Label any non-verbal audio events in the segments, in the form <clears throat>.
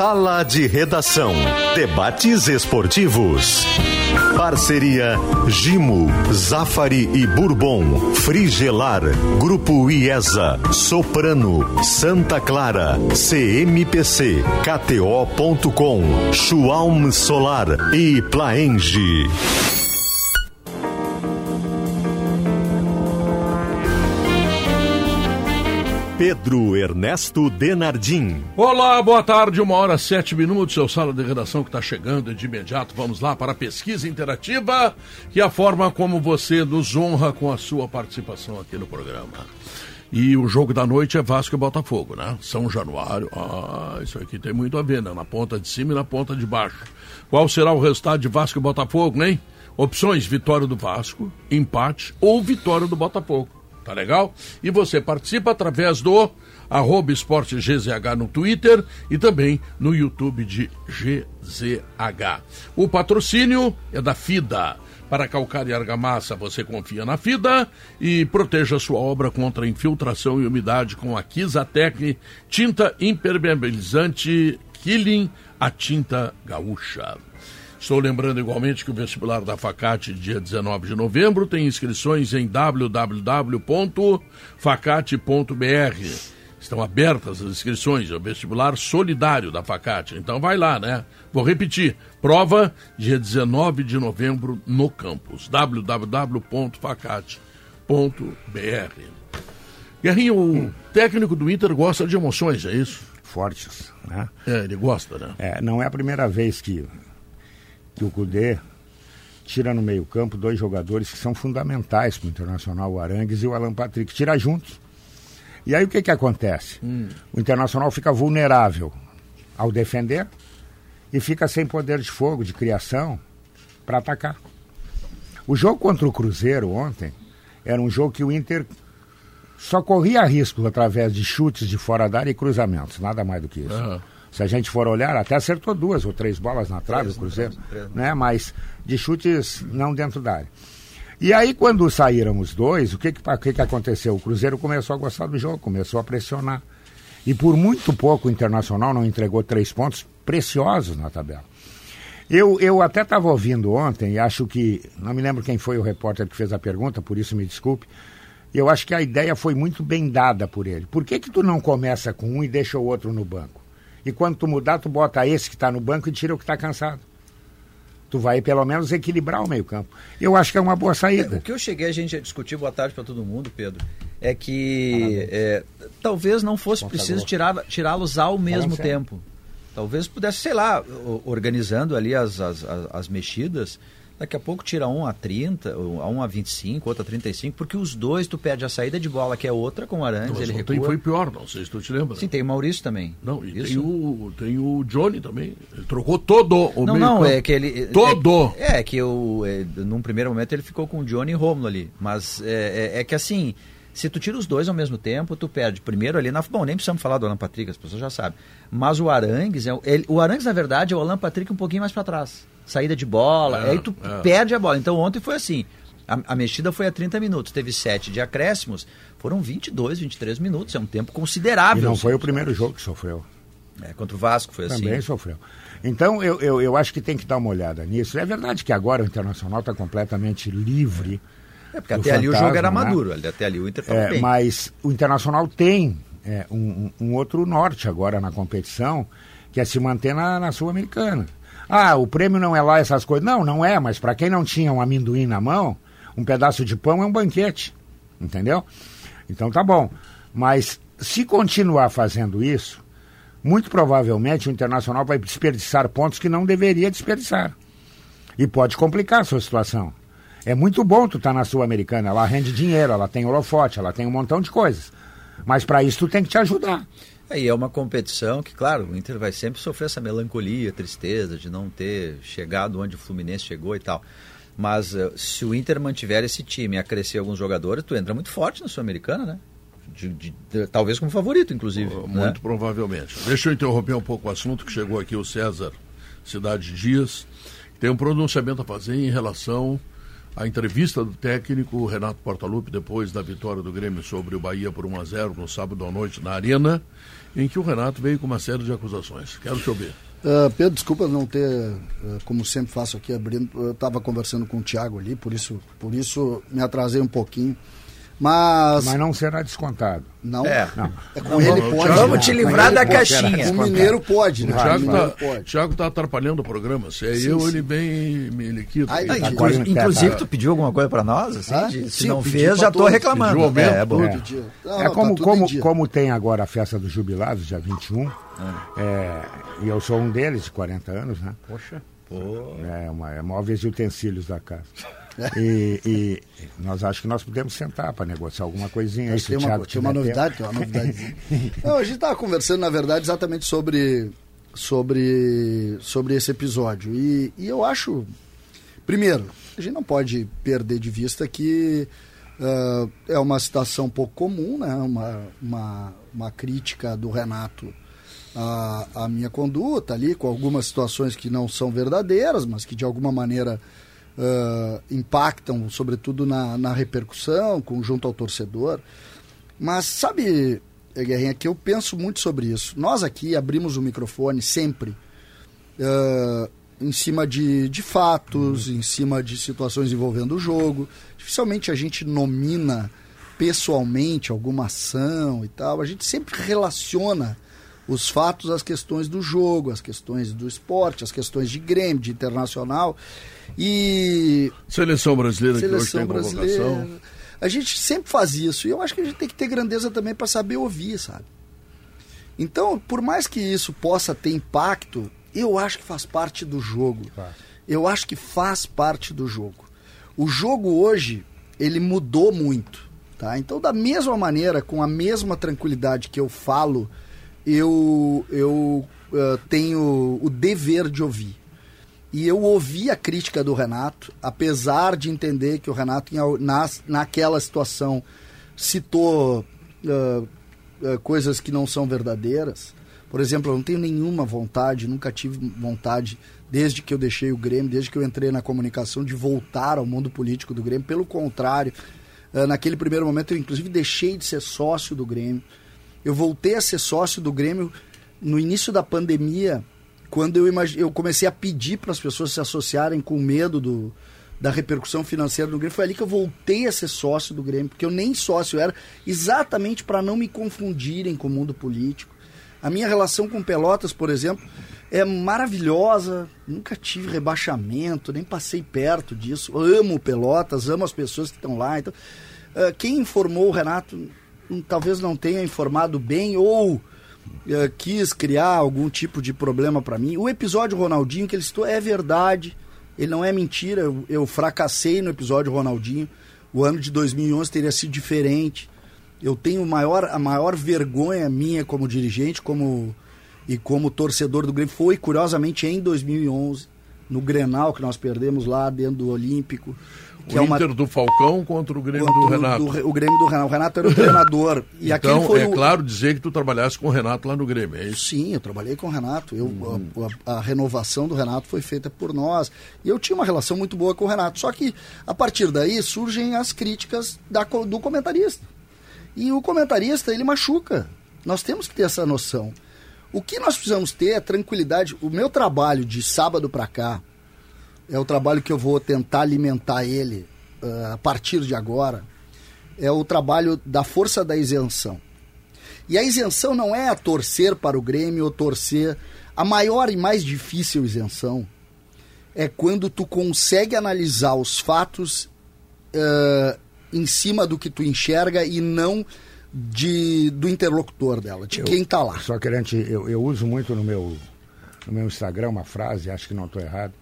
Sala de Redação. Debates esportivos. Parceria Gimo, Zafari e Bourbon, Frigelar, Grupo IESA, Soprano, Santa Clara, CMPC, KTO.com, Schwalm Solar e Plaenge. Pedro Ernesto Denardim. Olá, boa tarde, uma hora sete minutos, seu sala de redação que está chegando de imediato. Vamos lá para a pesquisa interativa e a forma como você nos honra com a sua participação aqui no programa. E o jogo da noite é Vasco e Botafogo, né? São Januário. Ah, isso aqui tem muito a ver, né? Na ponta de cima e na ponta de baixo. Qual será o resultado de Vasco e Botafogo, hein? Opções: vitória do Vasco, empate ou vitória do Botafogo. Tá legal? E você participa através do arroba esporte GZH no Twitter e também no YouTube de GZH. O patrocínio é da FIDA. Para calcar e argamassa, você confia na FIDA e proteja sua obra contra infiltração e umidade com a Kizatec, tinta impermeabilizante Killing, a tinta gaúcha. Estou lembrando igualmente que o vestibular da Facate, dia 19 de novembro, tem inscrições em www.facate.br. Estão abertas as inscrições, é o vestibular solidário da Facate. Então vai lá, né? Vou repetir. Prova dia 19 de novembro no campus. www.facate.br. Guerrinho, o técnico do Inter gosta de emoções, é isso? Fortes, né? É, ele gosta, né? É, não é a primeira vez que que o Cudê tira no meio-campo dois jogadores que são fundamentais para o Internacional, o Arangues e o Alan Patrick. Tira juntos. E aí o que, que acontece? Hum. O Internacional fica vulnerável ao defender e fica sem poder de fogo, de criação, para atacar. O jogo contra o Cruzeiro ontem era um jogo que o Inter só corria risco através de chutes de fora da área e cruzamentos, nada mais do que isso. Uhum. Se a gente for olhar, até acertou duas ou três bolas na trave, o Cruzeiro, três, né? Mas de chutes não dentro da área. E aí, quando saíram os dois, o que que, que que aconteceu? O Cruzeiro começou a gostar do jogo, começou a pressionar. E por muito pouco o Internacional não entregou três pontos preciosos na tabela. Eu, eu até estava ouvindo ontem, e acho que. Não me lembro quem foi o repórter que fez a pergunta, por isso me desculpe. Eu acho que a ideia foi muito bem dada por ele. Por que, que tu não começa com um e deixa o outro no banco? E quando tu mudar, tu bota esse que está no banco e tira o que está cansado. Tu vai pelo menos equilibrar o meio-campo. Eu acho que é uma boa saída. É, o que eu cheguei a gente a discutir, boa tarde para todo mundo, Pedro, é que é, talvez não fosse preciso tirá-los ao mesmo tempo. Talvez pudesse, sei lá, organizando ali as, as, as, as mexidas Daqui a pouco tira um a 30, a um a 25, outro a 35, porque os dois tu perde a saída de bola, que é outra com o Arantes, ele recua. Tem, foi pior, não sei se tu te lembra. Sim, tem o Maurício também. Não, e tem o, tem o Johnny também. Ele trocou todo o Não, não, é que ele... É todo! É, é que eu, é, num primeiro momento ele ficou com o Johnny e Romulo ali, mas é, é, é que assim... Se tu tira os dois ao mesmo tempo, tu perde. Primeiro ali na. Bom, nem precisamos falar do Alan Patrick, as pessoas já sabem. Mas o Arangues, é, ele, o Arangues, na verdade, é o Alan Patrick um pouquinho mais para trás saída de bola, é, aí tu é. perde a bola. Então ontem foi assim. A, a, mexida foi a 30 minutos, teve 7 de acréscimos, foram 22, 23 minutos, é um tempo considerável. E não foi o primeiro jogo que sofreu. É, contra o Vasco foi Também assim. Também sofreu. Então eu, eu, eu acho que tem que dar uma olhada nisso. É verdade que agora o Internacional está completamente livre. É, porque até ali o jogo era né? maduro, até ali o Inter é, bem. Mas o Internacional tem é, um, um, outro norte agora na competição, que é se manter na, na Sul-Americana. Ah, o prêmio não é lá essas coisas. Não, não é, mas para quem não tinha um amendoim na mão, um pedaço de pão é um banquete. Entendeu? Então tá bom. Mas se continuar fazendo isso, muito provavelmente o Internacional vai desperdiçar pontos que não deveria desperdiçar. E pode complicar a sua situação. É muito bom tu estar tá na Sul-Americana, ela rende dinheiro, ela tem holofote, ela tem um montão de coisas. Mas para isso tu tem que te ajudar. Aí é uma competição que, claro, o Inter vai sempre sofrer essa melancolia, tristeza de não ter chegado onde o Fluminense chegou e tal. Mas uh, se o Inter mantiver esse time a crescer alguns jogadores, tu entra muito forte na Sul-Americana, né? De, de, de, talvez como favorito, inclusive. Uh, muito né? provavelmente. Deixa eu interromper um pouco o assunto que chegou aqui o César Cidade Dias. Tem um pronunciamento a fazer em relação a entrevista do técnico Renato Portaluppi depois da vitória do Grêmio sobre o Bahia por 1 a 0 no sábado à noite na Arena, em que o Renato veio com uma série de acusações. Quero te ouvir. Uh, Pedro, desculpa não ter, uh, como sempre faço aqui, abrindo. Eu estava conversando com o Thiago ali, por isso, por isso me atrasei um pouquinho. Mas. Mas não será descontado. Não. É. Não. É com ele não, pode. Thiago, Vamos te livrar ele da pode. caixinha. O mineiro pode, né? O Thiago O mineiro está pode. Thiago tá atrapalhando o programa. Se é Sim, eu, sim. ele vem me liquida. Tá quase- inclusive, tá. tu pediu alguma coisa pra nós? Assim, Ah, de- se sim, não fez, já tô todos. reclamando. Pediu aumento, é, bom. É. Todo dia. Não, é não, como, tá como, como tem agora a festa dos jubilados, dia 21, é, e eu sou um deles, de 40 anos, né? Poxa. É, uma, é móveis e utensílios da casa. E, e nós acho que nós podemos sentar para negociar alguma coisinha. aí, tem uma, tinha uma novidade, tem uma novidade. <laughs> Não, a gente estava conversando, na verdade, exatamente sobre, sobre, sobre esse episódio. E, e eu acho, primeiro, a gente não pode perder de vista que ah, é uma situação um pouco comum, né? uma, uma, uma crítica do Renato à, à minha conduta ali, com algumas situações que não são verdadeiras, mas que de alguma maneira ah, impactam, sobretudo na, na repercussão, com, junto ao torcedor. Mas sabe, Guerrinha, que eu penso muito sobre isso. Nós aqui abrimos o microfone sempre ah, em cima de, de fatos, em cima de situações envolvendo o jogo. Dificilmente a gente nomina pessoalmente alguma ação e tal. A gente sempre relaciona os fatos às questões do jogo, às questões do esporte, às questões de Grêmio, de internacional. E Seleção brasileira seleção que hoje tem brasileira. A gente sempre faz isso. E eu acho que a gente tem que ter grandeza também para saber ouvir, sabe? Então, por mais que isso possa ter impacto, eu acho que faz parte do jogo. Eu acho que faz parte do jogo. O jogo hoje, ele mudou muito, tá? Então, da mesma maneira, com a mesma tranquilidade que eu falo, eu, eu eh, tenho o dever de ouvir. E eu ouvi a crítica do Renato, apesar de entender que o Renato, nas, naquela situação, citou ah, ah, coisas que não são verdadeiras. Por exemplo, eu não tenho nenhuma vontade, nunca tive vontade, desde que eu deixei o Grêmio, desde que eu entrei na comunicação, de voltar ao mundo político do Grêmio. Pelo contrário, naquele primeiro momento eu inclusive deixei de ser sócio do Grêmio. Eu voltei a ser sócio do Grêmio no início da pandemia, quando eu, imag... eu comecei a pedir para as pessoas se associarem com medo do, da repercussão financeira do Grêmio. Foi ali que eu voltei a ser sócio do Grêmio, porque eu nem sócio era, exatamente para não me confundirem com o mundo político. A minha relação com Pelotas, por exemplo, é maravilhosa. Nunca tive rebaixamento, nem passei perto disso. Amo Pelotas, amo as pessoas que estão lá. Então, ah, quem informou o Renato talvez não tenha informado bem ou eh, quis criar algum tipo de problema para mim. O episódio Ronaldinho que ele citou é verdade, ele não é mentira. Eu, eu fracassei no episódio Ronaldinho. O ano de 2011 teria sido diferente. Eu tenho maior, a maior vergonha minha como dirigente como e como torcedor do Grêmio foi, curiosamente, em 2011, no Grenal que nós perdemos lá dentro do Olímpico. Que O Inter do Falcão contra o Grêmio do contra Renato. do- o Grêmio do Renato. O Renato era o treinador. E então, foi é o... claro dizer que tu trabalhasse com o Renato lá no Grêmio, é isso? Sim, eu trabalhei com o Renato. Eu, a, a- a renovação do Renato foi feita por nós. E eu tinha uma relação muito boa com o Renato. Só que, a partir daí, surgem as críticas da do comentarista. E o comentarista, ele machuca. Nós temos que ter essa noção. O que nós precisamos ter é tranquilidade. O meu trabalho de sábado para cá é o trabalho que eu vou tentar alimentar ele ah, a partir de agora. É o trabalho da força da isenção. E a isenção não é a torcer para o Grêmio ou torcer. A maior e mais difícil isenção é quando tu consegue analisar os fatos eh, em cima do que tu enxerga e não de, do interlocutor dela, de Eu- quem tá lá. Só querendo, eu, eu uso muito no meu, no meu Instagram uma frase, acho que não estou errado.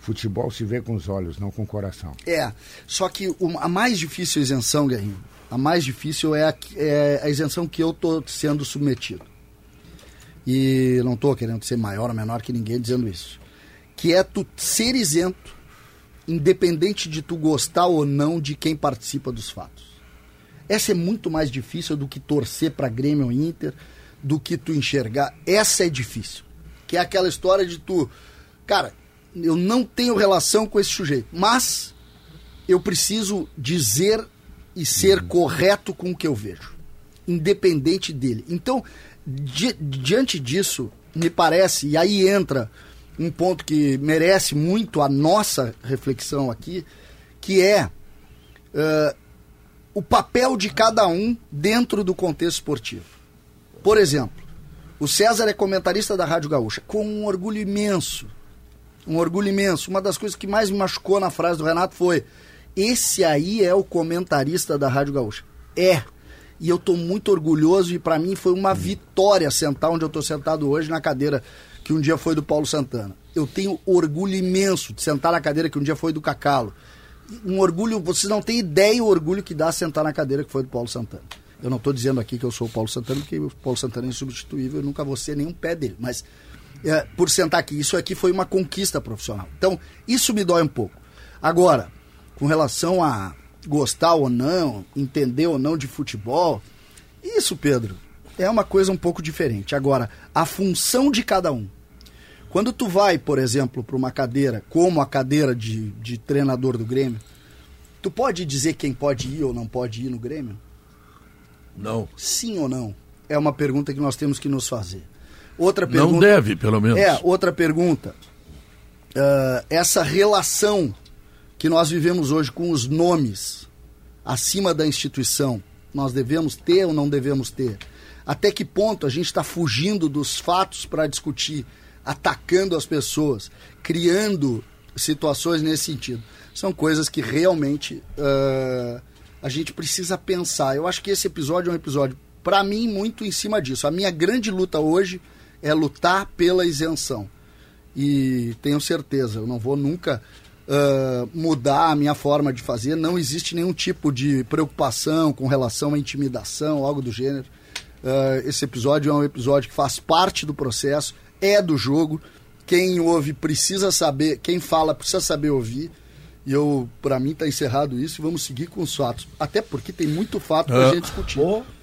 Futebol se vê com os olhos, não com o coração. É, só que a mais difícil isenção, Guerrinho, a mais difícil é a, é a isenção que eu tô sendo submetido. E não tô querendo ser maior ou menor que ninguém dizendo isso. Que é tu ser isento, independente de tu gostar ou não de quem participa dos fatos. Essa é muito mais difícil do que torcer para Grêmio ou Inter, do que tu enxergar. Essa é difícil. Que é aquela história de tu, cara, eu não tenho relação com esse sujeito, mas eu preciso dizer e ser correto com o que eu vejo, independente dele. Então, di diante disso, me parece, e aí entra um ponto que merece muito a nossa reflexão aqui, que é uh, o papel de cada um dentro do contexto esportivo. Por exemplo, o César é comentarista da Rádio Gaúcha, com um orgulho imenso. Um orgulho imenso. Uma das coisas que mais me machucou na frase do Renato foi: esse aí é o comentarista da Rádio Gaúcha. É. E eu estou muito orgulhoso e para mim foi uma vitória sentar onde eu estou sentado hoje na cadeira que um dia foi do Paulo Santana. Eu tenho orgulho imenso de sentar na cadeira que um dia foi do Cacalo. Um orgulho, vocês não têm ideia o orgulho que dá sentar na cadeira que foi do Paulo Santana. Eu não estou dizendo aqui que eu sou o Paulo Santana, porque o Paulo Santana é insubstituível, eu nunca vou ser nenhum pé dele. Mas é, por sentar aqui, isso aqui foi uma conquista profissional. Então, isso me dói um pouco. Agora, com relação a gostar ou não, entender ou não de futebol, isso, Pedro, é uma coisa um pouco diferente. Agora, a função de cada um. Quando tu vai, por exemplo, para uma cadeira, como a cadeira de, de treinador do Grêmio, tu pode dizer quem pode ir ou não pode ir no Grêmio? Não. Sim ou não? É uma pergunta que nós temos que nos fazer. Outra pergunta. Não deve, pelo menos. É, outra pergunta. Uh, essa relação que nós vivemos hoje com os nomes acima da instituição, nós devemos ter ou não devemos ter? Até que ponto a gente está fugindo dos fatos para discutir, atacando as pessoas, criando situações nesse sentido? São coisas que realmente uh, a gente precisa pensar. Eu acho que esse episódio é um episódio, para mim, muito em cima disso. A minha grande luta hoje é lutar pela isenção. E tenho certeza, eu não vou nunca uh, mudar a minha forma de fazer. Não existe nenhum tipo de preocupação com relação à intimidação, algo do gênero. Uh, esse episódio é um episódio que faz parte do processo, é do jogo. Quem ouve precisa saber, quem fala precisa saber ouvir. E eu, para mim, está encerrado isso e vamos seguir com os fatos. Até porque tem muito fato para a É. gente discutir.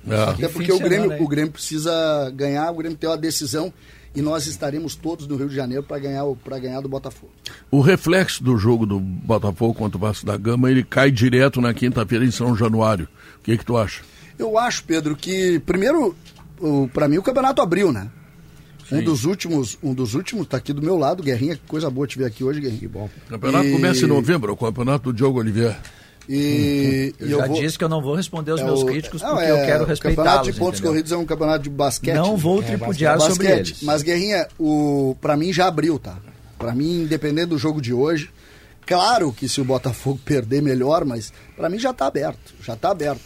É. Até porque o Grêmio, o Grêmio precisa ganhar, o Grêmio tem uma decisão e nós estaremos todos no Rio de Janeiro para ganhar, pra ganhar do Botafogo. O reflexo do jogo do Botafogo contra o Vasco da Gama, ele cai direto na quinta-feira em São Januário. O que, que tu acha? Eu acho, Pedro, que primeiro, para mim o campeonato abriu, né? Um dos últimos, um dos últimos tá aqui do meu lado, Guerrinha, que coisa boa te ver aqui hoje, Guerrinha. Que bom. O campeonato E- começa em novembro, o campeonato do Diogo Oliveira. E, <laughs> Eu e já eu vou, disse que eu não vou responder aos é meus o- críticos não, porque é, eu quero O campeonato respeitá-los. de pontos entendeu? corridos é um campeonato de basquete. Não vou É, tripudiar basquete. sobre eles. Mas, Guerrinha, o, pra mim já abriu, tá? Pra mim, independente do jogo de hoje, claro que se o Botafogo perder, melhor, mas pra mim já tá aberto. Já tá aberto.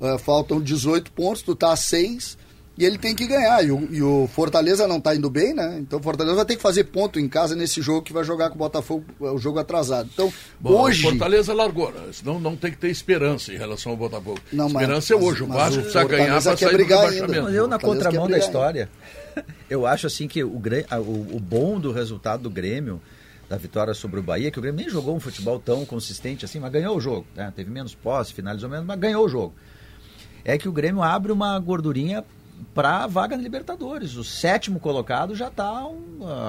Ah, faltam 18 pontos, tu tá a 6 e ele tem que ganhar. E o, e o Fortaleza não tá indo bem, né? Então o Fortaleza vai ter que fazer ponto em casa nesse jogo que vai jogar com o Botafogo, o jogo atrasado. Então, Bom, hoje. O Fortaleza largou, né? senão não tem que ter esperança em relação ao Botafogo. Não, mas- esperança é hoje. O mas Vasco precisa ganhar para sair do brigar ainda. rebaixamento. Mas eu, na contramão da história, <laughs> eu acho assim que o, o, o bom do resultado do Grêmio, da vitória sobre o Bahia, que o Grêmio nem jogou um futebol tão consistente assim, mas ganhou o jogo. né? Teve menos posse, finalizou menos, mas ganhou o jogo. É que o Grêmio abre uma gordurinha para a vaga na Libertadores. O sétimo colocado já está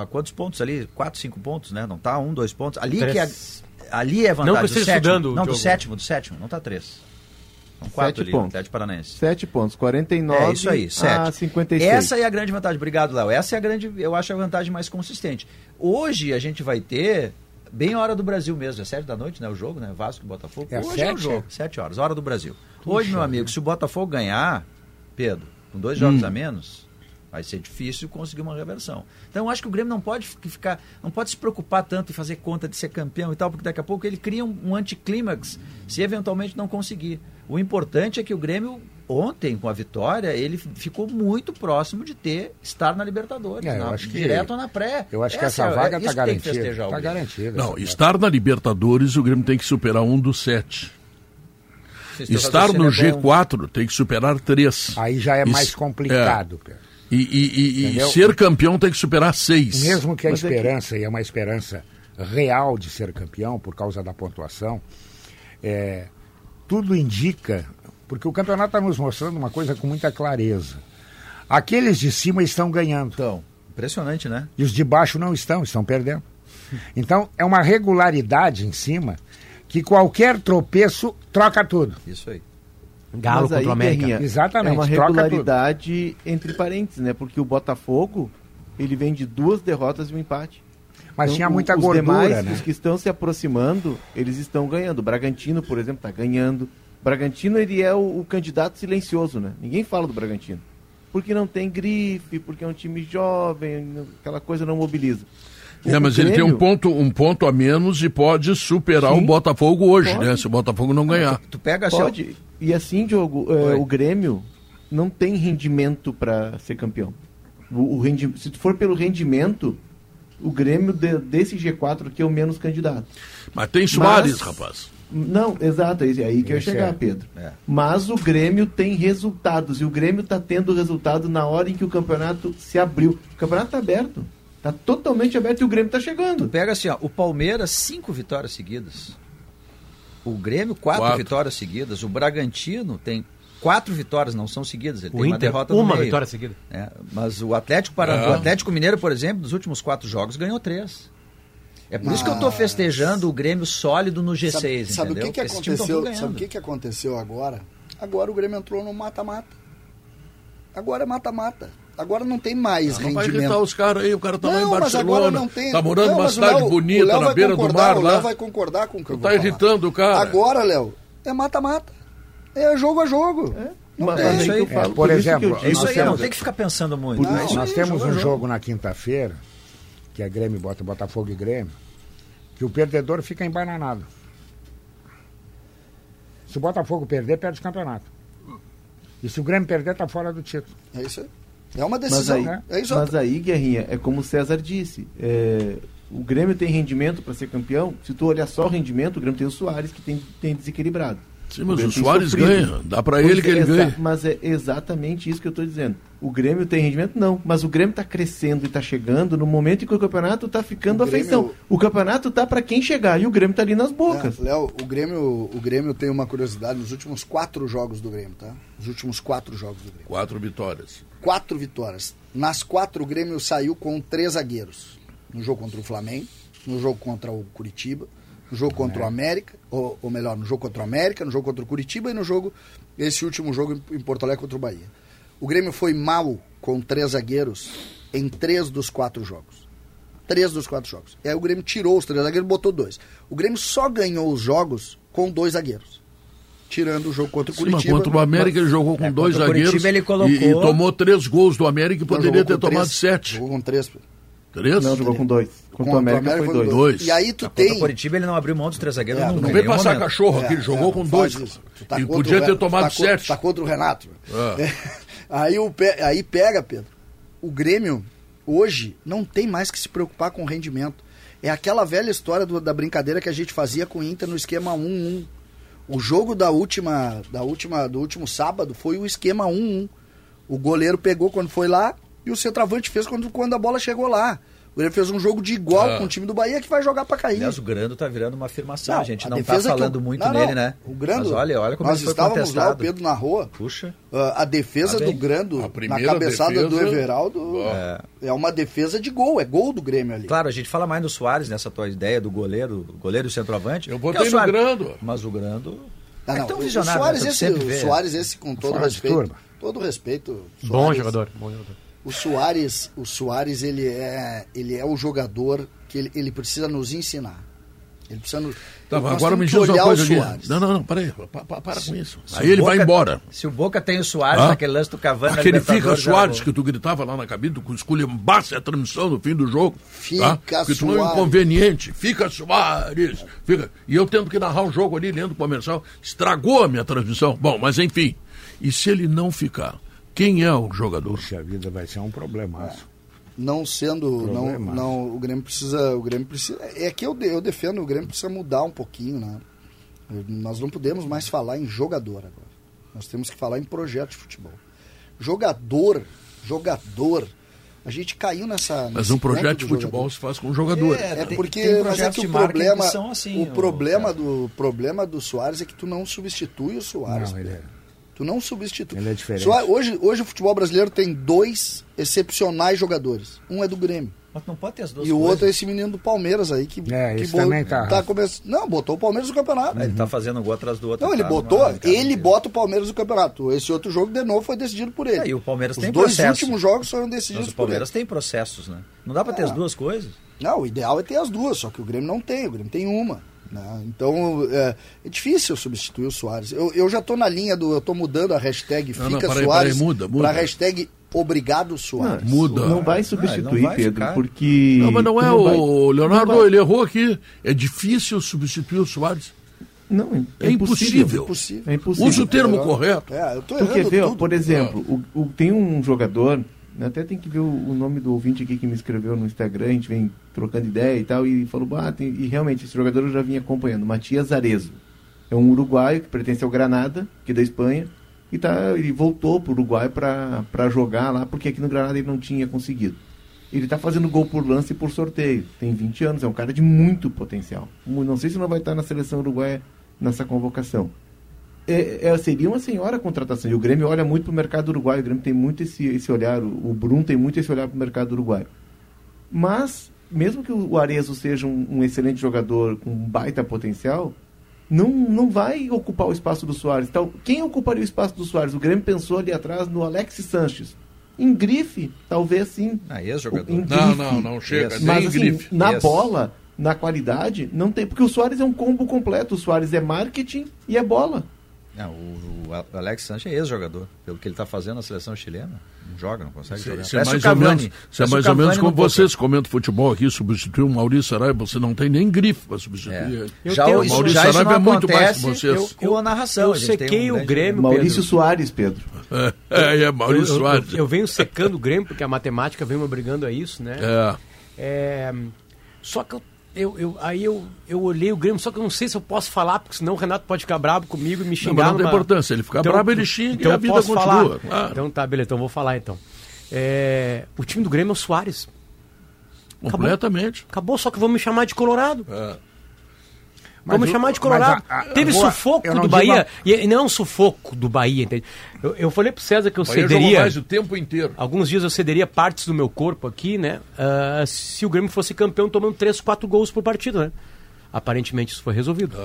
a quantos pontos ali? Quatro, cinco pontos, né? Não está um, dois pontos. Ali que é, Três. ali é vantagem. Não que do esteja sétimo. estudando o Não, do jogo. sétimo, do sétimo. Não está três. São quatro Sete ali, pontos. Atlético Paranaense. 7 pontos, 49 É isso aí, a 7. 56. Essa é a grande vantagem. Obrigado, Léo. Essa é a grande, eu acho a vantagem mais consistente. Hoje a gente vai ter bem a hora do Brasil mesmo, é 7 da noite, né, o jogo, né, Vasco e Botafogo. É Hoje é o sete, jogo, é? 7 horas, hora do Brasil. Hoje, meu amigo, se o Botafogo ganhar, Pedro, com dois jogos a menos, vai ser difícil conseguir uma reversão. Então eu acho que o Grêmio não pode fi- ficar, não pode se preocupar tanto em fazer conta de ser campeão e tal, porque daqui a pouco ele cria um, um anticlímax se eventualmente não conseguir. O importante é que o Grêmio ontem com a vitória, ele ficou muito próximo de ter estar na Libertadores, É, eu na- acho que- direto ou na pré. Eu acho que Essa essa é- vaga está que tem que garantida. Grêmio. garantida. Não, essa estar na Libertadores, o Grêmio tem que superar um dos sete. Estar no raciocínio é bom. G4 tem que superar três. Aí já é Isso- mais complicado, Pedro. E, e- e- e ser campeão tem que superar seis. Mesmo que a Mas é que- esperança, e é uma esperança real de ser campeão por causa da pontuação, é, tudo indica, porque o campeonato está nos mostrando uma coisa com muita clareza. Aqueles de cima estão ganhando Então, impressionante, né? e os de baixo não estão, estão perdendo. Então é uma regularidade em cima que qualquer tropeço troca tudo. Isso aí. Galo Mas contra o América. Exatamente, É uma regularidade entre parênteses, né? Porque o Botafogo, ele vem de duas derrotas e um empate. Mas Então, tinha muita os gordura, demais, né? Os que estão se aproximando, eles estão ganhando. O Bragantino, por exemplo, está ganhando. O Bragantino, ele é o, o candidato silencioso, né? Ninguém fala do Bragantino. Porque não tem grife, porque é um time jovem, aquela coisa não mobiliza. É, mas o ele tem um Grêmio- ponto, um ponto a menos e pode superar Sim, o Botafogo hoje, pode. né? Se o Botafogo não ganhar. Tu pega assim, ó, Pode. E assim, Diogo, é, o Grêmio não tem rendimento para ser campeão. O, o rendi- Se tu for pelo rendimento, o Grêmio de- desse G4 aqui é o menos candidato. Mas tem Soares, Mas- rapaz. Não, exato, é aí que eu ia chegar, é. Pedro. É. Mas o Grêmio tem resultados, e o Grêmio está tendo resultado na hora em que o campeonato se abriu. O campeonato está aberto. Está totalmente aberto e o Grêmio está Tu chegando. pega assim, ó, o Palmeiras, cinco vitórias seguidas. O Grêmio, quatro, Quatro. vitórias seguidas. O Bragantino tem quatro vitórias, não são seguidas. Ele O tem uma Inter, derrota no uma meio. vitória seguida. É, mas o Atlético, Para... É. o Atlético Mineiro, por exemplo, dos últimos quatro jogos, ganhou três. É por isso que eu tô Mas- festejando o Grêmio sólido no G6, Sabe, sabe o entendeu? que, que times tão aconteceu? tudo Sabe o que, que aconteceu agora? Agora o Grêmio entrou no mata-mata. Agora é mata-mata. Agora não tem mais Não vai rendimento. irritar os caras aí, o cara tá lá em Não, mas Barcelona. agora não tem. Tá morando Não, numa cidade Léo- bonita, na vai beira do mar O Léo lá. vai concordar com o que eu tá falar. irritando o cara. Agora, Léo, é mata-mata. É jogo a jogo. Não Mas, tem. mas aí É, por exemplo, eu É isso Nós aí, não temos- tem que ficar pensando muito. Não? Isso Nós aí, temos um jogo. jogo na quinta-feira, que é Grêmio bota Botafogo e Grêmio, que o perdedor fica embananado. Se o Botafogo perder, perde o campeonato. E se o Grêmio perder, tá fora do título. É isso aí. É uma Mas decisão. aí, né? É isso mas aí, Guerrinha, é como o César disse. é, o Grêmio tem rendimento para ser campeão. Se tu olhar só o rendimento, o Grêmio tem o Soares que tem, tem desequilibrado. Sim, mas o tem Soares sofrido. ganha. Dá pra Pois ele que é, ele exa- ganha. Mas é exatamente isso que eu estou dizendo. O Grêmio tem rendimento? Não. Mas o Grêmio está crescendo e está chegando no momento em que o campeonato está ficando O à Grêmio- feição. O campeonato tá para quem chegar e o Grêmio está ali nas bocas. É, Léo, o Grêmio, o Grêmio tem uma curiosidade nos últimos quatro jogos do Grêmio, tá? Os últimos quatro jogos do Grêmio. Quatro vitórias. Quatro vitórias. Nas quatro, o Grêmio saiu com três zagueiros. No jogo contra o Flamengo, no jogo contra o Curitiba, no jogo contra o América, ou, ou melhor, no jogo contra o América, no jogo contra o Curitiba e no jogo, esse último jogo em, Porto Alegre contra o Bahia. O Grêmio foi mal com três zagueiros em três dos quatro jogos. Três dos quatro jogos. E aí o Grêmio tirou os três zagueiros e botou dois. O Grêmio só ganhou os jogos com dois zagueiros. Tirando o jogo contra o Sim, mas Curitiba. contra o América ele jogou com É, dois zagueiros Curitiba ele colocou- e, e tomou três gols do América e poderia ter tomado três. sete. Jogou com três. Três? Não, jogou com dois. Contra, Contra o América, foi dois. dois. E aí tu Contra o tem. Curitiba ele não abriu mão dos três zagueiros É, Não em vem passar momento. cachorro aqui, ele É, jogou é, com dois. tá e contra podia ter tomado tá contra- sete. Tá contra o Renato. É. <laughs> Aí, o pe- aí pega, Pedro. O Grêmio, hoje, não tem mais que se preocupar com o rendimento. É aquela velha história do- da brincadeira que a gente fazia com o Inter no esquema 1-1. O jogo da última, da última, do último sábado foi o esquema 1-1. O goleiro pegou quando foi lá e o centroavante fez quando, quando a bola chegou lá. O Grêmio fez um jogo de igual Ah. com o time do Bahia que vai jogar pra cair. Aliás, o Grando tá virando uma afirmação. Não, a gente a não tá falando o- muito Não, não, nele, né? O Grando, Mas olha, olha como nós ele foi estávamos contestado. lá, o Pedro na rua. Puxa. Ah, a defesa Tá do Grando A na cabeçada do defesa- Everaldo É. é. uma defesa de gol, é gol do Grêmio ali. Claro, a gente fala mais do Soares nessa tua ideia do goleiro, goleiro e centroavante. Eu que é o botei no. Grando. Mas o Grando. Ah, é não, tão o- visionário, o Soares, né? Esse, o. Soares esse com todo respeito, turma. todo respeito. Bom Soares- jogador, bom jogador. O Soares, o Soares ele é, ele é o jogador que ele, ele precisa nos ensinar. Ele precisa nos. Tá, agora me diz uma coisa aqui. Não, não, não, peraí. Pa, pa, para com isso. Se Aí ele vai Boca- embora. Se o Boca tem o Soares Hã? naquele lance do Cavani Aquele fica Soares era- que tu gritava lá na cabine, tu esculhambasse a transmissão no fim do jogo. Fica tá? Porque tu é um inconveniente. Fica Soares. Fica. E eu tendo que narrar o jogo ali, lendo o comercial. Estragou a minha transmissão. Bom, mas enfim. E se ele não ficar? Quem é o jogador? Puxa vida, vai ser um problemaço. não sendo não, não o Grêmio precisa o Grêmio precisa é que eu, eu defendo o Grêmio precisa mudar um pouquinho né nós não podemos mais falar em jogador agora nós temos que falar em projeto de futebol jogador jogador a gente caiu nessa Mas um projeto de futebol jogador. se faz com jogadores. É, É tem- porque tem mas é que de o problema, que assim, o problema cara. do problema do Soares é que tu não substitui o Soares. Não, ele é. Tu não substitui. Ele é diferente. Só- hoje, hoje o futebol brasileiro tem dois excepcionais jogadores. Um é do Grêmio. Mas não pode ter as duas E o coisas. outro é esse menino do Palmeiras aí que, É, que também tá- começando. Não, botou o Palmeiras no campeonato. Ah, Ele tá fazendo um gol atrás do outro. Não, ele tá botou, numa ele bota o Palmeiras no campeonato. Esse outro jogo de novo foi decidido por ele. É, e o Palmeiras Os tem dois processo. últimos jogos foram Mas decididos o por ele. Palmeiras tem processos, né? Não dá pra ter Ah. as duas coisas. Não, o ideal é ter as duas, só que o Grêmio não tem, o Grêmio tem uma. Né? Então é, é difícil substituir o Soares. Eu, eu já tô na linha do. Eu tô mudando a hashtag Não, Fica não, peraí, Soares muda. pra hashtag Obrigado Soares. Muda. Não vai Ah, substituir, não vai Pedro, ficar. porque. Não, mas não é vai- o Leonardo, não ele errou aqui. É difícil substituir o Soares. Não, É impossível. Impossível. É impossível. Usa o termo Melhor. correto. É, eu tô Tu quer errando ver, ó, tudo. por exemplo, o, o- tem um jogador, até tem que ver o, nome do ouvinte aqui que me escreveu no Instagram, a gente vem trocando ideia e tal, e falou, ah, tem- e realmente, esse jogador eu já vinha acompanhando, Matias Arezo. É um uruguaio que pertence ao Granada, que é da Espanha, e tá, ele voltou para o Uruguai para jogar lá, porque aqui no Granada ele não tinha conseguido. Ele tá fazendo gol por lance e por sorteio. Tem 20 anos, é um cara de muito potencial. Não sei se não vai estar na seleção uruguaia nessa convocação é, é, seria uma senhora contratação. E o Grêmio olha muito para o mercado uruguaio. O Grêmio tem muito esse, esse olhar. O, o Brum tem muito esse olhar para o mercado uruguaio. Mas, mesmo que o Arezo seja um, um excelente jogador com um baita potencial, não, não vai ocupar o espaço do Soares. Então, quem ocuparia o espaço do Soares? O Grêmio pensou ali atrás no Alex Sanches. Em grife, talvez sim. Ah, ex-jogador. Em Não, grife. não, não chega. Mas assim, grife. na Yes. bola, na qualidade, não tem. Porque o Soares é um combo completo. O Soares é marketing e é bola. Não, o, o Alex Sanches é ex-jogador. Pelo que ele tá fazendo na seleção chilena. Não joga, não consegue Isso jogar. isso é Parece mais, ou menos, isso é mais ou menos como vocês comentam futebol aqui, substituir o Maurício Saraiva, você não tem nem grife para substituir É. Eu já tenho- o Maurício já Saraiva é muito mais que vocês. a narração. Eu a gente tem sequei um o Grêmio, Maurício Pedro. Soares, Pedro. <laughs> É, é, Maurício eu, eu- Soares. eu venho secando o Grêmio, porque a matemática vem me obrigando a isso, né? É. É, só que eu, eu, eu- aí eu, eu olhei o Grêmio, só que eu não sei se eu posso falar, porque senão o Renato pode ficar bravo comigo e me Não, xingar. mas não tem numa- importância. Ele ficar bravo, ele xinga então e a vida continua. falar. claro. Então tá, beleza, então vou falar então. É, o time do Grêmio é o Soares. Completamente. Acabou, só que vão me chamar de Colorado. É. Vamos Mas o- chamar de Colorado. a- a- Teve boa, sufoco do Bahia. a- E, não é um sufoco do Bahia, entende? Eu, eu falei pro César que eu O Bahia jogou cederia. mais o tempo inteiro. Alguns dias eu cederia partes do meu corpo aqui, né? ah, se o Grêmio fosse campeão tomando 3, 4 gols por partida, né? Aparentemente isso foi resolvido.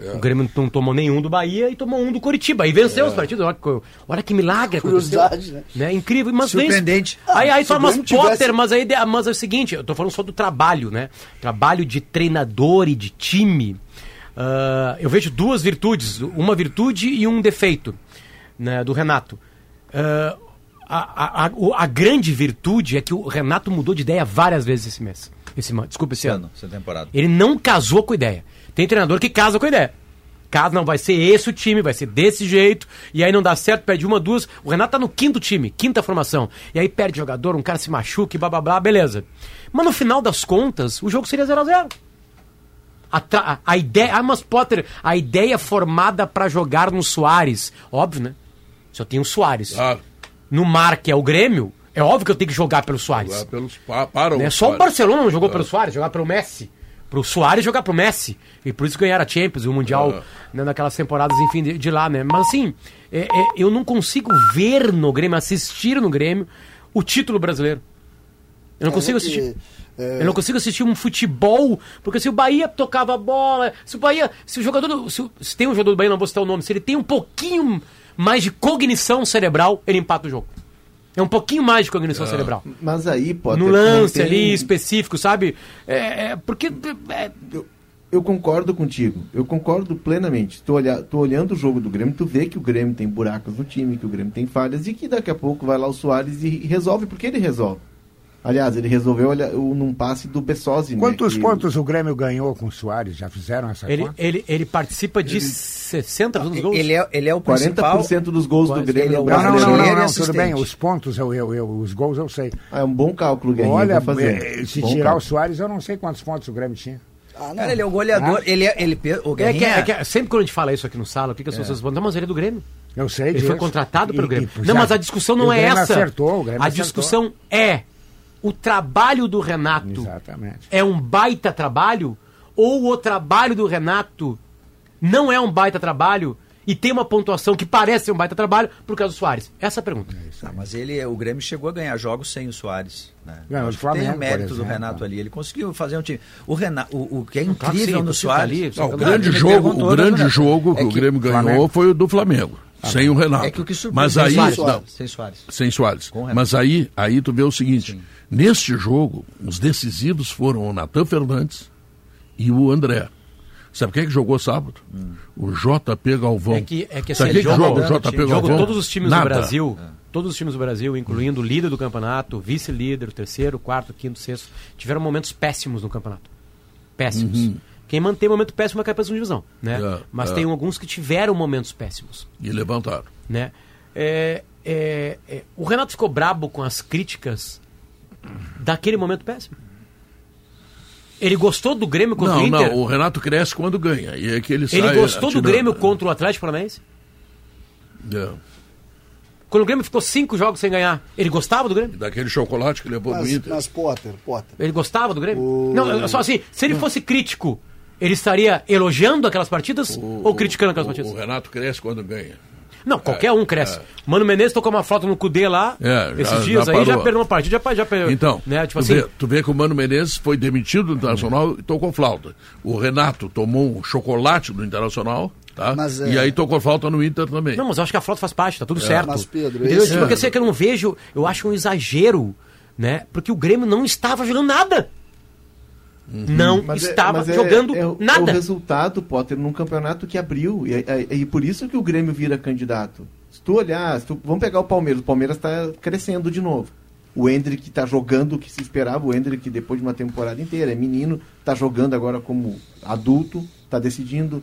Aham. O Grêmio não tomou nenhum do Bahia e tomou um do Curitiba. E venceu os partidos. Olha que, olha que milagre. Curiosidade, né? né? Incrível. Mas vence. Surpreendente. Aí, aí fala, o mas tivesse- Potter, mas, aí, mas é o seguinte, eu tô falando só do trabalho, né? Trabalho de treinador e de time. Ah, eu vejo duas virtudes, uma virtude e um defeito né, do Renato. Ah, a, a, a, a grande virtude é que o Renato mudou de ideia várias vezes esse mês. Esse, desculpa, esse Esse ano. ano, essa temporada. Ele não casou com a ideia. Tem treinador que casa com a ideia. Casa, não, vai ser esse o time, vai ser desse jeito, e aí não dá certo, perde uma, duas. O Renato tá no quinto time, quinta formação. E aí perde jogador, um cara se machuca e blá blá blá, beleza. Mas no final das contas, o jogo seria 0 a 0 a, a- ideia, ah, mas Potter, a ideia formada pra jogar no Soares, óbvio, né? Eu tenho o Soares no mar, que é o Grêmio, é óbvio que eu tenho que jogar pelo Soares. Lá pelos, pa- para Né? o Só o Soares. Barcelona não jogou pelo Soares, jogar pelo Messi. Pro Soares jogar pro Messi. E por isso ganharam a Champions e o Mundial Ah. né, naquelas temporadas, enfim, de, de lá, né? Mas assim, é- é, eu não consigo ver no Grêmio, assistir no Grêmio, o título brasileiro. Eu não consigo É que, assistir. é, Eu não consigo assistir um futebol, porque se o Bahia tocava a bola, se o Bahia, se o jogador, do- se, o- se tem um jogador do Bahia, não vou citar o nome, se ele tem um pouquinho mais de cognição cerebral, ele empata o jogo. É um pouquinho mais de cognição cerebral. Mas aí, Potter, No não lance tem- ali específico, sabe? É, é, porque é, Eu, eu concordo contigo. Eu concordo plenamente. Tu, olha, tu olhando o jogo do Grêmio, tu vê que o Grêmio tem buracos no time, que o Grêmio tem falhas e que daqui a pouco vai lá o Soares e resolve, porque ele resolve. Aliás, ele resolveu olha, o- num passe do Bessosi. né, Quantos que- pontos o Grêmio ganhou com o Soares? Já fizeram essa ele, conta? ele, ele participa de 60 dos gols. Ele é, ele é o principal. 40% dos gols do Quase, Grêmio ele é no o Não, não, não, não, não, e tudo bem. Os pontos, eu, eu, eu- os gols eu sei. Ah, é um bom cálculo, Guerrinha. Olha, fazer. eh, se Bom tirar o cálculo. Soares, eu não sei quantos pontos o Grêmio tinha. Ah, não. Cara, ele é o goleador. Ah. Ele é. Ele, o É que, Guerrinha, é que sempre quando a gente fala isso aqui no sala, o que, que as pessoas falam? Não, mas ele é do Grêmio. Eu sei Ele disso. foi contratado pelo E- Grêmio. e, não, já- mas a discussão não o é Grêmio essa. Acertou, o Grêmio a acertou. discussão é o trabalho do Renato Exatamente. é um baita trabalho ou o trabalho do Renato não é um baita trabalho e tem uma pontuação que parece ser um baita trabalho por causa do Soares? Essa é a pergunta. Ah, mas ele, o Grêmio chegou a ganhar jogos sem o Soares. Né? Ganhou do que tem Flamengo, o mérito do. Renato ali. Ele conseguiu fazer um time. O, Renato, o, o que é incrível sim, no tá Soares. ali, Não, o Não, grande jogo, o grande jogo que é o que Grêmio ganhou Flamengo- foi o do Flamengo, sem o Renato. É que o que surpreendeu Mas aí, Soares, não, sem Soares. sem Soares. O. Mas aí, aí tu vê o seguinte: neste jogo, os decisivos foram o Natan Fernandes e o André. Sabe quem é que jogou sábado? O JP Galvão. É que, é que Sabe assim, quem que jogo, joga o JP time, jogo Galvão? todos os times Nada. do Brasil, todos os times do Brasil, incluindo o líder do campeonato, o vice-líder, o terceiro, o quarto, o quinto, o sexto, tiveram momentos péssimos no campeonato. Péssimos. Quem mantém momento péssimo é a segunda divisão, né? É, Mas é. tem alguns que tiveram momentos péssimos, E levantaram. né? É, é, é, o Renato ficou brabo com as críticas daquele momento péssimo. Ele gostou do Grêmio contra o Não, Inter? não, o Renato cresce quando ganha. E é que ele, Ele gostou do atirando. Grêmio contra o Atlético Paranaense? É. Quando o Grêmio ficou cinco jogos sem ganhar, ele gostava do Grêmio? Daquele chocolate que levou do Inter. mas Potter, Potter. Ele gostava do Grêmio? O- Não, eu- só assim, se ele fosse crítico, ele estaria elogiando aquelas partidas ou criticando aquelas o, partidas? o Renato cresce quando ganha. Não, qualquer um cresce. Mano Menezes tocou uma flauta no Cudê lá, É, já- esses dias já aí, já perdeu uma partida, já, já perdeu. Então, né, tipo tu, assim, vê, tu vê que o Mano Menezes foi demitido do Internacional e tocou flauta. O Renato tomou um chocolate do Internacional, tá? Mas, é- E aí tocou flauta no Inter também. Não, mas eu acho que a flauta faz parte, tá tudo certo. mas, Pedro, Entendeu? esse- Tipo, Porque é que eu não vejo, eu acho um exagero, né? Porque o Grêmio não estava jogando nada. Não Mas é- estava é- jogando é, o- É o nada. resultado, Potter, num campeonato que abriu. E, é- é- e por isso que o Grêmio vira candidato. Se tu olhar, se tu- vamos pegar o Palmeiras. O Palmeiras está crescendo de novo. O Hendrick está jogando o que se esperava. O Hendrick, depois de uma temporada inteira, é menino, está jogando agora como adulto, está decidindo.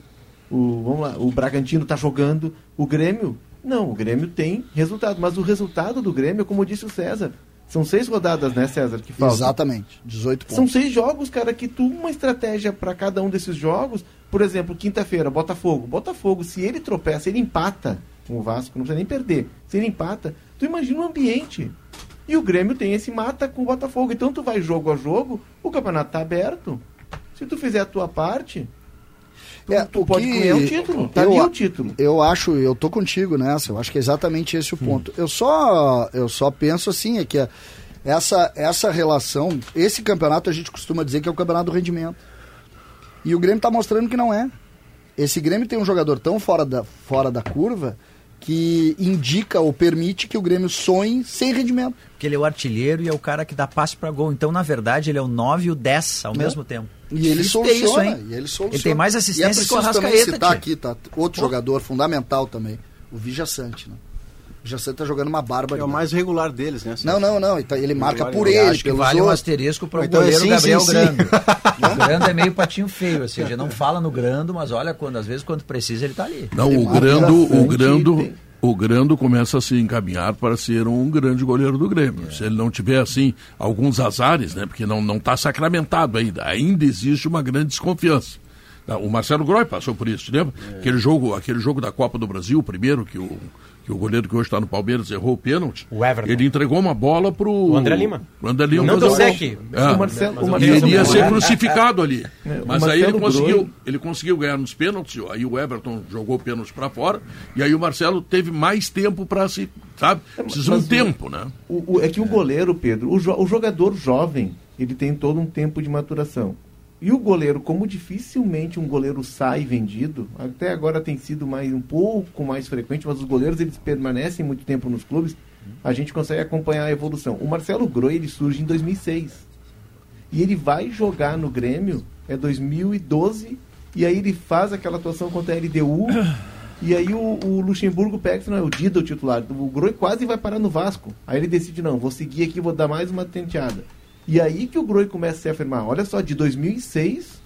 O, vamos lá, o Bragantino está jogando. O Grêmio, não, o Grêmio tem resultado. Mas o resultado do Grêmio, como disse o César, são seis rodadas, né, César? Que faltam. Exatamente. 18 São pontos. seis jogos, cara, que tu uma estratégia para cada um desses jogos. Por exemplo, quinta-feira, Botafogo. Botafogo, se ele tropeça, ele empata com o Vasco, não precisa nem perder. Se ele empata, tu imagina o ambiente. E o Grêmio tem esse mata com o Botafogo. Então tu vai jogo a jogo, o campeonato tá aberto. Se tu fizer a tua parte, É, tu o pode que- ganhar o título. Tá eu ali o título. Eu acho, eu tô contigo nessa. Eu acho que é exatamente esse o ponto. Eu só, eu só penso assim é que essa essa relação, esse campeonato a gente costuma dizer que é o campeonato do rendimento. E o Grêmio tá mostrando que não é. Esse Grêmio tem um jogador tão fora da fora da curva que indica ou permite que o Grêmio sonhe sem rendimento. Porque ele é o artilheiro e é o cara que dá passe para gol. Então, na verdade, ele é o 9 e o 10 ao mesmo tempo. E ele soluciona, isso, hein? e ele soluciona. Ele tem mais é assistências que o preciso também Arrascaeta, citar tia. aqui, tá? Outro jogador fundamental também, o Vija Sante, né? O Vija Sante tá jogando uma É barbaridade. o mais regular deles, né? Não, não, não. então Ele marca Regular, por ele, Acho que pelos vale um outros. asterisco para o Então, goleiro sim, Gabriel sim, sim. Grando. <laughs> o Grando é meio patinho feio, ou seja, <laughs> não fala no Grando, mas olha, quando, às vezes quando precisa ele tá ali. Não, o marca Grando, o Grando, tem- o Grando começa a se encaminhar para ser um grande goleiro do Grêmio. É. Se ele não tiver assim alguns azares, né, porque não não está sacramentado ainda, ainda existe uma grande desconfiança. Tá, O Marcelo Groy passou por isso, lembra? É. Aquele jogo, aquele jogo da Copa do Brasil, o primeiro que o que o goleiro que hoje está no Palmeiras errou o pênalti. O Everton. Ele entregou uma bola pro O André Lima. o André Lima Não gol. Sec. É. O Marcelo- o ele ia ser crucificado ali. É, Mas aí ele conseguiu, ele conseguiu ganhar nos pênaltis, aí o Everton jogou o pênalti para fora, e aí o Marcelo teve mais tempo para se, sabe? Precisa um mas tempo, né? O- o- é que o goleiro, Pedro, o, jo- o jogador jovem, ele tem todo um tempo de maturação. E o goleiro, como dificilmente um goleiro sai vendido, até agora tem sido mais um pouco mais frequente, mas os goleiros eles permanecem muito tempo nos clubes, a gente consegue acompanhar a evolução. O Marcelo Groi, ele surge em 2006. E ele vai jogar no Grêmio é 2012 e aí ele faz aquela atuação contra a LDU <coughs> e aí o, o Luxemburgo pega não, é o Dida o titular. O Groi quase vai parar no Vasco. Aí ele decide, não, vou seguir aqui, vou dar mais uma tenteada. E aí que o Groi começa a se afirmar. Olha só, de 2006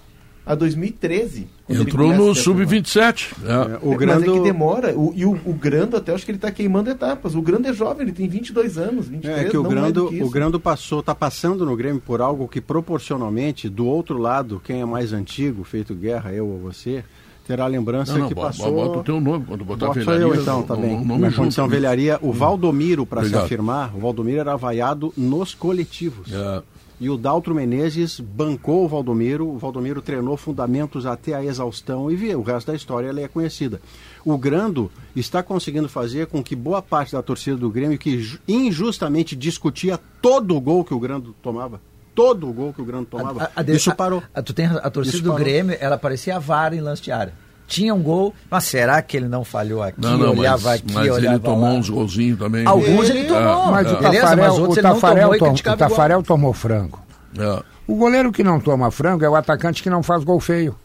a 2013. quando ele Entrou no a se afirmar. sub-27. É, É. o É, Grando, Mas é que demora. O, e o, o Grando, até acho que ele está queimando etapas. O Grando é jovem, ele tem 22 anos, 23, É que o não mais do Grando, que o. Grando passou, tá passando no Grêmio por algo que proporcionalmente, do outro lado, quem é mais antigo, feito guerra, eu ou você, terá a lembrança Não, não, que passou. bo- bota o teu nome quando botar Bota velharia. eu então, tá bem. não- não Na me condição junta. velharia, o Valdomiro, para se afirmar, o Valdomiro era vaiado nos coletivos. É. E o Daltro Menezes bancou o Valdomiro, o Valdomiro treinou fundamentos até a exaustão e viu, o resto da história ela é conhecida. O Grando está conseguindo fazer com que boa parte da torcida do Grêmio, que ju- injustamente discutia todo o gol que o Grando tomava, todo o gol que o Grando tomava, A- a- a- isso parou. tu tem a torcida Isso do parou. Grêmio, ela parecia a vara em lance de área. Tinha um gol, mas será que ele não falhou aqui? Não, não, olhava mas, aqui, mas olhava ele tomou lá. uns golzinhos também. Alguns ele tomou. Mas o Beleza, Tafarel, mas outros o ele não Tafarel, tomou tom- o igual. Tafarel tomou frango. É, O goleiro que não toma frango é o atacante que não faz gol feio.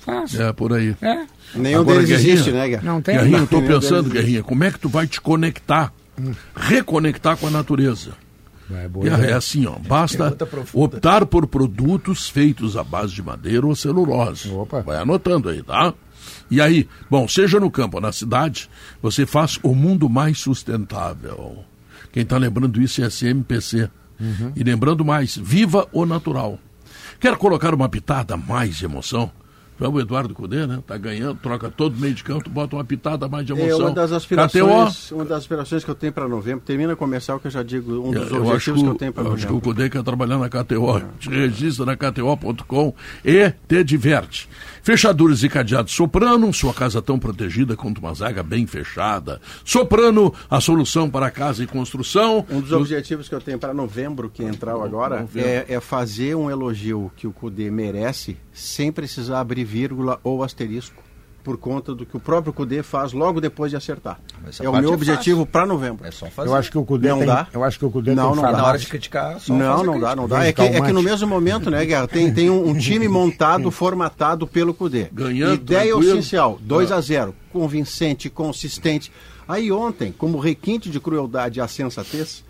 Faz. é, por aí. É. Nenhum Agora, deles Guerrinha, existe, né, Guerra? Não tem. Guerrinha, eu tô pensando, deles Guerrinha, como é que tu vai te conectar, reconectar com a natureza? É é assim, ó, basta optar por produtos feitos à base de madeira ou celulose. Opa. Vai anotando aí, tá? E aí, bom, seja no campo ou na cidade, você faz o mundo mais sustentável. Quem está lembrando isso é a CMPC. E lembrando mais, viva o natural. Quer colocar uma pitada mais de emoção? É o Eduardo Cudê, né? Tá ganhando, troca todo meio de campo, bota uma pitada mais de É emoção. uma das KTO, aspirações, uma das aspirações que eu tenho para novembro. Termina comercial que eu já digo um dos eu acho, objetivos que, que eu tenho para eu acho que o novembro. Cudê quer trabalhar na KTO. Te registra na KTO.com e te diverte. Fechaduras e cadeados Soprano, sua casa tão protegida quanto uma zaga bem fechada. Soprano, a solução para casa e construção. Um dos objetivos que eu tenho para novembro, que entrou agora, é, é fazer um elogio que o Cudê merece sem precisar abrir vírgula ou asterisco, por conta do que o próprio Cudê faz logo depois de acertar. É o meu é objetivo para novembro. É só fazer. Eu acho que o Cudê Não tem, dá. eu acho que o Cudê Não, tem não dá. Na hora de criticar, só Não, fazer não dá, não dá. É que, é que no mesmo momento, né, Guerra, tem, tem um, um time <laughs> montado, formatado pelo Cudê. Ganhando, Ideia tranquilo. essencial, 2 a 0 convincente, consistente. Aí ontem, como requinte de crueldade à sensatez,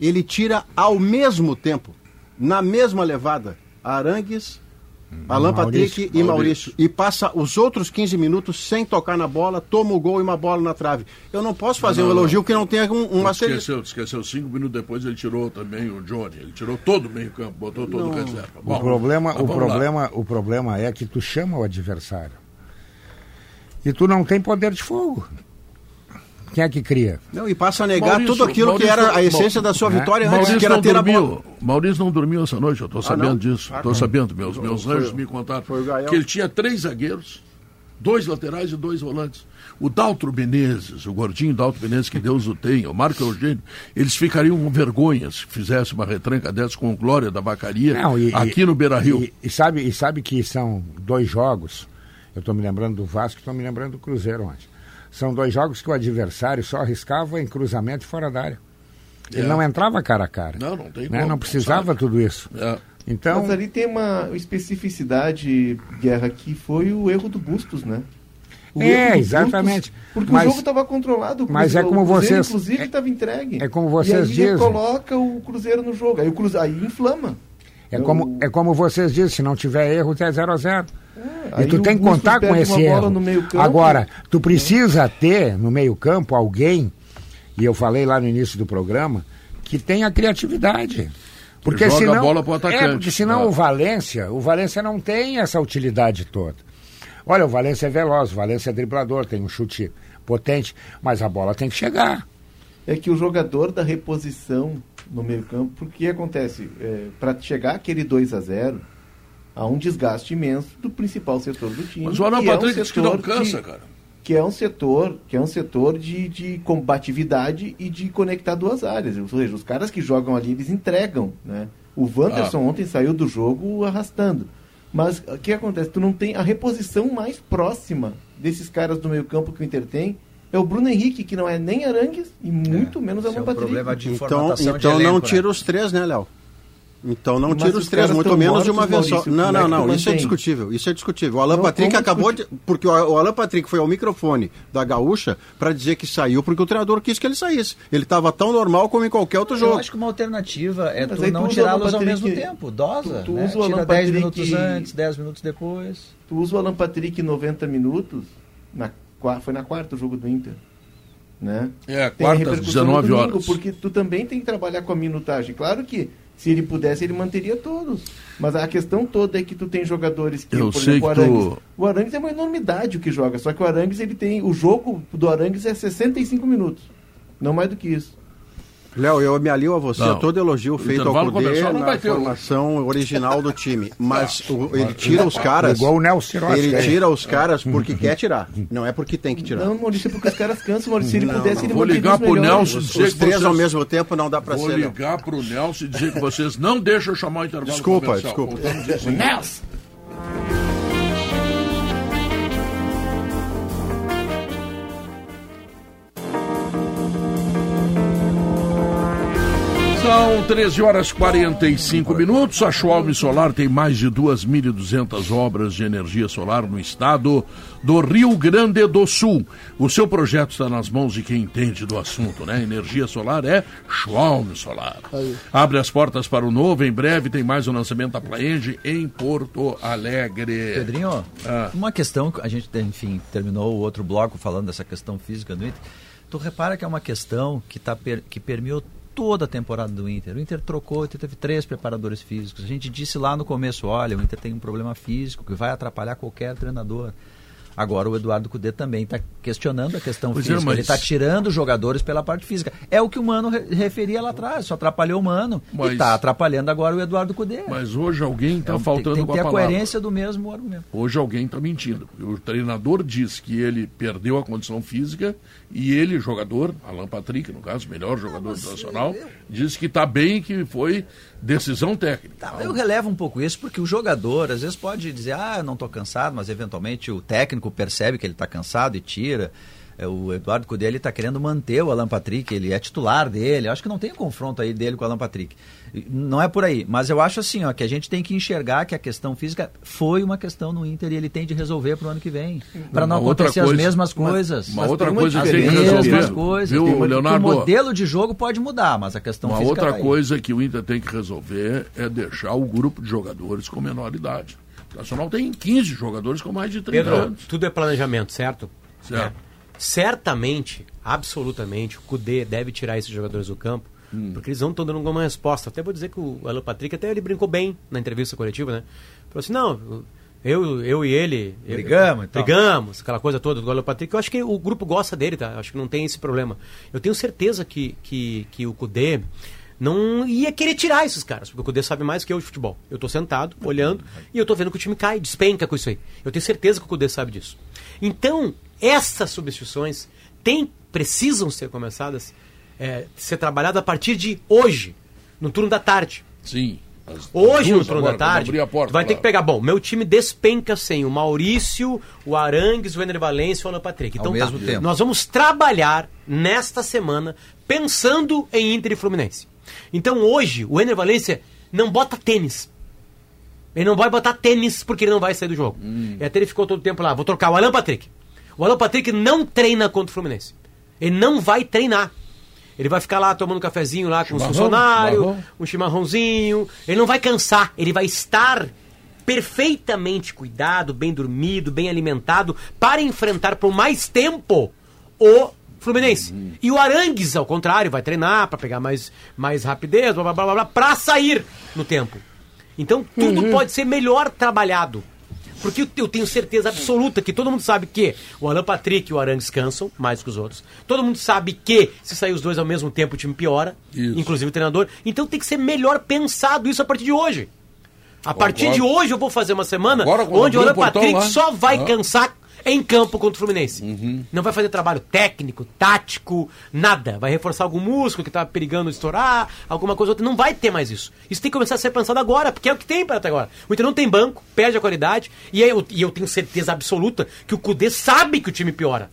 ele tira ao mesmo tempo, na mesma levada, Arangues, Alan Maurício. Patrick e Maurício. E passa os outros 15 minutos sem tocar na bola, toma o gol e uma bola na trave. Eu não posso fazer Não, um não, elogio não. que não tenha um, um asterisco. esqueceu, esqueceu. Cinco minutos depois ele tirou também o Johnny. Ele tirou todo o meio campo, botou todo o reserva. O Bom, problema, o, vamos lá. problema, o problema é que tu chama o adversário. E tu não tem poder de fogo. Quem é que cria? Não, e passa a negar Maurício, tudo aquilo que Maurício, era a essência da sua né? vitória antes, Maurício que era ter a bola. Maurício não dormiu essa noite, eu estou sabendo não? disso. Ah, Estou não. sabendo, meus, meus Foi- anjos me contaram. foi o Gael. Que ele tinha três zagueiros, dois laterais e dois volantes. O Daltro Menezes, o gordinho Daltro Menezes, que Deus o tenha, o Marco Eugênio, eles ficariam com vergonha se fizesse uma retranca dessa com glória da Bacaria Não, e- aqui e- no Beira Rio. E, e sabe, e sabe que são dois jogos. Eu estou me lembrando do Vasco, estou me lembrando do Cruzeiro ontem. São dois jogos que o adversário só arriscava em cruzamento fora da área. Ele É. não entrava cara a cara. Não, não tem né? como, Não precisava sabe? tudo isso. É. Então, Mas ali tem uma especificidade, Guerra, que foi o erro do Bustos, né? O É, exatamente. Bustos, porque Mas- o jogo estava controlado. o mas é como o Cruzeiro, vocês- Inclusive, é- estava entregue. é como vocês e aí dizem. coloca o Cruzeiro no jogo. Aí o Cruzeiro, aí inflama. é como, é como vocês dizem, se não tiver erro, é 0 a 0 E tu tem que contar com esse erro. Agora, tu precisa ter no meio-campo alguém, e eu falei lá no início do programa, que tenha criatividade. Porque joga a senão, bola pro atacante. É, porque senão É. o Valência, o Valência não tem essa utilidade toda. Olha, o Valência é veloz, o Valência é driblador, tem um chute potente, mas a bola tem que chegar. é que o jogador da reposição no meio-campo, porque acontece, é, para chegar aquele 2 a 0 há um desgaste imenso do principal setor do time. Mas o Alan que é um Patrick disse que não setor cansa, que- cara. Que é um setor, que é um setor de, de combatividade e de conectar duas áreas. Ou seja, os caras que jogam ali, eles entregam, né? O Wanderson Ah. ontem saiu do jogo arrastando. Mas o que acontece? Tu não tem a reposição mais próxima desses caras do meio-campo que o Inter tem é o Bruno Henrique, que não é nem Arangues e muito menos Esse é Alan o Patrick. problema de Então, formatação de então não elenco, né? tira os três, né, Léo? Então não tira os os três, muito menos de uma vez só. Não, é não, não, tu isso é discutível. Isso é discutível. O Alan Não, Patrick acabou de. Porque o, Alan Patrick foi ao microfone da Gaúcha para dizer que saiu porque o treinador quis que ele saísse. Ele estava tão normal como em qualquer outro Eu jogo. acho que uma alternativa é Mas tu tu não tirá-los ao mesmo tempo. Dosa, tu- tu né? usa o Alan Tira 10 Patrick- minutos antes, 10 minutos depois. Tu usa o Alan Patrick 90 minutos, na, foi na quarta o jogo do Inter. Né? É, quarta, repercussão 19 no domingo, horas. Porque tu também tem que trabalhar com a minutagem. Claro que se ele pudesse, ele manteria todos. Mas a questão toda é que tu tem jogadores que, Eu por sei exemplo, o que tu- Arangues. O Arangues é uma enormidade o que joga. Só que o Arangues, ele tem. O jogo do Arangues é 65 minutos. Não mais do que isso. Léo, eu me alio a você Não. a todo elogio feito ao Cudê não na vai ter um. formação original do time. <laughs> Mas o- ele tira os caras. Igual o Nelson Ele é. tira os caras porque quer tirar. Não é porque tem que tirar. Não, Maurício, porque os caras cansam, Maurício. Se ele pudesse, ele Vou ligar os pro. Nelson Os, dizer os três vocês... ao mesmo tempo não dá pra Vou ser. Léo. ligar pro Nelson e dizer que vocês não deixam eu chamar o intervalo Desculpa, desculpa. Nelson! São 13 horas e 45 minutos. A Schwalm Solar tem mais de 2.200 obras de energia solar no estado do Rio Grande do Sul. O seu projeto está nas mãos de quem entende do assunto, né? Energia solar é Schwalm Solar. Abre as portas para o novo. Em breve tem mais um lançamento da Plaenge em Porto Alegre. Pedrinho, Ah. uma questão que a gente, enfim, terminou o outro bloco falando dessa questão física do Inter. Tu repara que é uma questão que, tá per- que permeou toda a temporada do Inter. O Inter trocou, o Inter teve três preparadores físicos. A gente disse lá no começo, olha, o Inter tem um problema físico que vai atrapalhar qualquer treinador. Agora o Eduardo Cudê também está questionando a questão Pois é, física. mas- Ele está tirando jogadores pela parte física. É o que o Mano re- referia lá atrás, só atrapalhou o Mano e Mas- está atrapalhando agora o Eduardo Cudê. Mas hoje alguém está É faltando tem, tem que a ter a palavra. coerência do mesmo argumento. Hoje alguém está mentindo. O treinador diz que ele perdeu a condição física e ele, jogador, Alan Patrick, no caso, melhor jogador internacional, diz que está bem e que foi decisão técnica. Tá, eu relevo um pouco isso porque o jogador às vezes pode dizer, ah, eu não estou cansado, mas eventualmente o técnico percebe que ele está cansado e tira. É, O Eduardo Cudê está querendo manter o Alan Patrick, ele é titular dele. Eu acho que não tem confronto aí dele com o Alan Patrick. Não é por aí, mas eu acho assim, ó, que a gente tem que enxergar que a questão física foi uma questão no Inter e ele tem de resolver para o ano que vem, para não Uma acontecer coisa- as mesmas uma- coisas. uma outra uma coisa que as tem que resolver. mesmas coisas. Viu, Tem uma- Leonardo? O modelo de jogo pode mudar, mas a questão Uma física outra tá coisa que o Inter tem que resolver é deixar o grupo de jogadores com menor idade. O Nacional tem 15 jogadores com mais de 30 Pedro, anos. tudo é planejamento, certo? Certo. É. Certamente, absolutamente, o Cudê deve tirar esses jogadores do campo, Hum. porque eles não estão dando alguma resposta. Até vou dizer que o Alan Patrick até ele brincou bem na entrevista coletiva, né? Falou assim, não, eu, eu e ele... eu- Brigamos e tal. Brigamos, aquela coisa toda do Alan Patrick. Eu acho que o grupo gosta dele, tá? Acho que não tem esse problema. Eu tenho certeza que, que, que o Cudê não ia querer tirar esses caras, porque o Cudê sabe mais que eu de futebol. Eu tô sentado, olhando, e eu tô vendo que o time cai, despenca com isso aí. Eu tenho certeza que o Cudê sabe disso. Então, essas substituições têm, precisam ser começadas, é, ser trabalhadas a partir de hoje, no turno da tarde. Sim. As- Hoje, as no turno da tarde, porta, vai ter que pegar, bom, meu time despenca sem o Maurício, o Arangues, o Ener Valência e o Alan Patrick. Ao Então mesmo tá, tempo. nós vamos trabalhar nesta semana pensando em Inter e Fluminense. Então hoje, o Ener Valência não bota tênis. Ele não vai botar tênis porque ele não vai sair do jogo. Hum. E até ele ficou todo o tempo lá, vou trocar o Alan Patrick. O Alan Patrick não treina contra o Fluminense. Ele não vai treinar. Ele vai ficar lá tomando um cafezinho lá com os Chimarrão, funcionários, chimarrão. um chimarrãozinho. Ele não vai cansar, ele vai estar perfeitamente cuidado, bem dormido, bem alimentado para enfrentar por mais tempo o Fluminense. E o Arangues, ao contrário, vai treinar para pegar mais, mais rapidez, blá blá blá, blá para sair no tempo. Então tudo pode ser melhor trabalhado. Porque eu- eu tenho certeza absoluta que todo mundo sabe que o Alan Patrick e o Arangues cansam mais que os outros. Todo mundo sabe que se sair os dois ao mesmo tempo o time piora, Isso. inclusive o treinador. Então tem que ser melhor pensado isso a partir de hoje. A partir de hoje eu vou fazer uma semana Agora, onde o Alan Patrick lá. só vai Ah. cansar em campo contra o Fluminense. Não vai fazer trabalho técnico, tático, nada. Vai reforçar algum músculo que tá perigando estourar, alguma coisa ou outra. Não vai ter mais isso. Isso tem que começar a ser pensado agora, porque é o que tem para até agora. O Inter não tem banco, perde a qualidade, e eu, e eu tenho certeza absoluta que o Cudê sabe que o time piora.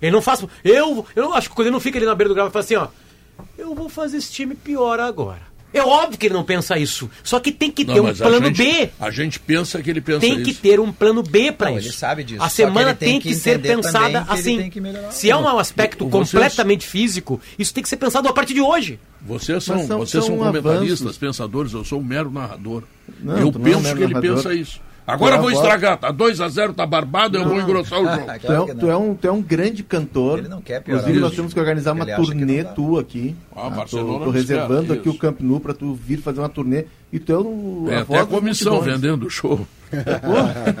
Ele não faz. Eu, eu acho que o Cudê não fica ali na beira do grau e fala assim, ó. Eu vou fazer esse time pior agora. É óbvio que ele não pensa isso. Só que tem que Não, ter um plano gente- B. A gente pensa que ele pensa Tem que isso. ter um plano B para isso. ele sabe disso, A que semana ele tem tem que que, ser pensada que ele assim. tem que melhorar. Se é um aspecto Vocês- completamente físico, isso tem que ser pensado a partir de hoje. Vocês são, são- vocês são, são comentaristas, avanços. pensadores, eu sou um mero narrador. Não, eu não é um penso mero que ele narrador. pensa isso. Agora eu Tu vou é estragar, tá 2x0, tá barbado, eu vou engrossar o jogo. Tu é, tu, é um, tu é um grande cantor. Ele não quer piorar. Inclusive, nós Isso. temos que organizar uma turnê tua aqui. Ah, Ah, Barcelona tô, tô reservando aqui isso. o Camp Nou pra tu vir fazer uma turnê. E tu é o. A até a comissão vendendo o show.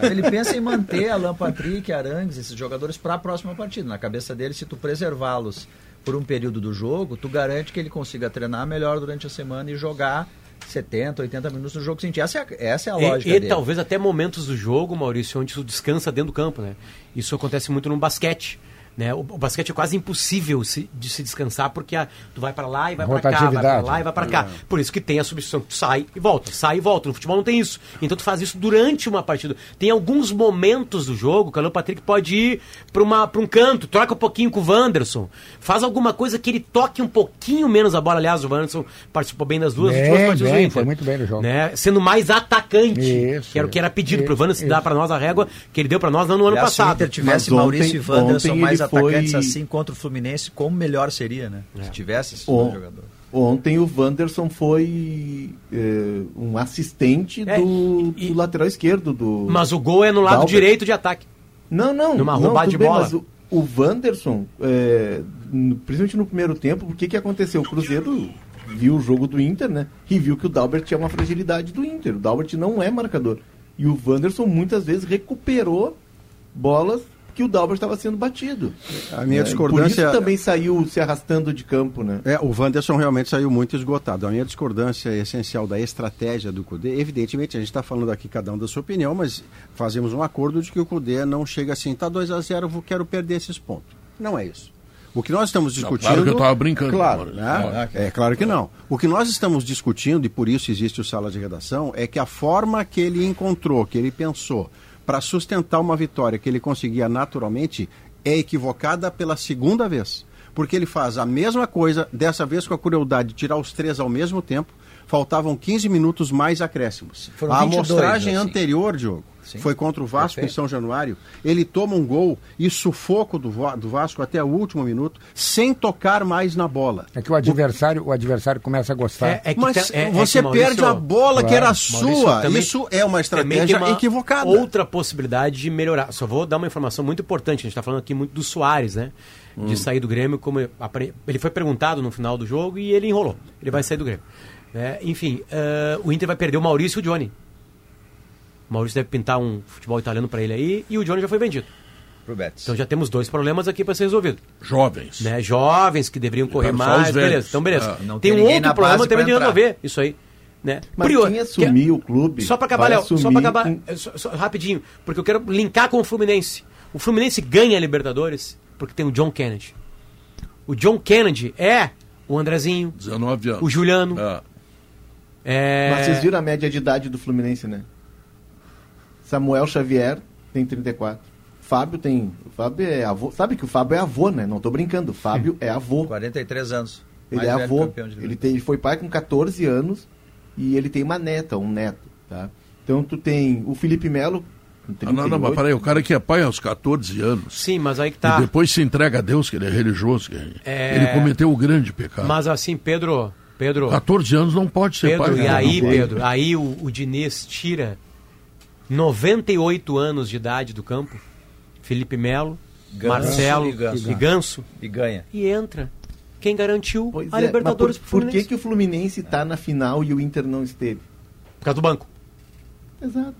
Ele pensa em manter Alan Patrick, Arangues, esses jogadores para a próxima partida. Na cabeça dele, se tu preservá-los por um período do jogo, tu garante que ele consiga treinar melhor durante a semana e jogar 70, 80 minutos no jogo sem Essa é, essa é a lógica E, e talvez até momentos do jogo, Maurício, onde tu descansa dentro do campo, né? Isso acontece muito no basquete. Né? O, o basquete é quase impossível se- de se descansar porque a- tu vai pra lá e vai pra cá, vai pra Rotatividade. lá e vai pra cá. Por isso que tem a substituição tu sai e volta, sai e volta. No futebol não tem isso. Então tu faz isso durante uma partida. Tem alguns momentos do jogo que o Alan Patrick pode ir pra um canto, troca um pouquinho com o Wanderson, faz alguma coisa que ele toque um pouquinho menos a bola. Aliás, o Wanderson participou bem das duas Bem, últimas partidas do bem, Inter. foi muito bem no jogo. Né? Sendo mais atacante, Isso, que era o que era pedido isso, pro Wanderson isso. dar pra nós a régua que ele deu pra nós no ano Aliás, se o passado. Inter tivesse Mas Maurício e ontem- Wanderson ontem mais ele atacantes assim contra o Fluminense, como melhor seria, né? Se tivesse dois jogadores. Ontem o Wanderson foi eh, um assistente É, do, e- do lateral esquerdo do. Mas o gol é no lado Dalbert. direito de ataque. Não, não. Numa roubada de bem, bola. Mas o, o Wanderson, é, n- principalmente no primeiro tempo, o que, que aconteceu? O Cruzeiro viu o jogo do Inter, né? E viu que o Dalbert tinha uma fragilidade do Inter. O Dalbert não é marcador. E o Wanderson muitas vezes recuperou bolas que o Dalbert estava sendo batido. A minha É, discordância- Por isso também saiu se arrastando de campo, né? É, o Wanderson realmente saiu muito esgotado. A minha discordância essencial da estratégia do Cudê, evidentemente, a gente está falando aqui cada um da sua opinião, mas fazemos um acordo de que o Cudê não chega assim, tá 2 a 0 vou quero perder esses pontos. Não é isso. O que nós estamos discutindo. claro que eu tava brincando, Claro, né? É claro que não. O que nós estamos discutindo, e por isso existe o sala de redação, é que a forma que ele encontrou, que ele pensou, para sustentar uma vitória que ele conseguia naturalmente, é equivocada pela segunda vez. Porque ele faz a mesma coisa, dessa vez com a crueldade de tirar os três ao mesmo tempo, faltavam 15 minutos mais acréscimos. Foram a 22, amostragem assim. anterior, Diogo, Sim. foi contra o Vasco Perfeito. em São Januário. Ele toma um gol e sufoco do, do Vasco até o último minuto, sem tocar mais na bola. É que o adversário, o adversário começa a gostar. É, é que Mas te- é- é você que, Maurício, perde a bola que Claro. era Maurício, sua. também- Isso é uma estratégia uma equivocada. Outra possibilidade de melhorar. Só vou dar uma informação muito importante. A gente está falando aqui muito do Soares, né? Hum. De sair do Grêmio. como Ele foi perguntado no final do jogo e ele enrolou. Ele vai sair do Grêmio. É, enfim, eh, o Inter vai perder o Maurício e o Johnny. O Maurício deve pintar um futebol italiano para ele aí e o Johnny já foi vendido. Pro Betis. Então já temos dois problemas aqui para ser resolvido. Jovens. Né? Jovens que deveriam correr mais, beleza. Então, beleza. Ah, não tem tem um outro problema também de resolver isso aí. Né? Mas Prior- quem assumir o clube. Só para acabar, Léo, só para acabar, com- é, só- só- rapidinho, porque eu quero linkar com o Fluminense. O Fluminense ganha a Libertadores porque tem o John Kennedy. O John Kennedy é o Andrezinho, 19 anos. o Juliano, Ah, é... Mas vocês viram a média de idade do Fluminense, né? Samuel Xavier tem 34. Fábio tem. O Fábio é avô. Sabe que o Fábio é avô, né? Não tô brincando. O Fábio é avô. 43 anos. Ele é avô. Ele, tem, ele foi pai com 14 anos e ele tem uma neta, um neto, tá? Então tu tem o Felipe Melo. Ah, não, não, mas 38. peraí, o cara que é pai aos 14 anos Sim, mas aí que tá. e depois se entrega a Deus, que ele é religioso, que É. ele cometeu o grande pecado. Mas assim, Pedro, Pedro, 14 anos não pode ser Pedro, pai. e cara, aí. Pedro, aí o, o Diniz tira 98 anos de idade do campo, Felipe Melo, Ganso Marcelo e Ganso. e Ganso, E ganha. e entra. Quem garantiu Pois a é, Libertadores mas pro por, por que, Fluminense? que o Fluminense tá na final e o Inter não esteve? Por causa do banco. Exato.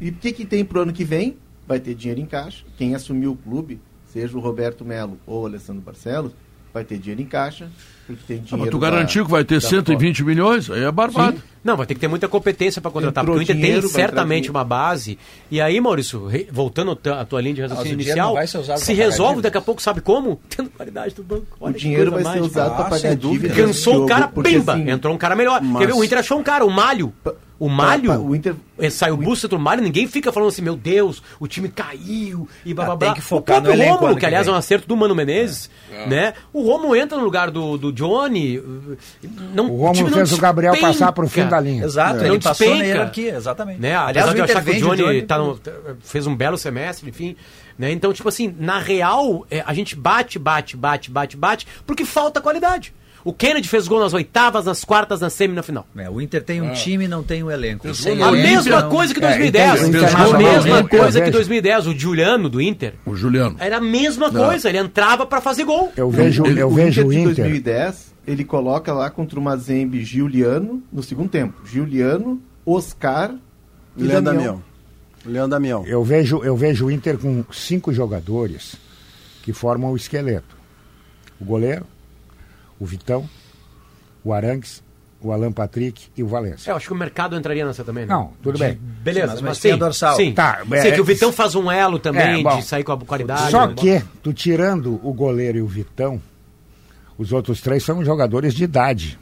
E o que, que tem pro ano que vem? Vai ter dinheiro em caixa. Quem assumiu o clube, seja o Roberto Melo ou o Alessandro Barcelos, vai ter dinheiro em caixa, porque tem Ah, mas tu da- garantiu que vai ter da 120 milhões? Aí é barbado. Sim. Não, vai ter que ter muita competência para contratar, Entrou porque o Inter tem certamente uma base. E aí, Maurício, re- voltando à tua- linha de raciocínio o inicial, se resolve daqui a pouco, sabe como? <laughs> Tendo qualidade do banco. O Olha que dinheiro vai ser usado para pagar dívida. Cansou o cara, pimba! assim, Entrou um cara melhor. Mas- Quer ver? O Inter achou um cara, o Malho. O Malho, pa- o Inter- eh, saiu o do Malho, ninguém fica falando assim, meu Deus, o time caiu e blá blá Ah, blá. tem que focar o próprio Rômulo, ano que que aliás é um acerto do Mano Menezes, né? O Romulo entra no lugar do, do Johnny. Não, O não fez o Gabriel despenca. passar pro fim da linha. Exato, Não ele passou na despenca. hierarquia, exatamente. Né? Aliás, o eu achar que o vende Johnny, tá no- fez um belo semestre, enfim. Né? Então, tipo assim, na real, é, a gente bate, bate, bate, bate, bate, porque falta qualidade. O Kennedy fez gol nas oitavas, nas quartas, na semi e na final. É, o Inter tem um time e não tem um elenco. Sem no A elenco, mesma não- coisa que É, 2010. então, o a mesma coisa que veja. 2010. O Juliano do Inter O Juliano. era a mesma coisa. Ele entrava pra fazer gol. Eu vejo, Ele- eu vejo o de Inter. 2010, ele coloca lá contra o Mazembe Giuliano no segundo tempo. Giuliano, Oscar e Leandro Damião. Damião. Leandro Damião. Eu vejo, eu vejo o Inter com cinco jogadores que formam o esqueleto. O goleiro, o Vitão, o Arangues, o Alan Patrick e o Valência. É, eu acho que o mercado entraria nessa também, né? Não, tudo bem. Beleza, Sim, mas mas, tem sim, a dorsal. sim. Tá, Sei é- que o Vitão faz um elo também É, bom. de sair com a qualidade. Só né? que, tu tirando o goleiro e o Vitão, os outros três são jogadores de idade.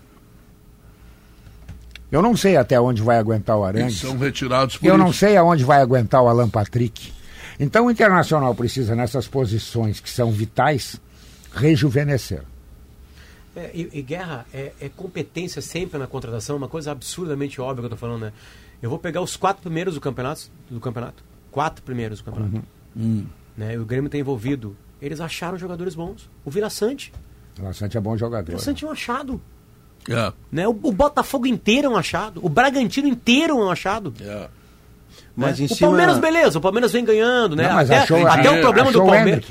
Eu não sei até onde vai aguentar o Eles Arangues. são retirados por Eu não isso. sei aonde vai aguentar o Alan Patrick. Então o Internacional precisa, nessas posições que são vitais, rejuvenescer. É, e, e Guerra, é, é competência sempre na contratação, uma coisa absurdamente óbvia que eu tô falando, né? Eu vou pegar os quatro primeiros do campeonato, do campeonato. Quatro primeiros do campeonato. Né? E o Grêmio tem envolvido. Eles acharam jogadores bons. O Vila Sante. O Lassante é bom O jogador. Vila Sante é um achado. É, Né? O, o Botafogo inteiro é um achado. O Bragantino inteiro é um achado. é. Mas né? em o cima- Palmeiras, beleza, o Palmeiras vem ganhando, né? Não, mas até achou- até achou- o problema do Palmeiras.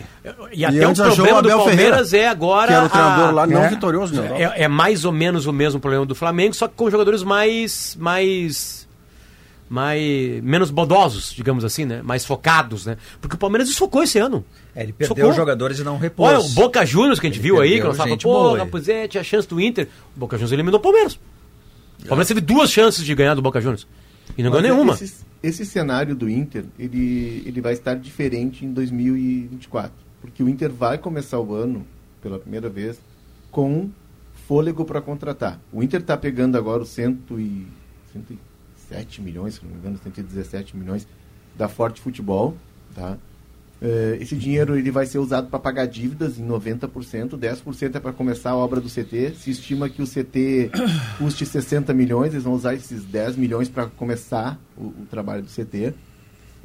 E E até o problema o do Palmeiras Ferreira, é agora. Que era o treinador a- lá, não É. vitorioso, não. é, é mais ou menos o mesmo problema do Flamengo, só que com jogadores mais. mais. mais. menos bodosos, digamos assim, né? Mais focados, né? Porque o Palmeiras desfocou esse ano. É, ele perdeu Socou. os jogadores e não repôs. Olha, o Boca Juniors que a gente Ele viu aí, que nós falamos, gente pô, é, tinha chance do Inter. O Boca Juniors eliminou o Palmeiras. O Palmeiras teve duas chances de ganhar do Boca Juniors. E não ganhou nenhuma. Esse, esse cenário do Inter, ele, ele vai estar diferente em 2024. Porque o Inter vai começar o ano, pela primeira vez, com fôlego para contratar. O Inter está pegando agora os 100 e, 107 milhões, se não me engano, 117 milhões da Forte Futebol. Tá? Eh, esse dinheiro ele vai ser usado para pagar dívidas em 90%, 10% é para começar a obra do CT. Se estima que o CT <coughs> custe 60 milhões, eles vão usar esses 10 milhões para começar o, o trabalho do CT.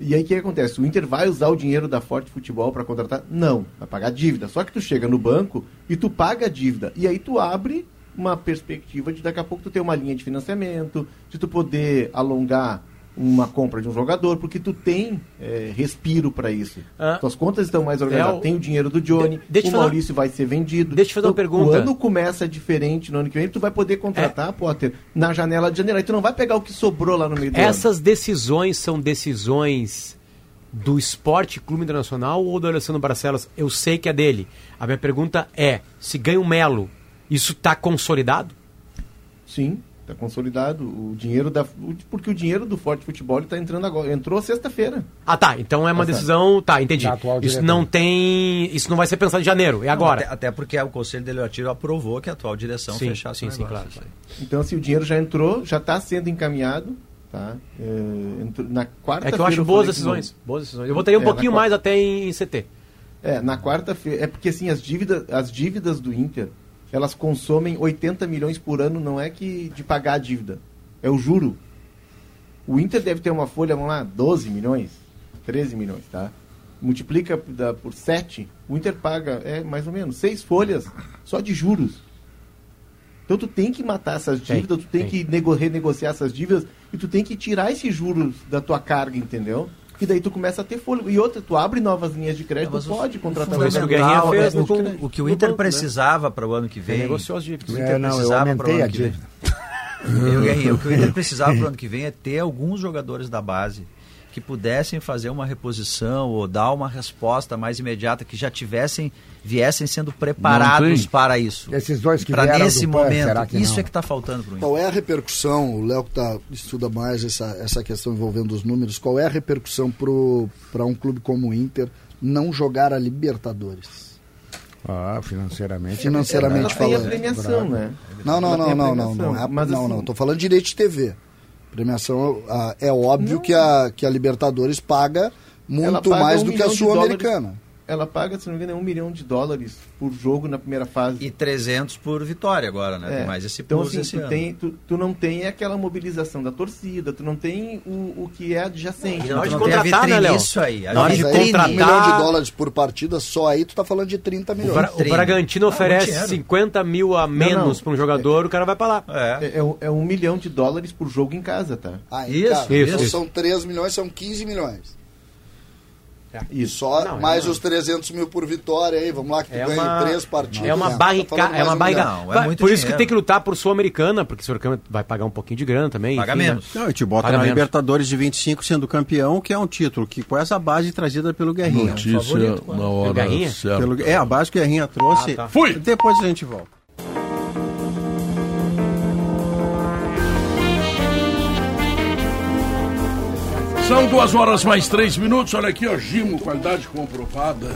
E aí o que acontece? O Inter vai usar o dinheiro da Forte Futebol para contratar? Não, vai pagar dívida. Só que tu chega no banco e tu paga a dívida. E aí tu abre uma perspectiva de daqui a pouco tu ter uma linha de financiamento, de tu poder alongar uma compra de um jogador, porque tu tem eh, respiro para isso. Ah. Tuas contas estão mais organizadas. É, Tem o dinheiro do Johnny, De- o Maurício vai ser vendido. Deixa eu fazer uma Então, pergunta. O ano começa diferente no ano que vem, tu vai poder contratar, Potter, na janela de janeiro. Aí tu não vai pegar o que sobrou lá no meio do ano. Essas decisões são decisões do Esporte Clube Internacional ou do Alessandro Barcelos? Eu sei que é dele. A minha pergunta é: se ganha o Melo, isso está consolidado? Sim, está consolidado. O dinheiro da. Porque o dinheiro do Forte Futebol está entrando agora. Entrou sexta-feira. Ah, tá. Então é uma Tá decisão. Tá, entendi. Isso não tem. Isso não vai ser pensado em janeiro, é agora. Até, até porque o Conselho Deliberativo aprovou que a atual direção Sim, fechasse sim, o sim, negócio. claro. Então, assim, o dinheiro já entrou, já está sendo encaminhado. Tá? É, entrou- na quarta É que eu acho boas decisões. Boas decisões. Eu botaria um É, pouquinho mais até em, em CT. É, na quarta-feira. É porque assim, as dívidas, as dívidas do Inter, elas consomem 80 milhões por ano, não é que de pagar a dívida. É o juro. O Inter deve ter uma folha, vamos lá, 12 milhões, 13 milhões, tá? Multiplica por 7, o Inter paga, é mais ou menos, seis folhas só de juros. Então tu tem que matar essas Tem, dívidas, tu tem, tem. que nego- renegociar essas dívidas e tu tem que tirar esses juros da tua carga, entendeu? E daí tu começa a ter fôlego. E outra, tu abre novas linhas de crédito, Mas o- pode contratar isso que o fundamental Guerrinha fez é no- o, o que o Inter né? precisava para o ano que vem. Negociou as dívidas. o É, Inter não, eu aumentei ano a que vem. dívida. Eu, o que o Inter <laughs> precisava para o ano que vem é ter alguns jogadores da base que pudessem fazer uma reposição ou dar uma resposta mais imediata, que já tivessem, viessem sendo preparados para isso. Esses dois que Para vieram nesse momento. será que isso não? é que está faltando para o Inter. Qual é a repercussão, o Léo que tá, estuda mais essa, essa questão envolvendo os números, qual é a repercussão para um clube como o Inter não jogar a Libertadores? Ah, financeiramente. Financeiramente Ela tem a falando. premiação, né? Não, não, não, tem a não, não, não, é, mas não, assim- não, tô falando de direito de TV. Premiação, ah, é óbvio que a, que a Libertadores paga muito paga mais um do que a. Sul-Americana. Ela paga, se não me engano, é um milhão de dólares por jogo na primeira fase. E 300 por vitória agora, né? É. Tem mais esse então, assim, esse tu, tem, tu, tu não tem aquela mobilização da torcida, tu não tem o, o que é adjacente. Na hora de Tu não tem a contratar, né, Léo? Isso aí. A Na hora de vitrine. um contratar- milhão de dólares por partida, só aí tu tá falando de 30 O, milhões. Bra- o. Bragantino Ah, oferece muito dinheiro. 50 mil a menos não. para um jogador, o cara vai para lá. É. É, é um- é um milhão de dólares por jogo em casa, tá? Aí, Isso, cara, isso, então isso. são 3 milhões, são 15 milhões. E só Não, é mais uma- os 300 mil por vitória aí. Vamos lá, que tu É ganha uma, três partidas. é uma né? Tá é uma um milhão. Não, é muito por isso que dinheiro. tem que lutar por Sul-Americana, porque Sul-Americana vai pagar um pouquinho de grana também. Paga enfim, né? menos. Não, e te bota Paga na menos. Libertadores de 25 sendo campeão, que é um título que com essa base trazida pelo Guerrinha. Notícia favorito, na hora Garrinha? certa. Pelo- é, a base que o Guerrinha trouxe. Ah, tá. Fui! Depois a gente volta. São duas horas mais três minutos. Olha aqui, ó, Gimo, qualidade comprovada.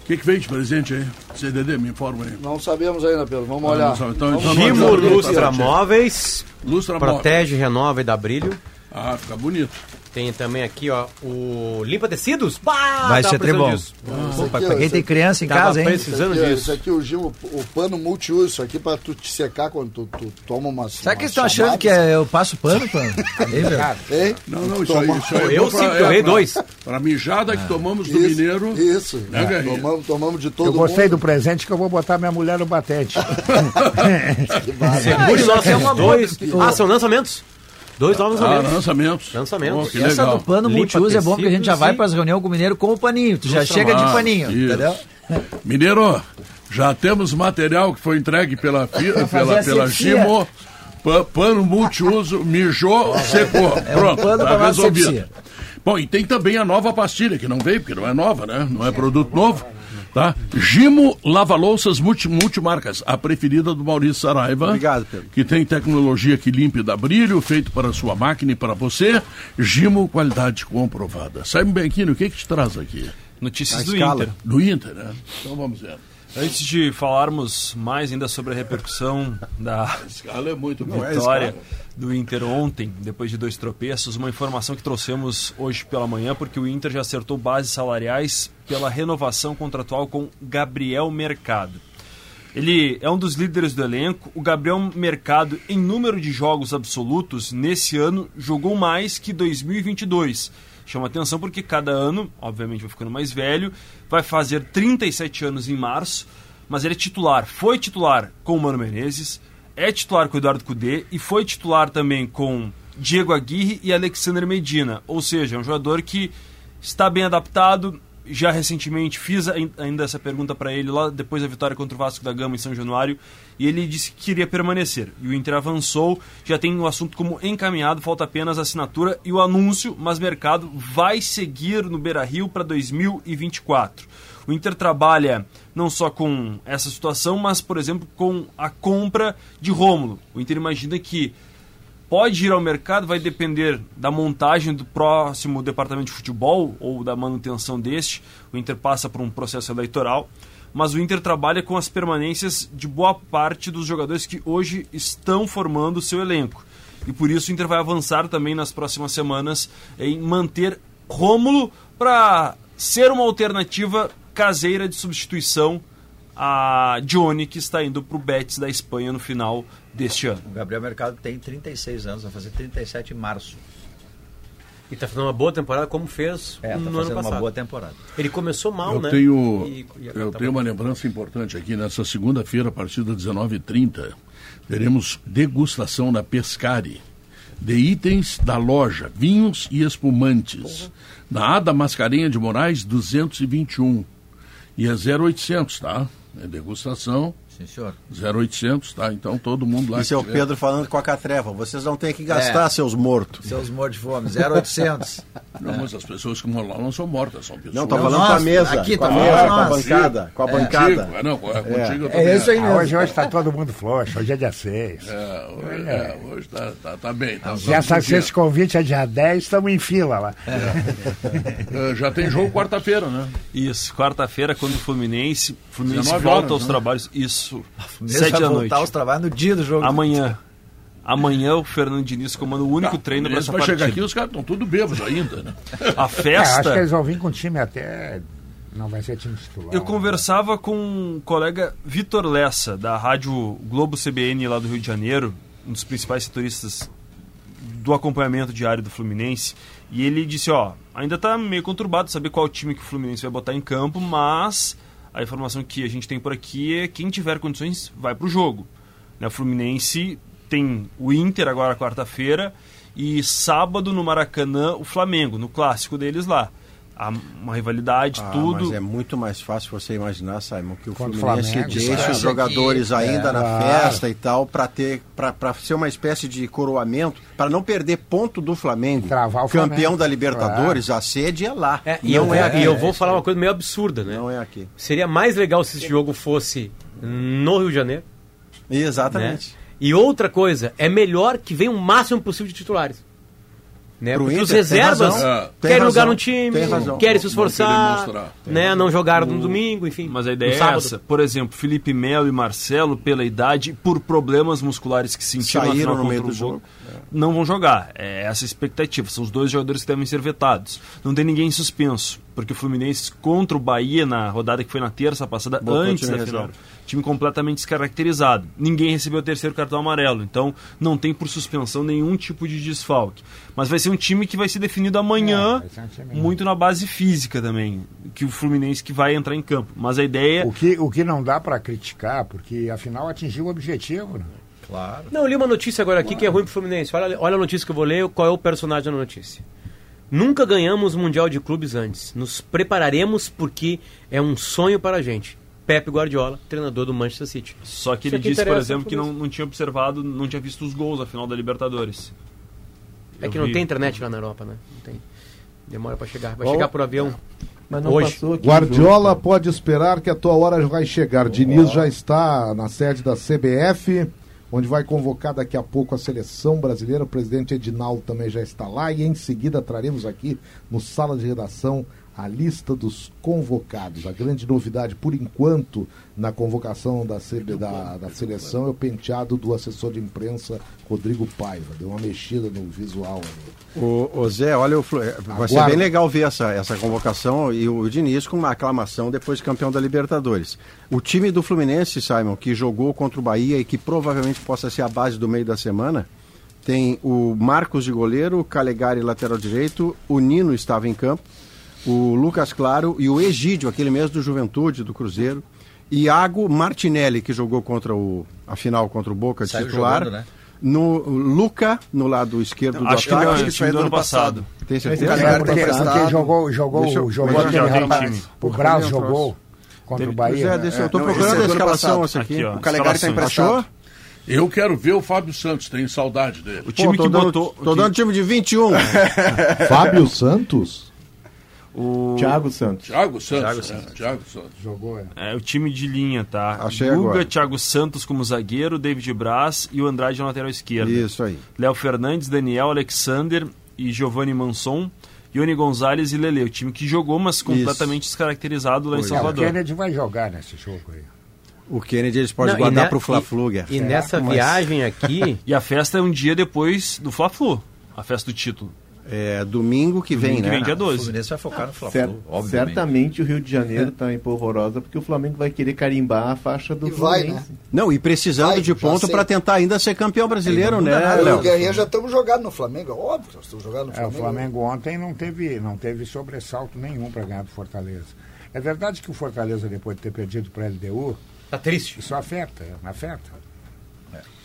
O que, que veio de presente aí? CDD, me informa aí. Não sabemos ainda, Pedro. Vamos Ah, olhar. não sabe. Então- Vamos então não Gimo adianta, Lustra. Móveis, Lustra móvel. protege, renova e dá brilho. Ah, fica bonito. Tem também aqui, ó, o Limpa Tecidos. Bah, Vai ser tribom. disso. Pô, pra, aqui, pra ó, quem tem criança em Tava casa, hein? precisando Isso aqui, disso. Isso aqui, o Gil, o pano multiuso, isso aqui pra tu te secar quando tu, tu toma uma Será que eles estão achando que é- eu passo pano, pano? Ei, velho. Hein? Não, não, isso aí, isso aí é Eu sim, é tomei pra- dois. Pra mijada que tomamos do Isso, mineiro. Isso. Né, Guerrinha? tomamos, tomamos de todo Eu gostei do mundo. presente que eu vou botar minha mulher no batente. <laughs> Segure nossos é dois. boa. Ah, são lançamentos? Dois novos Ah, lançamentos. lançamentos. Lançamentos. Oh, que Essa legal. do pano multiuso é bom porque a gente já vai para as reuniões com o mineiro com o paninho. Tu já chega de mais. paninho, Isso. entendeu? Mineiro, já temos material que foi entregue pela, pela, pela. Gimo. Pa- Pano multiuso, mijou, secou. É um Pronto, pano tá pra resolvido. Bom, e tem também a nova pastilha, que não veio, porque não é nova, né? Não é produto novo. Tá? Gimo Lava-Louças multi, Multimarcas, a preferida do Maurício Saraiva. Obrigado, Pedro. Que tem tecnologia que limpa e dá brilho, feito para sua máquina e para você. Gimo, qualidade comprovada. Bem aqui, o que que te traz aqui? Notícias A do escala. Inter. Do Inter, né? Então vamos ver. Antes de falarmos mais ainda sobre a repercussão da é muito vitória do Inter ontem, depois de dois tropeços, uma informação que trouxemos hoje pela manhã, porque o Inter já acertou bases salariais pela renovação contratual com Gabriel Mercado. Ele é um dos líderes do elenco. O Gabriel Mercado, em número de jogos absolutos, nesse ano jogou mais que 2022. Chama atenção porque cada ano, obviamente, vai ficando mais velho, vai fazer 37 anos em março, mas ele é titular. Foi titular com o Mano Menezes, é titular com o Eduardo Cudê e foi titular também com Diego Aguirre e Alexander Medina. Ou seja, é um jogador que está bem adaptado. Já recentemente fiz ain- ainda essa pergunta para ele lá depois da vitória contra o Vasco da Gama em São Januário e ele disse que queria permanecer. E o Inter avançou, já tem o assunto como encaminhado, falta apenas a assinatura e o anúncio, mas mercado vai seguir no Beira-Rio para 2024. O Inter trabalha não só com essa situação, mas, por exemplo, com a compra de Rômulo. O Inter imagina que pode ir ao mercado, vai depender da montagem do próximo departamento de futebol ou da manutenção deste. O Inter passa por um processo eleitoral, mas o Inter trabalha com as permanências de boa parte dos jogadores que hoje estão formando o seu elenco. E por isso o Inter vai avançar também nas próximas semanas em manter Rômulo para ser uma alternativa caseira de substituição a Johnny, que está indo para o Betis da Espanha no final deste ano. O Gabriel Mercado tem 36 anos, vai fazer 37 em março. E tá fazendo uma boa temporada como fez É, tá no ano fazendo passado. uma boa temporada. Ele começou mal, Eu né? tenho, E- e eu tá tenho bom. uma lembrança importante aqui. Nessa segunda-feira, a partir das 19h30, teremos degustação na Pescari de itens da loja, vinhos e espumantes. Na Ada Mascarenha de Moraes, 221. E é 0800, tá? É degustação, Sim, senhor. 0800, tá? Então todo mundo lá. Isso é o tiver- Pedro falando com a catreva. Vocês não têm que gastar, É. seus mortos. Seus mortos de fome, 0800. Não, mas as pessoas que moram lá não são mortas, são pessoas. Não, Não, falando com a mesa. aqui com a tá mesa, falando com a bancada. Com a Contigo, bancada. é, não, é, contigo eu É também isso aí Ah, mesmo. hoje hoje está todo mundo frouxo, hoje é dia 6. É, hoje, é, hoje tá, tá, tá bem. Tá, Se, essa, se esse convite é dia 10, estamos em fila lá. É, já tem jogo quarta-feira, né? Isso, quarta-feira, quando o Fluminense, Fluminense 19 volta horas, aos né? trabalhos. Isso, Mesmo sete vai da voltar noite. aos trabalhos no dia do jogo. Amanhã. Amanhã o Fernando Diniz comanda o único treino para essa vai partida. chegar aqui, os caras estão tudo bêbados ainda, né? <laughs> A É, acho que festa. eles vão vir com time até. Não vai ser time titular. Eu conversava com um colega Vitor Lessa, da Rádio Globo CBN lá do Rio de Janeiro, um dos principais setoristas do acompanhamento diário do Fluminense, e ele disse, ó, ainda tá meio conturbado saber qual time que o Fluminense vai botar em campo, mas a informação que a gente tem por aqui é quem tiver condições vai pro jogo. Né, O Fluminense tem o Inter agora quarta-feira e sábado no Maracanã o Flamengo, no clássico deles lá. Há uma rivalidade, Ah, tudo. Mas é muito mais fácil você imaginar, Simon, que o Fluminense Flamengo, deixe claro. os jogadores ainda É, na claro. festa e tal, para ter, para ser uma espécie de coroamento, para não perder ponto do Flamengo, Travar o campeão Flamengo. da Libertadores, a sede é lá. É, e eu, é aqui. e eu vou falar uma coisa meio absurda, né? Não é aqui. Seria mais legal se esse jogo fosse no Rio de Janeiro. né? Exatamente. E outra coisa, é melhor que venha o máximo possível de titulares. Né? Pro Porque os Inter, tem reservas razão. É. Querem lugar no time, querem se esforçar, mostrar. né? não jogaram no domingo, enfim. Mas a ideia é essa. Por exemplo, Felipe Melo e Marcelo, pela idade e por problemas musculares que sentiram na Saíram final no meio do o Boca, não vão jogar. É essa a expectativa. São os dois jogadores que devem ser vetados. Não tem ninguém suspenso, porque o Fluminense contra o Bahia na rodada que foi na terça passada, Botou antes da final, reserva. time completamente descaracterizado. Ninguém recebeu o terceiro cartão amarelo, então não tem por suspensão nenhum tipo de desfalque. Mas vai ser um time que vai ser definido amanhã, É, um muito na base física também, que o Fluminense que vai entrar em campo. Mas a ideia O que, o que não dá para criticar, porque afinal atingiu o objetivo. Né? Claro. Não, eu li uma notícia agora aqui que é ruim pro Fluminense. Olha, olha a notícia que eu vou ler, qual é o personagem da notícia. Nunca ganhamos o Mundial de Clubes antes. Nos prepararemos porque é um sonho para a gente. Pepe Guardiola, treinador do Manchester City. Só que Isso ele disse, por exemplo, que não, não tinha observado, não tinha visto os gols na final da Libertadores. É Eu que não vi. tem internet lá na Europa, né? Não tem. Demora para chegar. Vai Bom, chegar por avião. Mas não Hoje. passou aqui Guardiola pode esperar que a tua hora vai chegar. Diniz já está na sede da CBF, onde vai convocar daqui a pouco a seleção brasileira. O presidente Edinaldo também já está lá. E em seguida traremos aqui no Sala de Redação a lista dos convocados. A grande novidade, por enquanto, na convocação da, CB, da, da seleção é o penteado do assessor de imprensa Rodrigo Paiva. Deu uma mexida no visual ali. O, o Zé, olha, o Flu- vai ser bem legal ver essa, essa convocação e o Diniz com uma aclamação depois de campeão da Libertadores. O time do Fluminense, Simon, que jogou contra o Bahia e que provavelmente possa ser a base do meio da semana, tem o Marcos de goleiro, o Calegari lateral direito, o Nino estava em campo, o Lucas Claro e o Egídio, aquele mesmo do Juventude, do Cruzeiro, Iago Martinelli, que jogou contra o a final contra o Boca de Saiu titular. jogando, né? No Luca, no lado esquerdo do Acho que ataque. não, que é o saiu time do ano passado. Tem O certeza? Calegari É, porque, tá porque emprestado. jogou, jogou, Deixa eu- jogou aquele tem rapaz. time. O Braz Tem jogou contra o Bahia. deixa, eu É, tô não, procurando é a escalação passado. essa aqui. Aqui, ó. O Calegari tá Escalação. emprestado. Achou? Eu quero ver o Fábio Santos, tenho saudade dele. O Pô, time tô que dando, botou. Tô dando time de 21. <laughs> Fábio Santos? O, Thiago Santos. Thiago Santos. Thiago né? Santos. Thiago Santos. Jogou, é. é, o time de linha, tá? Achei Guga, agora. Thiago Santos como zagueiro, David Braz e o Andrade na lateral esquerda. Isso aí. Léo Fernandes, Daniel Alexander e Giovanni Manson. Ione Gonzalez e Lele, o time que jogou, mas completamente descaracterizado lá em Pois é. É, o Salvador. Kennedy vai jogar nesse jogo aí. O Kennedy eles podem Não, e guardar ne- pro Fla-Flu, Guerra. E nessa Mas- viagem aqui, <laughs> E a festa é um dia depois do Fla-Flu, a festa do título. É domingo que vem, Domingo que né? vem, dia O 12. Fluminense vai focar no Cer- Fla-Flu, obviamente. certamente o Rio de Janeiro está em polvorosa porque o Flamengo vai querer carimbar a faixa do E vai, Fluminense. né? Não, e precisando Vai, de ponto para tentar ainda ser campeão brasileiro, né, nada, e Léo? o Guerrinha já estamos jogados no Flamengo, óbvio que nós estamos jogando no É, o Flamengo. Flamengo ontem não teve, não teve sobressalto nenhum para ganhar do Fortaleza. É verdade que o Fortaleza, depois de ter perdido para a LDU, tá triste. isso afeta, afeta.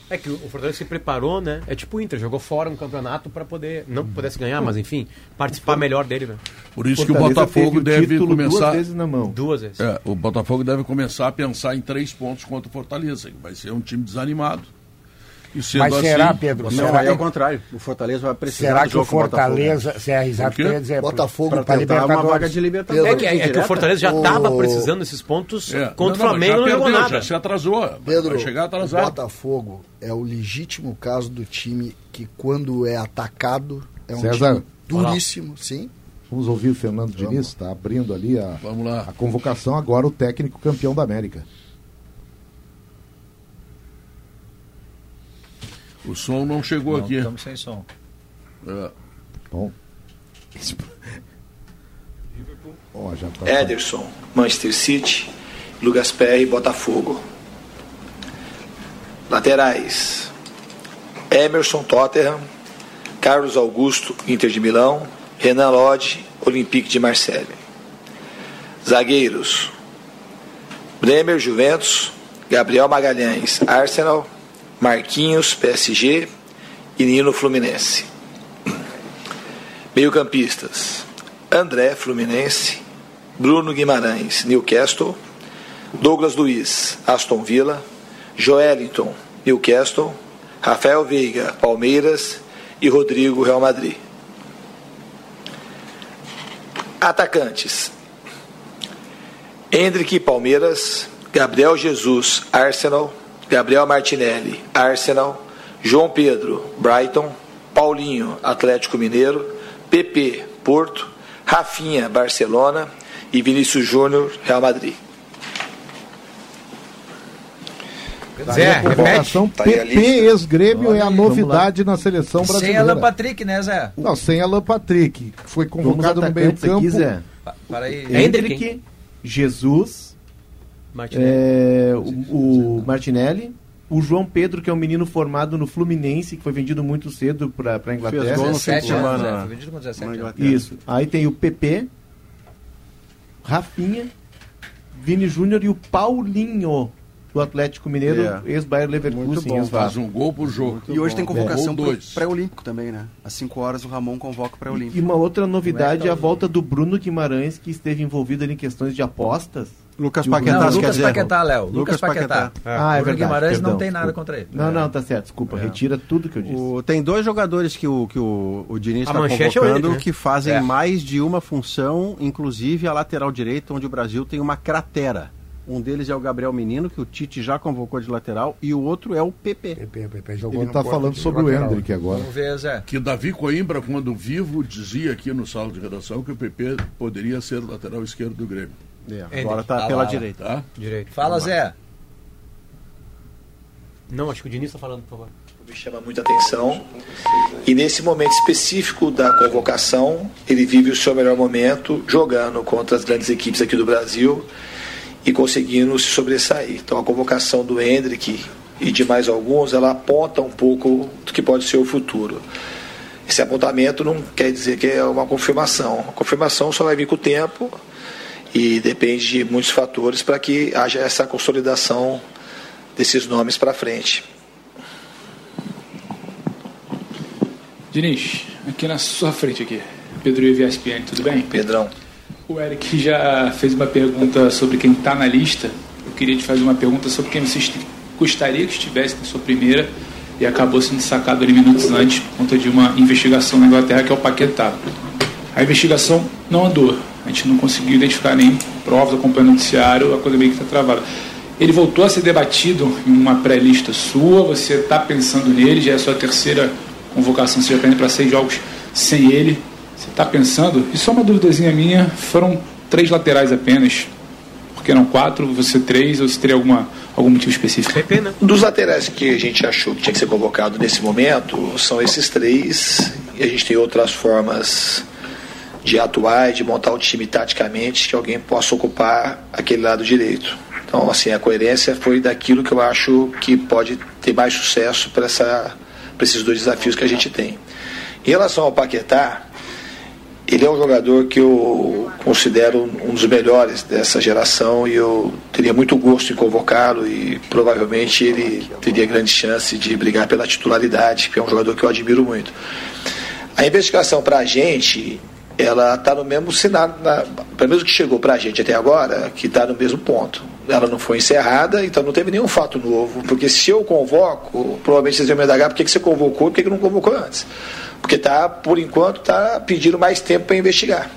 É que o Fortaleza se preparou, né? É tipo o Inter, jogou fora um campeonato para poder, não que pudesse ganhar, mas enfim, participar melhor dele, né? Por isso que o Fortaleza Botafogo o deve começar. duas vezes na mão. Duas vezes. É, o Botafogo deve começar a pensar em três pontos contra o Fortaleza, que vai ser um time desanimado. Sendo Mas será, assim, Pedro? Não, será, é o contrário. O Fortaleza vai precisar será que o. Fortaleza, é que eu ia dizer, Botafogo para Pra tentar uma vaga de Libertadores. É que, é que o. Fortaleza já O- estava precisando desses pontos é, contra não, o não, Flamengo já não jogou perdeu, nada. Já se atrasou. Pedro, vai chegar o atrasado. Botafogo é o legítimo caso do time que quando é atacado é um César, time duríssimo, sim. Vamos ouvir o Fernando Diniz, está abrindo ali a, Vamos lá. a convocação agora, o técnico campeão da América. O som não chegou Não, aqui. Estamos sem som. É. Bom. Já tá Ederson, Manchester City, Lucas Perry, Botafogo. Laterais: Emerson, Tottenham, Carlos Augusto, Inter de Milão, Renan Lodge, Olympique de Marseille. Zagueiros: Bremer, Juventus, Gabriel Magalhães, Arsenal, Marquinhos, PSG e Nino Fluminense. Meio-campistas: André, Fluminense, Bruno Guimarães, Newcastle, Douglas Luiz, Aston Villa, Joelinton, Newcastle, Rafael Veiga, Palmeiras e Rodrigo, Real Madrid. Atacantes: Hendrick, Palmeiras, Gabriel Jesus, Arsenal, Gabriel Martinelli, Arsenal, João Pedro, Brighton, Paulinho, Atlético Mineiro, PP, Porto, Rafinha, Barcelona e Vinícius Júnior, Real Madrid. Zé, repete. Tá a PP lista. ex-grêmio é a novidade na seleção Sem brasileira. Alan Patrick, né, Zé? Não, sem Alan Patrick, que foi convocado no meio atacantes campo. aqui, Zé. Pa- Para aí. Hendrick, Hendrick, Jesus, Martinelli. é, o, o Martinelli, o João Pedro, que é um menino formado no Fluminense, que foi vendido muito cedo para a Inglaterra. Fez gol no 17 fim de anos, semana. Zé. Foi vendido com 17 Na anos. Inglaterra. Isso. Aí tem o PP, Rafinha, Vini Júnior e o Paulinho do Atlético Mineiro, É. ex-Bayer Muito Leverkusen, bom. ex-Vasco. Faz um gol por jogo. E hoje tem convocação dois. pré-olímpico também, né? Às 5 horas o Ramon convoca o E pré-olímpico. uma outra novidade é a volta do Bruno Guimarães, que esteve envolvido ali em questões de apostas. Lucas Paquetá, Não, Lucas dizer. Paquetá, Léo. Lucas, Lucas Paquetá. Paquetá. Ah, é verdade. Guimarães perdão, não tem nada desculpa. contra ele. Não, não, tá certo, desculpa. Retira tudo que eu disse. O- tem dois jogadores que o, que o, o Diniz está é convocando Hendrick, né? que fazem É. mais de uma função, inclusive a lateral direita, onde o Brasil tem uma cratera. Um deles é o Gabriel Menino, que o Tite já convocou de lateral, e o outro é o PP. PP, PP jogou Ele tá Porto falando sobre o. Hendrick agora. Vamos ver, Zé. Que Davi Coimbra, quando vivo, dizia aqui no sala de redação que o PP poderia ser o lateral esquerdo do Grêmio. É, agora tá pela lá. direita. Tá? Direito. Fala, Zé. Não, acho que o Diniz tá falando, por favor. me chama muita atenção. E nesse momento específico da convocação, ele vive o seu melhor momento jogando contra as grandes equipes aqui do Brasil e conseguindo se sobressair. Então a convocação do Hendrick e de mais alguns, ela aponta um pouco do que pode ser o futuro. Esse apontamento não quer dizer que é uma confirmação. A confirmação só vai vir com o tempo e depende de muitos fatores para que haja essa consolidação desses nomes para frente. Diniz, aqui na sua frente aqui. Pedro ESPN, tudo bem? Pedrão. O Eric já fez uma pergunta sobre quem está na lista. Eu queria te fazer uma pergunta sobre quem você gostaria que estivesse na sua primeira e acabou sendo sacado ali minutos antes por conta de uma investigação na Inglaterra que é o Paquetá. A investigação não andou. A gente não conseguiu identificar nem provas acompanhando o noticiário, a coisa meio que está travada. Ele voltou a ser debatido em uma pré-lista sua, você está pensando nele, já é a sua terceira convocação, você já está indo para seis jogos sem ele. Você está pensando? E só uma duvidazinha minha, foram três laterais apenas. Por que não quatro? Você três? Ou você teria alguma, algum motivo específico? Né? Dos laterais que a gente achou que tinha que ser convocado nesse momento, são esses três. E a gente tem outras formas de atuar e de montar o time taticamente que alguém possa ocupar aquele lado direito. Então, assim, a coerência foi daquilo que eu acho que pode ter mais sucesso para esses dois desafios que a gente tem. Em relação ao Paquetá, ele é um jogador que eu considero um dos melhores dessa geração e eu teria muito gosto em convocá-lo e provavelmente ele teria grande chance de brigar pela titularidade, porque é um jogador que eu admiro muito. A investigação para a gente, ela está no mesmo cenário, na, pelo menos que chegou para a gente até agora, que está no mesmo ponto. Ela não foi encerrada, então não teve nenhum fato novo, porque se eu convoco, provavelmente vocês vão me indagar por que, que você convocou e por que, que não convocou antes. Porque tá, por enquanto está pedindo mais tempo para investigar.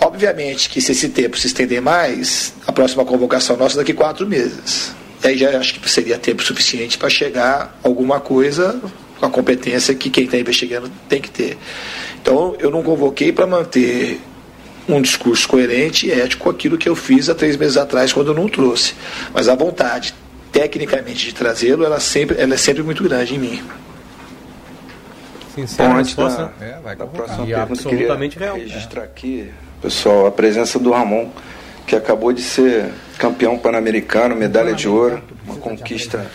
Obviamente que se esse tempo se estender mais, a próxima convocação nossa é daqui quatro meses. E aí já acho que seria tempo suficiente para chegar alguma coisa com a competência que quem está investigando tem que ter. Então eu não convoquei para manter um discurso coerente e ético com aquilo que eu fiz há três meses atrás quando eu não trouxe. Mas a vontade, tecnicamente, de trazê-lo, ela, sempre, ela é sempre muito grande em mim. Sincera Bom, antes resposta. da, É, vai da próxima E pergunta, absolutamente queria real. registrar aqui, pessoal, a presença do Ramon, que acabou de ser campeão pan-americano, medalha de ouro, uma conquista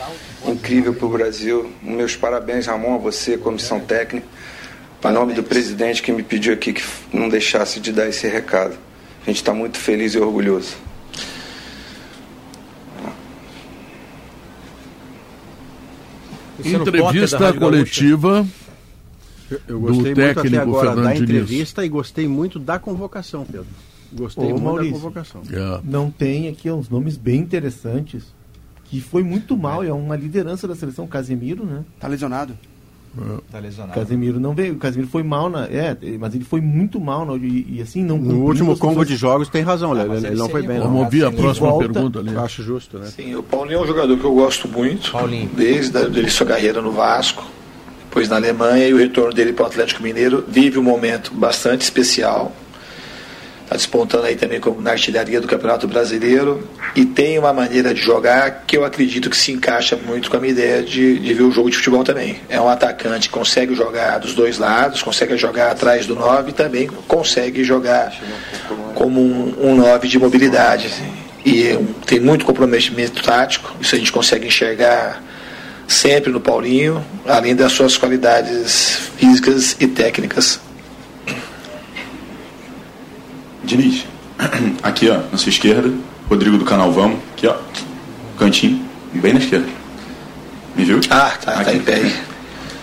incrível para o Brasil. Meus parabéns, Ramon, a você, comissão técnica, em nome do presidente que me pediu aqui que não deixasse de dar esse recado. A gente está muito feliz e orgulhoso. Entrevista coletiva Eu, eu do gostei muito até técnico agora Fernando da Diniz. entrevista e gostei muito da convocação, Pedro. Gostei Ô, muito Maurício, da convocação. É. Não tem aqui uns nomes bem interessantes. Que foi muito mal, é uma liderança da seleção. Casemiro, né? Tá lesionado. Tá lesionado. Casemiro não veio. O Casemiro foi mal na. É, mas ele foi muito mal na, e, e assim não No último combo suas- de jogos tem razão, Ah, ele, ele ele não foi bem. bom. Vamos ouvir a Sim, próxima volta. pergunta ali. Acho justo, né? Sim, o Paulinho é um jogador que eu gosto muito. Paulinho. Desde a dele sua carreira no Vasco, depois na Alemanha e o retorno dele para o Atlético Mineiro. Vive um momento bastante especial. Está despontando aí também como na artilharia do Campeonato Brasileiro. E tem uma maneira de jogar que eu acredito que se encaixa muito com a minha ideia de, de ver o jogo de futebol também. É um atacante que consegue jogar dos dois lados, consegue jogar atrás do 9 e também consegue jogar como um, um 9 de mobilidade. E um- tem muito comprometimento tático, isso a gente consegue enxergar sempre no Paulinho, além das suas qualidades físicas e técnicas. Diniz, <clears throat> aqui ó, na sua esquerda, Rodrigo do canal Vamos, aqui ó, cantinho, bem na esquerda. Me viu? Ah, tá, tá em pé. <laughs>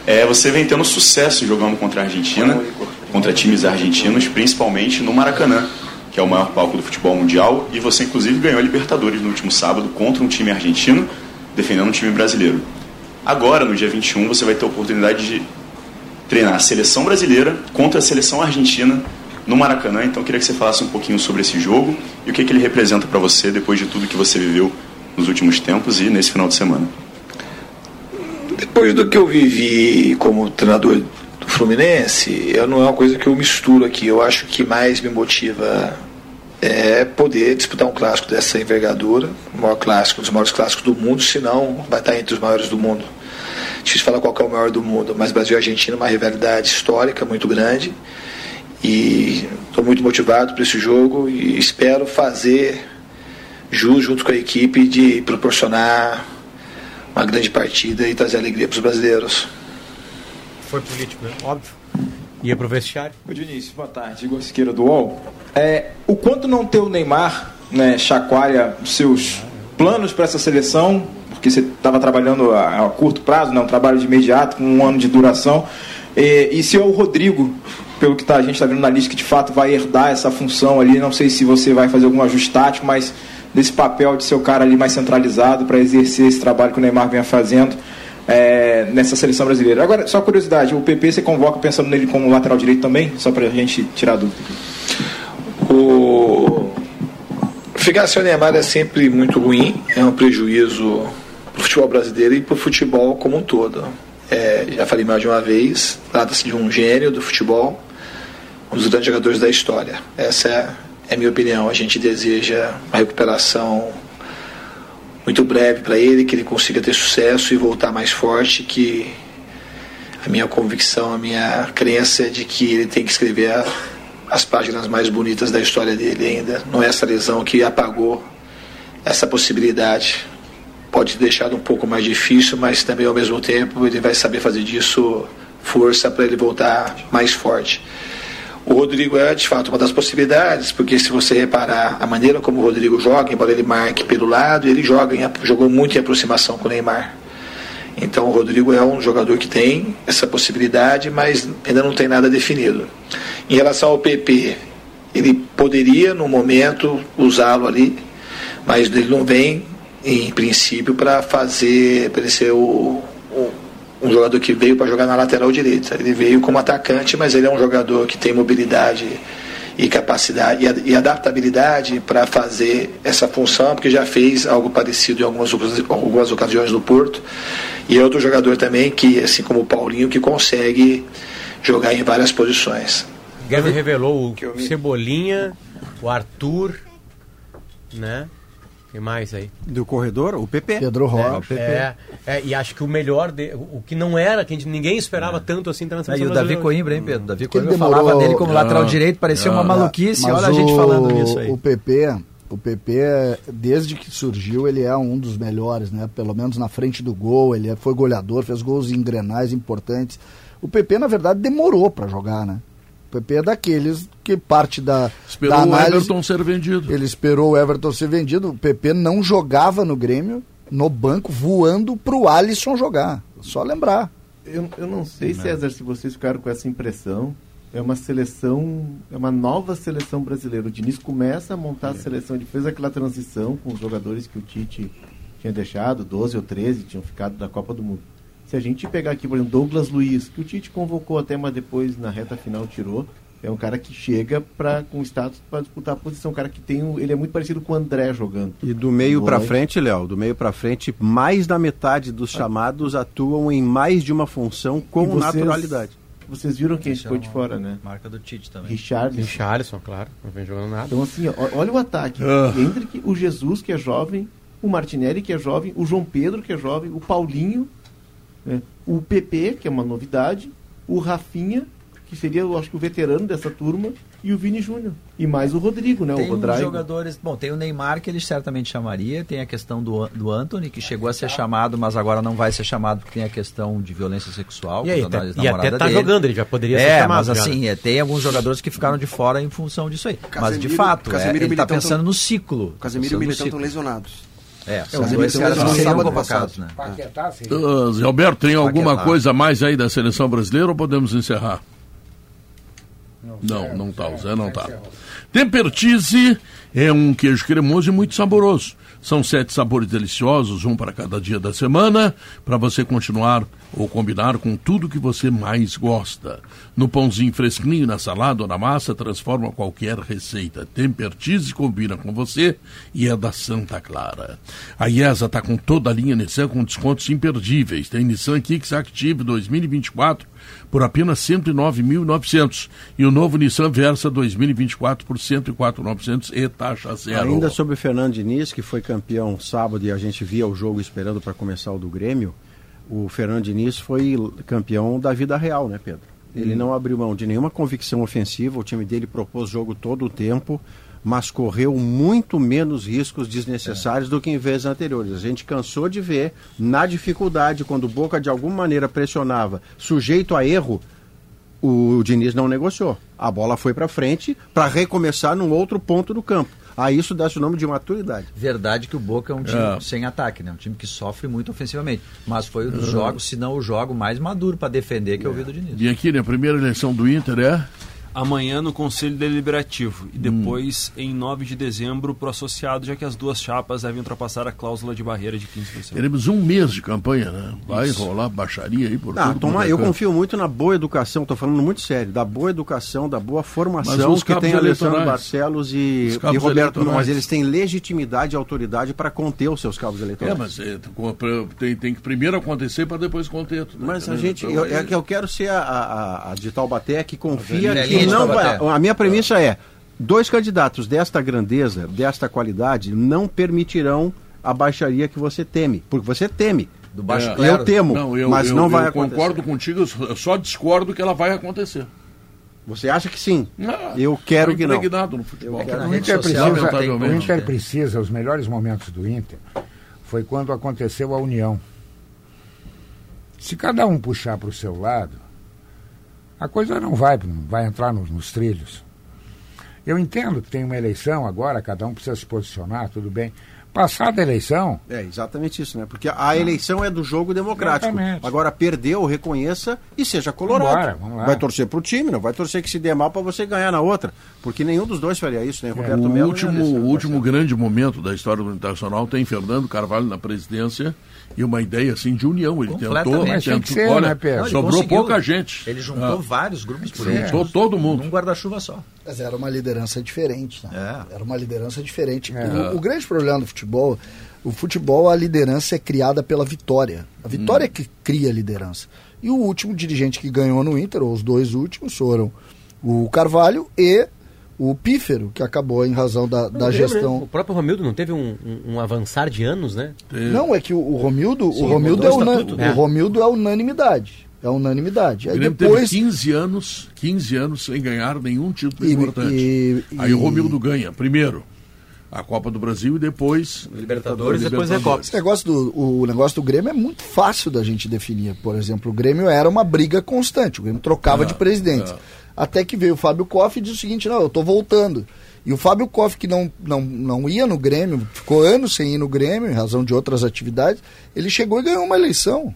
É, você vem tendo sucesso jogando contra a Argentina, contra times argentinos, principalmente no Maracanã, que é o maior palco do futebol mundial, e você inclusive ganhou a Libertadores no último sábado contra um time argentino, defendendo um time brasileiro. Agora, no dia 21, você vai ter a oportunidade de treinar a seleção brasileira contra a seleção argentina no Maracanã. Então, queria que você falasse um pouquinho sobre esse jogo e o que, que ele representa para você depois de tudo que você viveu nos últimos tempos e nesse final de semana. Depois do que eu vivi como treinador do Fluminense, eu não é uma coisa que eu misturo aqui. Eu acho que mais me motiva é poder disputar um clássico dessa envergadura, o maior clássico, um dos maiores clássicos do mundo, se não vai estar entre os maiores do mundo. Difícil falar qual é o maior do mundo, mas Brasil e Argentina é uma rivalidade histórica muito grande e estou muito motivado para esse jogo e espero fazer jus junto com a equipe de proporcionar uma grande partida e trazer alegria para os brasileiros. Foi político, né? Óbvio. Ia pro vestiário. Ô Diniz, boa tarde. Igor Siqueira do UOL. É, o quanto não ter o Neymar né, chacoalha seus planos para essa seleção, porque você estava trabalhando a, a curto prazo, né, um trabalho de imediato, com um ano de duração. E, e se é o Rodrigo, pelo que tá, a gente está vendo na lista, que de fato vai herdar essa função ali, não sei se você vai fazer algum ajuste tático, mas desse papel de ser o cara ali mais centralizado para exercer esse trabalho que o Neymar vinha fazendo é, nessa seleção brasileira. Agora, só curiosidade, o PP você convoca pensando nele como lateral direito também? Só para a gente tirar dúvida. O ficar sem o Neymar é sempre muito ruim, é um prejuízo para o futebol brasileiro e para o futebol como um todo. É, já falei mais de uma vez, trata-se de um gênio do futebol, dos grandes jogadores da história. Essa é, é a minha opinião. A gente deseja uma recuperação muito breve para ele, que ele consiga ter sucesso e voltar mais forte, que a minha convicção, a minha crença é de que ele tem que escrever a, as páginas mais bonitas da história dele ainda. Não é essa lesão que apagou essa possibilidade. Pode deixar um pouco mais difícil, mas também ao mesmo tempo ele vai saber fazer disso força para ele voltar mais forte. O Rodrigo é de fato uma das possibilidades, porque se você reparar a maneira como o Rodrigo joga, embora ele marque pelo lado, ele joga em, jogou muito em aproximação com o Neymar. Então o Rodrigo é um jogador que tem essa possibilidade, mas ainda não tem nada definido. Em relação ao PP, ele poderia no momento usá-lo ali, mas ele não vem em princípio para fazer, para ser o, um jogador que veio para jogar na lateral direita. Ele veio como atacante, mas ele é um jogador que tem mobilidade e capacidade e, adaptabilidade para fazer essa função, porque já fez algo parecido em algumas, algumas ocasiões no Porto. E é outro jogador também que, assim como o Paulinho, que consegue jogar em várias posições. Guedes revelou o Cebolinha, o Arthur, né? Quem mais aí? Do corredor, o PP. Pedro Rocha. É, é, e acho que o melhor, de, o que não era, que a gente, ninguém esperava tanto assim na É, e o Davi Coimbra, hein, Pedro? Davi Coimbra demorou- falava dele como lateral Não. direito, parecia uma Não. maluquice. Mas Olha a gente o- falando nisso aí. O PP, o PP, desde que surgiu, ele é um dos melhores, né? Pelo menos na frente do gol, ele é- foi goleador, fez gols em grenais importantes. O PP, na verdade, demorou para jogar, né? O PP é daqueles que parte da, Esperou da o análise... Everton ser vendido. Ele esperou o Everton ser vendido. O PP não jogava no Grêmio, no banco, voando pro Alisson jogar. Só lembrar. Eu, eu não sei, César, se vocês ficaram com essa impressão. É uma seleção, é uma nova seleção brasileira. O Diniz começa a montar a seleção, ele fez aquela transição com os jogadores que o Tite tinha deixado, 12 ou 13 tinham ficado da Copa do Mundo. Se a gente pegar aqui, por exemplo, Douglas Luiz, que o Tite convocou até, mas depois na reta final tirou, é um cara que chega pra, com status para disputar a posição. Um cara que tem. um- Ele é muito parecido com o André jogando. E do meio pra Volante. frente, Léo, do meio pra frente, mais da metade dos chamados atuam em mais de uma função com vocês- naturalidade. Vocês viram quem ficou é de uma fora, né? Marca do Tite também. Richard. Richarlison, claro. Não vem jogando nada. Então, assim, ó, olha o ataque. Ah. Entre o Jesus, que é jovem, o Martinelli, que é jovem, o João Pedro, que é jovem, o Paulinho, né, o PP, que é uma novidade, o Rafinha, que seria, eu acho que o veterano dessa turma, e o Vini Júnior. E mais o Rodrigo, né? Tem o Rodrigo. jogadores. Bom, tem o Neymar que ele certamente chamaria, tem a questão do, do Anthony, que chegou a ser chamado, mas agora não vai ser chamado porque tem a questão de violência sexual. E aí, tá- e até tá dele. jogando, ele já poderia ser é, chamado Mas já, assim, né? é, tem alguns jogadores que ficaram de fora em função disso aí. mas de Casemiro- fato, é, Casemiro ele está pensando tão- no ciclo. Casemiro e Militão estão lesionados. É, os são dois dois caras que seriam sábado convocados, passado. né? Paquetá, sim. Zé Alberto, tem alguma Paquetá. coisa a mais aí da seleção brasileira ou podemos encerrar? Não, não tá, o Zé não tá. Tempertize é um queijo cremoso e muito saboroso. São sete sabores deliciosos, um para cada dia da semana, para você continuar ou combinar com tudo que você mais gosta. No pãozinho fresquinho, na salada ou na massa, transforma qualquer receita. Tempertize combina com você e é da Santa Clara. A IESA está com toda a linha Nissan com descontos imperdíveis. Tem Nissan Kicks Active 2024 por apenas 109.900 e o novo Nissan Versa 2024 por 104.900 e taxa zero. Ainda sobre o Fernando Diniz, que foi campeão sábado e a gente via o jogo esperando para começar o do Grêmio, o Fernando Diniz foi campeão da vida real, né, Pedro? Ele Hum. não abriu mão de nenhuma convicção ofensiva, o time dele propôs jogo todo o tempo, mas correu muito menos riscos desnecessários do que em vezes anteriores. A gente cansou de ver, na dificuldade, quando o Boca de alguma maneira pressionava, sujeito a erro, o Diniz não negociou. A bola foi para frente para recomeçar num outro ponto do campo. A isso dá-se o nome de maturidade. Verdade que o Boca é um time É. sem ataque, né? Um time que sofre muito ofensivamente. Mas foi um dos Uhum. jogos, se não o jogo mais maduro para defender que eu vi do Diniz. E aqui, né, a primeira eleição do Inter é? Amanhã no Conselho Deliberativo e depois em 9 de dezembro para o associado, já que as duas chapas devem ultrapassar a cláusula de barreira de 15%. Teremos um mês de campanha, né? Vai Isso. rolar baixaria aí por Ah, tudo toma, quanto é eu confio muito na boa educação, estou falando muito sério, da boa educação, da boa Mas formação os que tem Alessandro? Barcelos e, e Roberto? Mas eles têm legitimidade e autoridade para conter os seus cabos É, eleitorais. mas é, com- pra- tem, tem que primeiro acontecer para depois conter. tudo, Mas a entendeu? gente, Então, eu, é que eu quero ser a, a, a de Taubaté que confia que não vai. A minha premissa é: dois candidatos desta grandeza, desta qualidade, não permitirão a baixaria que você teme. Porque você teme. Do baixo É. Eu temo, Não, eu, mas eu- não vai eu acontecer. concordo contigo, eu só- discordo que ela vai acontecer. Você acha que sim? Ah, eu quero que não. no futebol. Eu quero- O Inter, social precisa, não o Inter precisa, os melhores momentos do Inter foi quando aconteceu a união. Se cada um puxar para o seu lado, a coisa não vai, vai entrar nos, nos trilhos. Eu entendo que tem uma eleição agora, cada um precisa se posicionar, tudo bem. Passada a eleição, É exatamente isso, né? Porque a eleição é do jogo democrático. Exatamente. Agora, perdeu, reconheça e seja colorado. Vambora, vamos lá. Vai torcer pro time, não vai torcer que se dê mal para você ganhar na outra. Porque nenhum dos dois faria isso, né? Roberto É, O Melo. último, o último grande momento da história do Internacional tem Fernando Carvalho na presidência e uma ideia assim de união. Ele tentou. Mas tem que ser, olha, né, Pedro? Sobrou conseguiu. pouca gente. Ele juntou Ah, vários grupos juntou todo mundo. Num guarda-chuva só. Mas era uma liderança diferente, né? É. Era uma liderança diferente. É. O, o grande problema do futebol, o futebol, a liderança é criada pela vitória. A vitória Hum. é que cria a liderança. E o último dirigente que ganhou no Inter, ou os dois últimos, foram o Carvalho e o Pífero, que acabou em razão da, da Não, gestão. né? O próprio Romildo não teve um, um- um avançar de anos, né? Não, é que o, o Romildo, Sim, o Romildo é, o estatuto, o né? Romildo é unanimidade. É unanimidade. Aí depois. teve 15 anos, 15 anos sem ganhar nenhum título E- importante. e- Aí o e- Romildo ganha, primeiro, a Copa do Brasil e depois Libertadores, depois Libertadores. Esse negócio do, o negócio do Grêmio é muito fácil da gente definir. Por exemplo, o Grêmio era uma briga constante. O Grêmio trocava É, de presidentes. é. Até que veio o Fábio Koff e disse o seguinte: não, eu tô voltando. E o Fábio Koff, que não, não, não ia no Grêmio, ficou anos sem ir no Grêmio, em razão de outras atividades, ele chegou e ganhou uma eleição.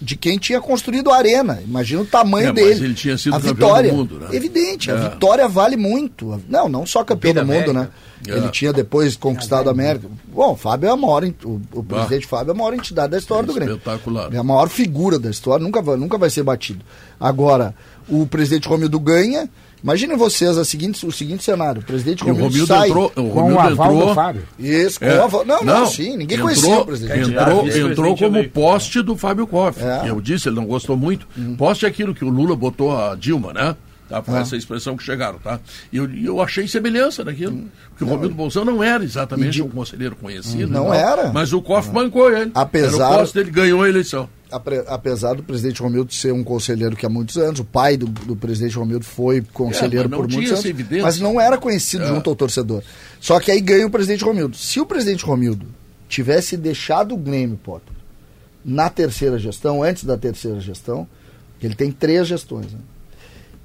de quem tinha construído a arena. Imagina o tamanho É, mas dele. ele tinha sido a campeão vitória. do mundo, né? Evidente, a É. vitória vale muito. Não, não só campeão do mundo, né? É. Ele tinha depois conquistado a América. Bom, o Fábio é a maior, o, o presidente Fábio é a maior entidade da história do Grêmio. Espetacular. É a maior figura da história, nunca vai, nunca vai ser batido. Agora, o presidente Romildo ganha. Imaginem vocês a seguinte, o seguinte cenário: o presidente E o Romildo, Romildo sai entrou, o Com o Romildo aval entrou. do Fábio. Isso, com É. avó- Não, não, sim, ninguém entrou, conhecia o presidente. Entrou, entrou como poste do Fábio Koff. É. Eu disse, ele não gostou muito. Poste é aquilo que o Lula botou a Dilma, né? Tá, foi É. essa expressão que chegaram, tá? E eu, eu achei semelhança naquilo. Porque o Romildo Bolsão não era exatamente um conselheiro conhecido. Não era. Mas o Koff bancou ele. Apesar- Era o poste, ele ganhou a eleição. Apesar do presidente Romildo ser um conselheiro que há muitos anos, o pai do, do presidente Romildo foi conselheiro É, por muitos anos, evidência. mas não era conhecido É. junto ao torcedor. Só que aí ganha o presidente Romildo. Se o presidente Romildo tivesse deixado o Grêmio, Potter, na terceira gestão, antes da terceira gestão, ele tem três gestões, né?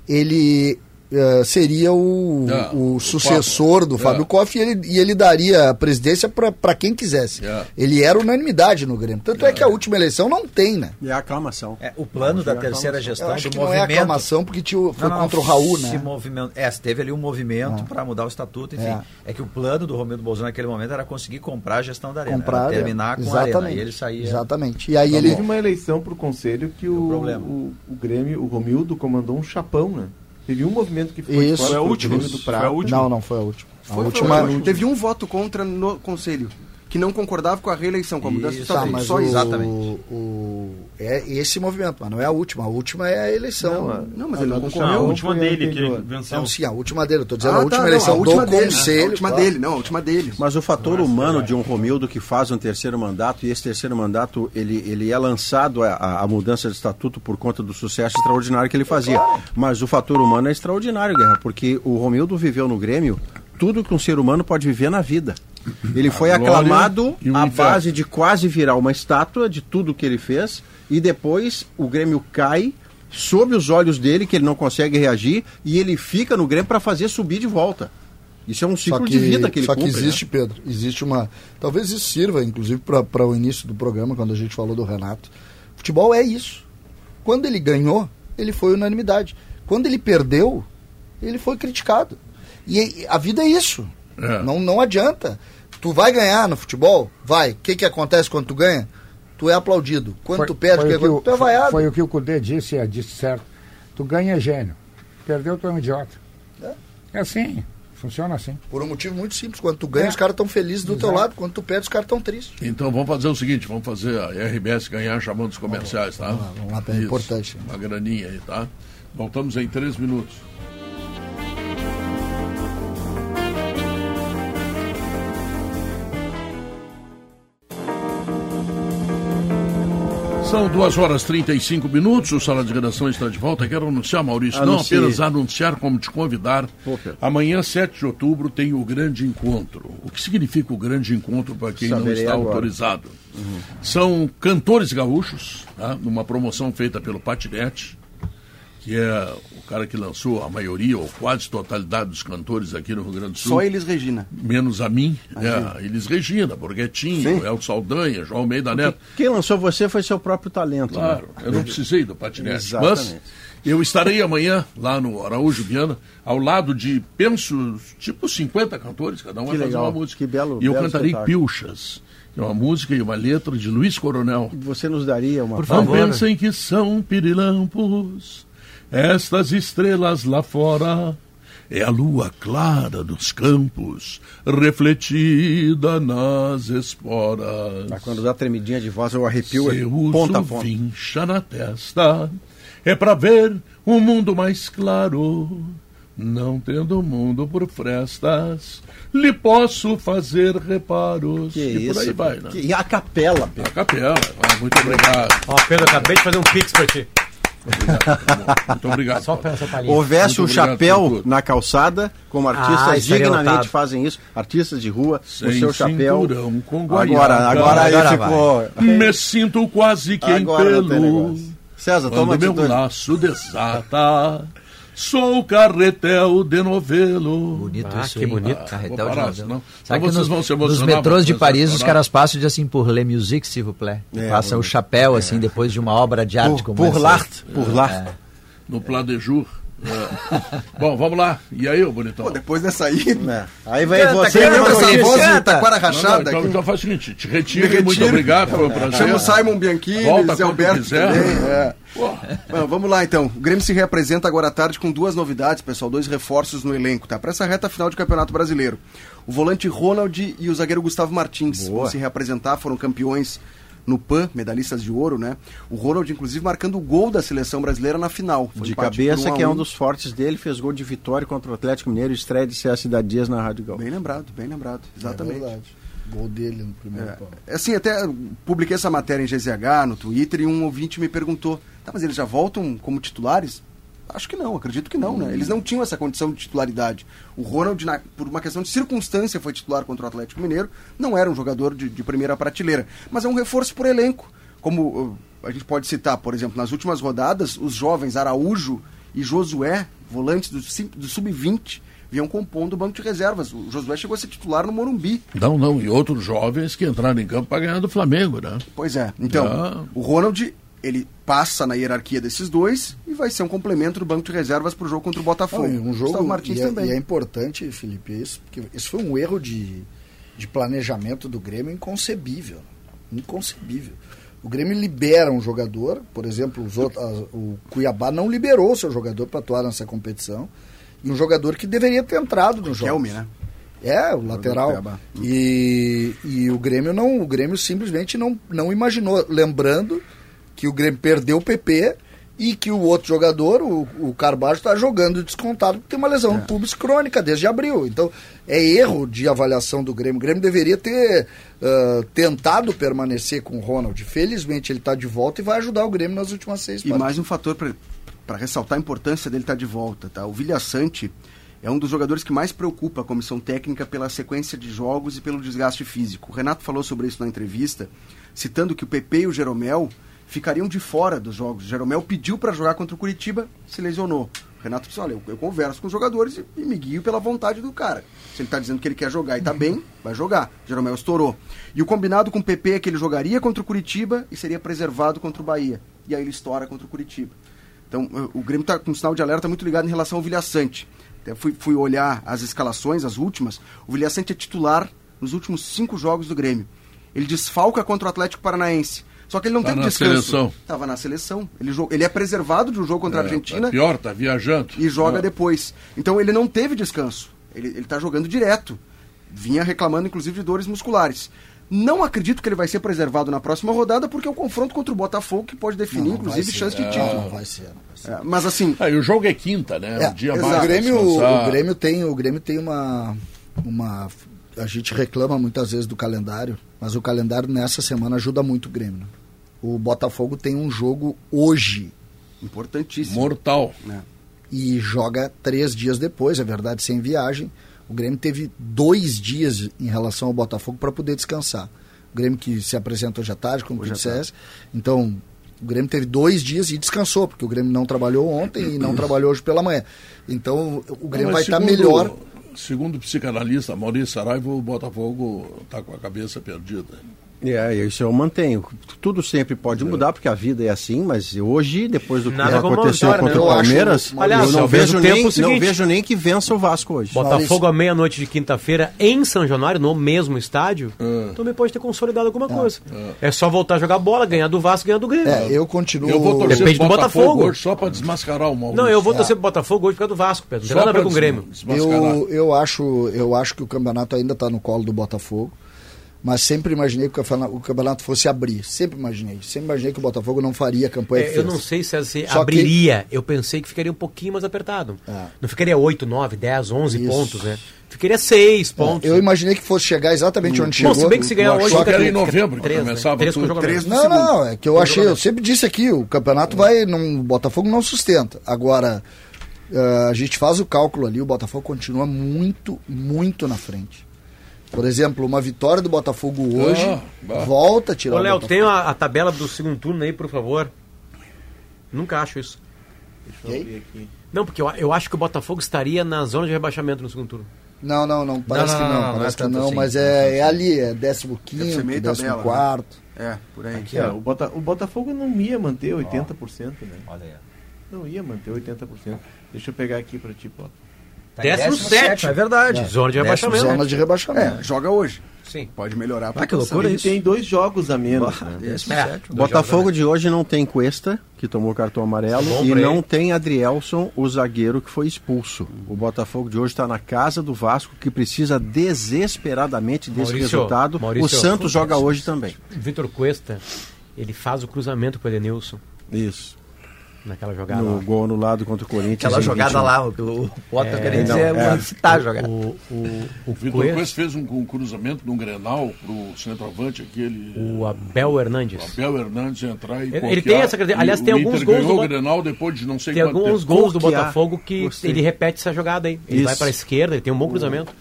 ele eh, seria o, É, o o sucessor Papa. do É. Fábio Koff e ele, e ele daria a presidência para quem quisesse. É. Ele era unanimidade no Grêmio. Tanto é. que a última eleição não tem, né? E a aclamação. É, o plano da Não, foi terceira aclamação. gestão do que não é movimento. aclamação porque tinha, foi Não, não, contra o Raul, se né? movimento- é, teve ali um movimento É. para mudar o estatuto, enfim. É. É. que o plano do Romildo Bolsonaro naquele momento era conseguir comprar a gestão da arena, Comprar, era terminar com a arena. E ele saía. Exatamente. E aí Teve ele. uma eleição para o conselho que o, o, o Grêmio, o Romildo, comandou um chapão, né? Teve um movimento que foi Isso. fora Foi a do última. Do Foi a última. Não, não foi a última. A Foi, foi, última. foi. Teve um voto contra no conselho, que não concordava com a reeleição, com a mudança do Isso, Tá, estatuto. mas Só o, isso. Exatamente. o- é esse movimento, mas não é a última. A última é a eleição. Não, Não, mas ele não concorreu. Não, a última dele, que venceu. Não, sim, a última dele. Eu tô dizendo Ah, a última tá, não, eleição a última do dele, conselho. A última claro. dele, não, a última dele. Mas o fator humano de um Romildo que faz um terceiro mandato, e esse terceiro mandato ele, ele é lançado a, a- a mudança de estatuto por conta do sucesso extraordinário que ele fazia. Mas o fator humano é extraordinário, Guerra, porque o Romildo viveu no Grêmio tudo que um ser humano pode viver na vida. Ele foi aclamado à base de quase virar uma estátua de tudo que ele fez, e depois o Grêmio cai sob os olhos dele, que ele não consegue reagir, e ele fica no Grêmio para fazer subir de volta. Isso é um ciclo que, de vida que ele só que cumpre, né? existe, Pedro, existe uma. Talvez isso sirva, inclusive, para o início do programa, quando a gente falou do Renato. Futebol é isso. Quando ele ganhou, ele foi unanimidade. Quando ele perdeu, ele foi criticado. E a vida é isso. É. Não, não adianta. Tu vai ganhar no futebol? Vai. O que, que acontece quando tu ganha? Tu é aplaudido. Quando Foi- tu perde, foi que que acontece? o- tu é vaiado. Foi o que o Cudê disse, é, disse certo. Tu ganha é gênio. Perdeu, tu é um idiota. É assim. Funciona assim. Por um motivo muito simples. Quando tu ganha, É. os caras estão felizes do teu Exato. lado. Quando tu perde, os caras estão tristes. Então vamos fazer o seguinte, vamos fazer a RBS ganhar chamando os comerciais, tá? vamos lá, vamos lá, é Isso, importante. Uma graninha aí, tá? Voltamos em três minutos. São duas horas e 35 minutos, o Sala de Redação está de volta. Quero anunciar, Maurício, Anuncie. não apenas anunciar, como te convidar. Pedro. Amanhã, 7 de outubro, tem o grande encontro. O que significa o grande encontro para quem não Saberei está agora. autorizado? São cantores gaúchos, tá? numa promoção feita pelo Patinete, que é cara que lançou a maioria ou quase totalidade dos cantores aqui no Rio Grande do Sul. Só eles, Regina. Menos a mim, é, eles Regina, Borghetinho, Sim. El Saldanha, João Almeida Neto. Quem lançou você foi seu próprio talento. Claro, né? eu não precisei do patinete. Exatamente. Mas eu estarei amanhã lá no Araújo Viana, ao lado de, penso, tipo 50 cantores, cada um Que vai fazer legal, uma música. que belo- E eu belo cantarei espetáculo. Pilchas, que é uma música e uma letra de Luiz Coronel. Você nos daria uma Por Não favor. pensem que são pirilampos estas estrelas lá fora. É a lua clara dos campos, refletida nas esporas. Mas quando dá tremidinha de voz, eu arrepio é Seu ponta a uso ponta. vincha na testa, é pra ver um mundo mais claro. Não tendo o mundo por frestas, lhe posso fazer reparos. Que e por isso? aí vai, né? Que- E a capela, Pedro. A capela. Ah, muito obrigado. Ó, Pedro, acabei de fazer um pix pra ti. Muito obrigado. Só essa palhinha. Houvesse Muito o chapéu na calçada, como artistas Ah, estaria dignamente lotado. fazem isso, artistas de rua, Sem o seu chapéu. cinturão, com Agora, guaiaca. agora aí Agora ficou. Me sinto quase que em Agora tem pelo. César, toma Quando meu atitude. laço desata, Sou o carretel de novelo. Bonito Ah, isso, que hein? bonito. Ah, Carretel de parar, novela. senão- Sabe que vocês nos, vão se nos metrôs de Paris os caras passam de assim por Le Musique, s'il vous plaît. É, Passa o o- chapéu assim depois de uma obra de arte Por, como por essa. l'art, por l'art. É. No Pladejur. É. Bom, vamos lá. E aí, ô bonitão? Pô, depois dessa aí. É. Aí vai Canta, você canta, essa voz de taquara Não, não, rachada então, aqui. então faz o seguinte, te Me retira, retiro. muito obrigado, foi um prazer. Chama o Simon Bianchini, Volta Zé Alberto quiser. também. é. Vamos lá então. O Grêmio se reapresenta agora à tarde com duas novidades, pessoal, dois reforços no elenco, tá? Para essa reta final de Campeonato Brasileiro. O volante Ronald e o zagueiro Gustavo Martins Boa. vão se reapresentar, foram campeões no PAN, medalhistas de ouro, né? O Ronald, inclusive, marcando o gol da seleção brasileira na final. Foi De cabeça, por que é um 1. dos fortes dele, fez gol de vitória contra o Atlético Mineiro, estreia de CS da Dias na Rádio Gal. Bem lembrado, bem lembrado, exatamente. É verdade. Gol dele no primeiro É, pau. é assim, até publiquei essa matéria em GZH, no Twitter, e um ouvinte me perguntou: tá, mas eles já voltam como titulares? Acho que não, acredito que não, né? Eles não tinham essa condição de titularidade. O Ronald, na- por uma questão de circunstância, foi titular contra o Atlético Mineiro, não era um jogador de, de primeira prateleira, mas é um reforço por elenco. Como uh, a gente pode citar, por exemplo, nas últimas rodadas, os jovens Araújo e Josué, volantes do, do sub-20, vinham compondo o banco de reservas. O Josué chegou a ser titular no Morumbi. Não, não, e outros jovens que entraram em campo para ganhar do Flamengo, né? Pois é. Então, Ah. o Ronald, ele passa na hierarquia desses dois e vai ser um complemento do banco de reservas para o jogo contra o Botafogo. Não, um jogo Martins e é, também. e é importante, Felipe, isso, porque isso foi um erro de, de planejamento do Grêmio inconcebível. Inconcebível. O Grêmio libera um jogador, por exemplo, os outros, o Cuiabá não liberou o seu jogador para atuar nessa competição. E um jogador que deveria ter entrado no jogo. Kelme, né? É, o lateral. E, e o Grêmio não, o Grêmio simplesmente não, não imaginou. Lembrando que o Grêmio perdeu o PP e que o outro jogador, o, o Carvalho, está jogando descontado porque tem uma lesão de pubis crônica desde abril. Então, é erro de avaliação do Grêmio. O Grêmio deveria ter ah, tentado permanecer com o Ronald. Felizmente ele está de volta e vai ajudar o Grêmio nas últimas seis E mais um fator para ressaltar a importância dele estar de volta. Tá? O Vilha Sante é um dos jogadores que mais preocupa a comissão técnica pela sequência de jogos e pelo desgaste físico. O Renato falou sobre isso na entrevista, citando que o PP e o Jeromel ficariam de fora dos jogos. Jeromel pediu para jogar contra o Curitiba, se lesionou. Renato disse, olha, eu, eu converso com os jogadores e, e me guio pela vontade do cara. Se ele está dizendo que ele quer jogar e está bem, vai jogar. Jeromel estourou. E o combinado com o PP é que ele jogaria contra o Curitiba e seria preservado contra o Bahia. E aí ele estoura contra o Curitiba. Então, o Grêmio está com um sinal de alerta muito ligado em relação ao Vilha Sante. Até fui, fui olhar as escalações, as últimas. O Vilha Sante é titular nos últimos cinco jogos do Grêmio. Ele desfalca contra o Atlético Paranaense. Só que ele não Tá teve na descanso. seleção. Tava na seleção. Ele, ele é preservado de um jogo contra a É, Argentina é pior, tá viajando. e joga Ah. depois. Então ele não teve descanso. Ele, ele tá jogando direto. Vinha reclamando, inclusive, de dores musculares. Não acredito que ele vai ser preservado na próxima rodada, porque é o confronto contra o Botafogo que pode definir, Não, não inclusive, ser. chance de título. não vai ser, não vai ser. É, mas assim. Ah, e o jogo é quinta, né? É, um dia exato. mais. o Grêmio, o Grêmio tem, o Grêmio tem uma, uma, a gente reclama muitas vezes do calendário, mas o calendário nessa semana ajuda muito o Grêmio. né? O Botafogo tem um jogo hoje Importantíssimo. Mortal. né? e joga três dias depois, é verdade, sem viagem. O Grêmio teve dois dias em relação ao Botafogo para poder descansar. O Grêmio que se apresenta hoje à tarde, como tu Hoje dissesse. Então, o Grêmio teve dois dias e descansou, porque o Grêmio não trabalhou ontem e não trabalhou hoje pela manhã. Então, o Grêmio Mas vai estar segundo- melhor. Segundo o psicanalista Maurício Saraiva, o Botafogo está com a cabeça perdida. É, isso eu mantenho. Tudo sempre pode mudar, porque a vida é assim, mas hoje, depois do que Nada aconteceu uma vitória, contra né? o Eu acho- Palmeiras, Aliás, eu não vejo, nem, o seguinte- não vejo nem que vença o Vasco hoje. Botafogo à meia-noite de quinta-feira em São Januário, no mesmo estádio, Ah. também pode ter consolidado alguma coisa. É só voltar a jogar bola, ganhar do Vasco, ganhar do Grêmio. É, eu continuo. Eu vou torcer Depende pro do Botafogo, Botafogo. hoje só para desmascarar o Maurício. Não, eu vou torcer pro Botafogo hoje por causa do Vasco, Pedro. Não tem nada a ver com o Grêmio. Eu, eu, acho, eu acho que o campeonato ainda está no colo do Botafogo. Mas sempre imaginei que o campeonato- fosse abrir. Sempre imaginei. Sempre imaginei que o Botafogo não faria a campanha que É, eu fez. não sei se se Só que- abriria. Eu pensei que ficaria um pouquinho mais apertado. É. Não ficaria 8, 9, 10, 11 Isso. pontos, né? Ficaria 6 pontos. Eu imaginei que fosse chegar exatamente onde Bom, chegou. se bem que se ganhar Eu hoje... fica que era em novembro que né? começava tudo. jogamento. Três Não, não, é que eu achei, eu sempre disse aqui, o campeonato vai, não, o Botafogo não sustenta. Agora, eh, a gente faz o cálculo ali, o Botafogo continua muito, muito na frente. Por exemplo, uma vitória do Botafogo hoje, Ah, volta a tirar Ô, o Léo, Botafogo. tem a, a tabela do segundo turno aí, por favor. Nunca acho isso. Ok? Não, porque eu, eu acho que o Botafogo estaria na zona de rebaixamento no segundo turno. Não, não, não, parece Não, não, que não, não, não, parece não é que não, tanto mas assim, é, é ali, é 15 Deve ser meio décimo tabela, né? quarto. É, por aí. É, o, Bota, o Botafogo não ia manter 80%, né? Olha aí. Não ia manter 80%. Deixa eu pegar aqui pra ti, Pota. Tá em Décimo sétimo, é verdade. Zona de Décimo rebaixamento. Zona de rebaixamento. É, joga hoje. Sim. Pode melhorar Ah, que loucura Ele isso. tem dois jogos a menos. Né? décimo É. O Botafogo de hoje não tem Cuesta, que tomou cartão amarelo, Bom e não ele. tem Adrielson, o zagueiro que foi expulso. O Botafogo de hoje está na casa do Vasco, que precisa desesperadamente desse Maurício, resultado. Maurício. o Santos joga hoje também. Vitor Cuesta, ele faz o cruzamento pro Edenilson Isso. Naquela jogada. No lá. gol anulado contra o Corinthians. Aquela jogada 21. lá, o, o Potter É, queria dizer, é. é, citar a jogada. O, o, o, O Vitor Quest fez um, um cruzamento num Grenal pro centroavante aquele. o Abel Hernandes. Abel Hernandes entrar e Ele- ele tem essa. Aliás, tem o alguns Inter gols do o Grenal depois de não sei Tem alguns gols do. Botafogo que Gostei. ele repete essa jogada aí. Ele Isso. vai para a esquerda, ele tem um bom cruzamento.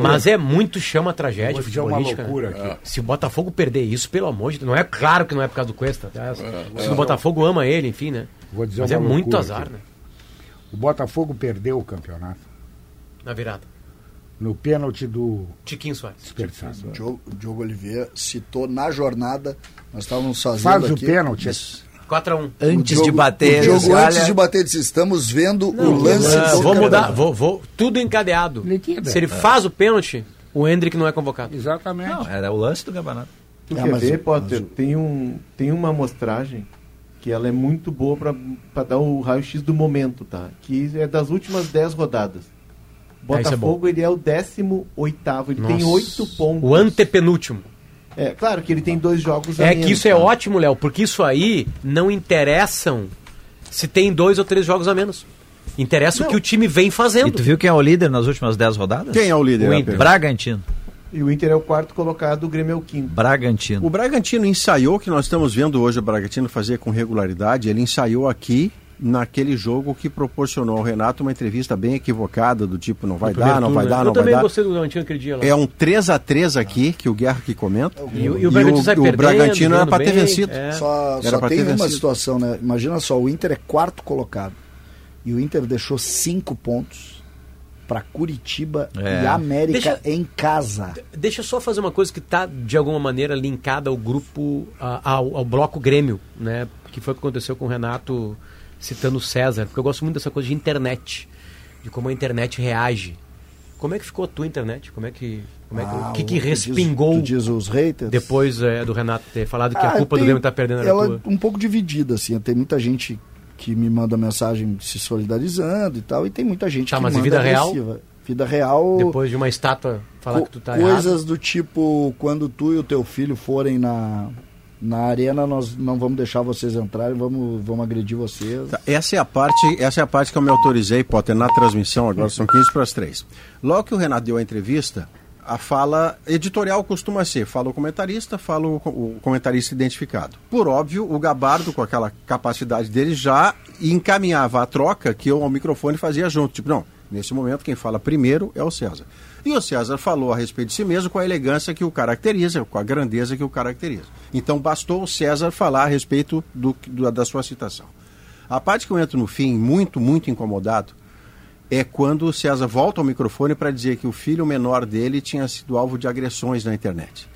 Mas é muito chama tragédia Vou dizer uma futebolística. né? loucura aqui. Se o Botafogo perder isso, pelo amor de Deus, não é claro que não é por causa do Cuesta. tá? É, Se o Botafogo ama ele, enfim, né? Vou dizer Mas uma é muito loucura azar, aqui. né? O Botafogo perdeu o campeonato Na virada. no pênalti do Tiquinho Soares. desperdiçado. O Diogo, o Diogo Oliveira citou na jornada, nós estávamos fazendo Faz o aqui. pênalti. 4x1. Antes O de bater, O Diogo, ele antes de bater, disse: estamos vendo o lance Ah, do vou mudar, campeonato." vou, vou, tudo encadeado. Liquida. Se ele faz o pênalti, o Hendrick não é convocado. Exatamente. Não, era o lance do campeonato. Tu É, quer mas- ver, Potter? mas- Tem, um, tem uma amostragem que ela é muito boa pra dar o raio-x do momento, tá? Que é das últimas 10 rodadas. Ah, é Botafogo, ele é o 18 ele tem Nossa. 8 pontos. O antepenúltimo. É, claro que ele tem dois jogos a É menos, que isso é tá? ótimo, Léo, porque isso aí não interessam se tem dois ou três jogos a menos. Interessa o que o time vem E fazendo. tu viu quem é o líder nas últimas 10 rodadas? Quem é o líder? O é Inter. Bragantino. E o Inter é o quarto colocado, o Grêmio é o quinto. Bragantino. O Bragantino ensaiou o que nós estamos vendo hoje o Bragantino fazer com regularidade. Ele ensaiou aqui naquele jogo que proporcionou ao Renato uma entrevista bem equivocada do tipo não vai dar, não vai né? dar, Eu não vai também dar. gostei do Bragantino aquele dia lá. É um 3 a 3 aqui que o Guerra que comenta. E, o- e o Bragantino o perdendo, Bragantino era para ter bem, vencido. é. Só, só tem uma vencido. situação, né? Imagina só, o Inter é quarto colocado. E o Inter deixou cinco pontos para Curitiba É. e América Deixa- em casa. Deixa eu só fazer uma coisa que está, de alguma maneira, linkada ao grupo, ao, ao bloco Grêmio, né? Que foi o que aconteceu com o Renato citando César, porque eu gosto muito dessa coisa de internet, de como a internet reage. Como é que ficou a tua internet? Como é que, como é que, Ah, o que, que tu diz- respingou tu diz os haters? depois é, do Renato ter falado que a Ah, culpa do tem- Grêmio está perdendo era Ela tua? é um pouco dividida, assim. Tem muita gente que me manda mensagem se solidarizando e tal, e tem muita gente Tá, que mas manda vida real? agressiva. Vida real. Depois de uma estátua falar co- que tu tá coisas errado. do tipo, quando tu e o teu filho forem na, na arena, nós não vamos deixar vocês entrarem, vamos, vamos agredir vocês. Tá, Essa é a parte, essa é a parte que eu me autorizei, Potter, na transmissão, agora são 15 para as 3. Logo que o Renato deu a entrevista, a fala editorial costuma ser, fala o comentarista, fala o, o comentarista identificado. Por óbvio, o Gabardo, com aquela capacidade dele, já encaminhava a troca que eu ao microfone fazia junto. Tipo, não, nesse momento quem fala primeiro é o César. E o César falou a respeito de si mesmo com a elegância que o caracteriza, com a grandeza que o caracteriza. Então bastou o César falar a respeito do, do- da sua citação. A parte que eu entro no fim, muito, muito incomodado, é quando o César volta ao microfone para dizer que o filho menor dele tinha sido alvo de agressões na internet.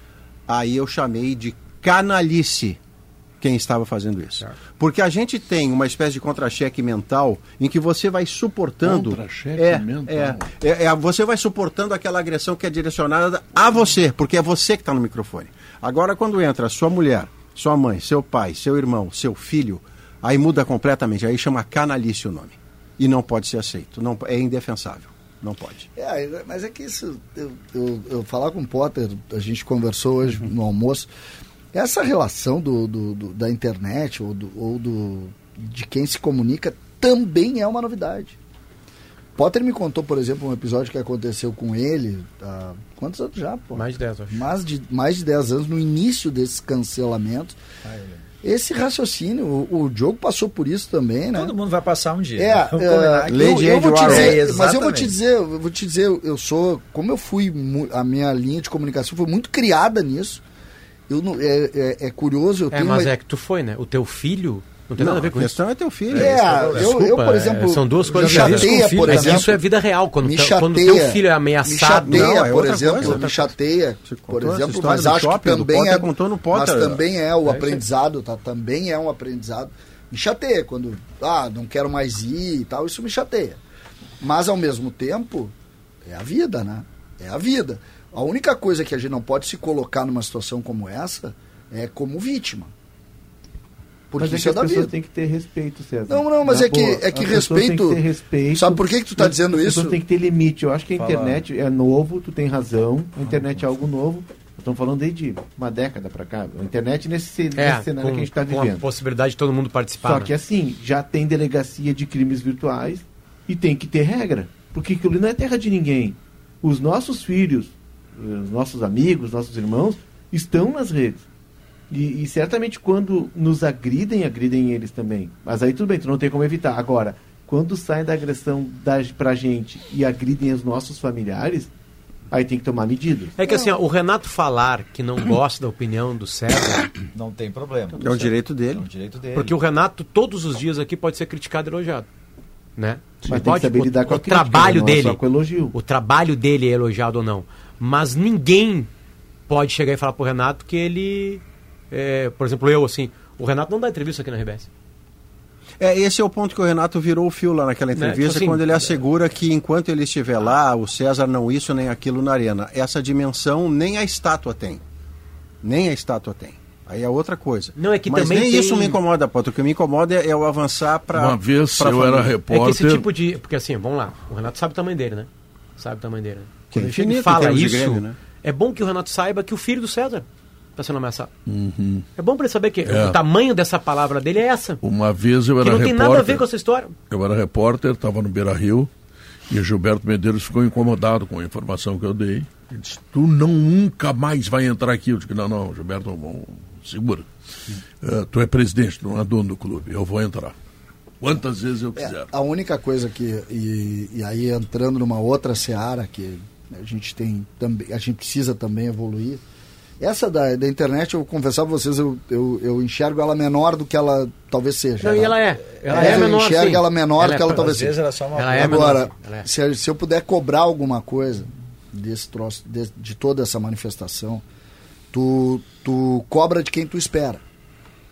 Aí eu chamei de canalice quem estava fazendo isso. Porque a gente tem uma espécie de contra-cheque mental em que você vai suportando. Contra-cheque é, mental. É, é, é, você vai suportando aquela agressão que é direcionada a você, porque é você que está no microfone. Agora, quando entra sua mulher, sua mãe, seu pai, seu irmão, seu filho, aí muda completamente. Aí chama canalice o nome. E não pode ser aceito. Não, é indefensável. Não pode. É, mas é que isso, eu, eu, eu falar com o Potter, a gente conversou hoje Uhum. no almoço, essa relação do, do- do- da internet ou, do, ou do, de quem se comunica também é uma novidade. Potter me contou, por exemplo, um episódio que aconteceu com ele, há quantos anos já, pô? Mais de 10, acho. Mais de, mais de 10 anos, no início desses cancelamentos. Esse raciocínio, o, o Diogo passou por isso também, né? Todo mundo vai passar um dia. É, <laughs> Vamos é, combinar que- eu, eu vou te dizer, É, mas eu vou te dizer, eu vou te dizer, eu sou, como eu fui, a minha linha de comunicação foi muito criada nisso. Eu não, é, é, é curioso, eu É, tenho mas uma- é que tu foi, né? O teu filho Não tem nada a ver com a isso. questão é teu filho. É, eu, eu, Desculpa, por é, exemplo, são duas me coisas chateia, diferentes. por Mas exemplo, isso é vida real. Quando, me teu- chateia, quando teu filho é me ameaçado. chateia, Não, é por exemplo, coisa. me chateia, por exemplo, mas acho que shopping, do também Potter é, contou no Potter. mas também é o É isso aprendizado, tá? Também é um aprendizado. Me chateia quando, ah, não quero mais ir e tal, isso me chateia. Mas ao mesmo tempo, é a vida, né? É a vida. A única coisa que a gente não pode se colocar numa situação como essa é como vítima. Porque mas é isso que é as da pessoas vida. têm que ter respeito, César. Não, não, mas Na é que- boa, é que pessoas têm respeito- que ter respeito. Sabe por que que tu tá As dizendo isso? têm que ter limite. Eu acho que a Fala. internet é novo, tu tem razão. A internet é algo novo. Estamos falando aí de uma década pra cá. A internet nesse, É, nesse cenário com, que a gente está com a vivendo. possibilidade de todo mundo participar. Só né? que assim, já tem delegacia de crimes virtuais e tem que ter regra. Porque aquilo não é terra de ninguém. Os nossos filhos, os nossos amigos, nossos irmãos, estão nas redes. E, e certamente quando nos agridem, agridem eles também. Mas aí tudo bem, tu não tem como evitar. Agora, quando saem da agressão da, pra gente e agridem os nossos familiares, aí tem que tomar medidas. É que assim, ó, o Renato falar que não gosta da opinião do César. Não tem problema. É o direito dele. É o direito dele. Porque o Renato, todos os dias aqui, pode ser criticado e elogiado. Né? Mas tem que saber o, lidar com a o crítica, trabalho não é dele. só com elogio. O trabalho dele é elogiado ou não. Mas ninguém pode chegar e falar pro Renato que ele. é, por exemplo, eu, assim. O Renato não dá entrevista aqui na RBS. É, esse é o ponto que o Renato virou o fio lá naquela Né, entrevista, tipo assim, quando ele assegura que enquanto ele estiver lá, o César não isso nem aquilo na arena. Essa dimensão nem a estátua tem. Nem a estátua tem. Aí é outra coisa. Não, é que Mas também nem tem- isso me incomoda, Pato. O que me incomoda é o avançar para. Uma vez eu era É que repórter. esse tipo de. Porque assim, vamos lá. O Renato sabe o tamanho dele, né? Sabe o tamanho dele. né? Que é Quando a infinito em gente fala isso, Grêmio, né? é bom que o Renato saiba que o filho do César está sendo ameaçado. Uhum. É bom para ele saber que É. o tamanho dessa palavra dele é essa. Uma vez eu Que era não tem repórter. nada a ver com essa história. Eu era repórter, estava no Beira Rio, e o Gilberto Medeiros ficou incomodado com a informação que eu dei. Ele disse, tu não nunca mais vai entrar aqui. Eu disse, não, não, Gilberto, bom, segura. Eh, tu é presidente, tu não é dono do clube, eu vou entrar. Quantas vezes eu quiser. É, a única coisa que e, e aí entrando numa outra seara que a gente tem também a gente precisa também evoluir essa da, da internet eu vou confessar pra vocês eu, eu, eu enxergo ela menor do que ela talvez seja Não, e né? ela é. Ela É, é, eu menor. enxergo sim. ela menor do é que ela talvez às vezes seja. ela é só uma Ela é agora menor. Ela é. se, se eu puder cobrar alguma coisa desse troço de, de toda essa manifestação tu, tu cobra de quem tu espera.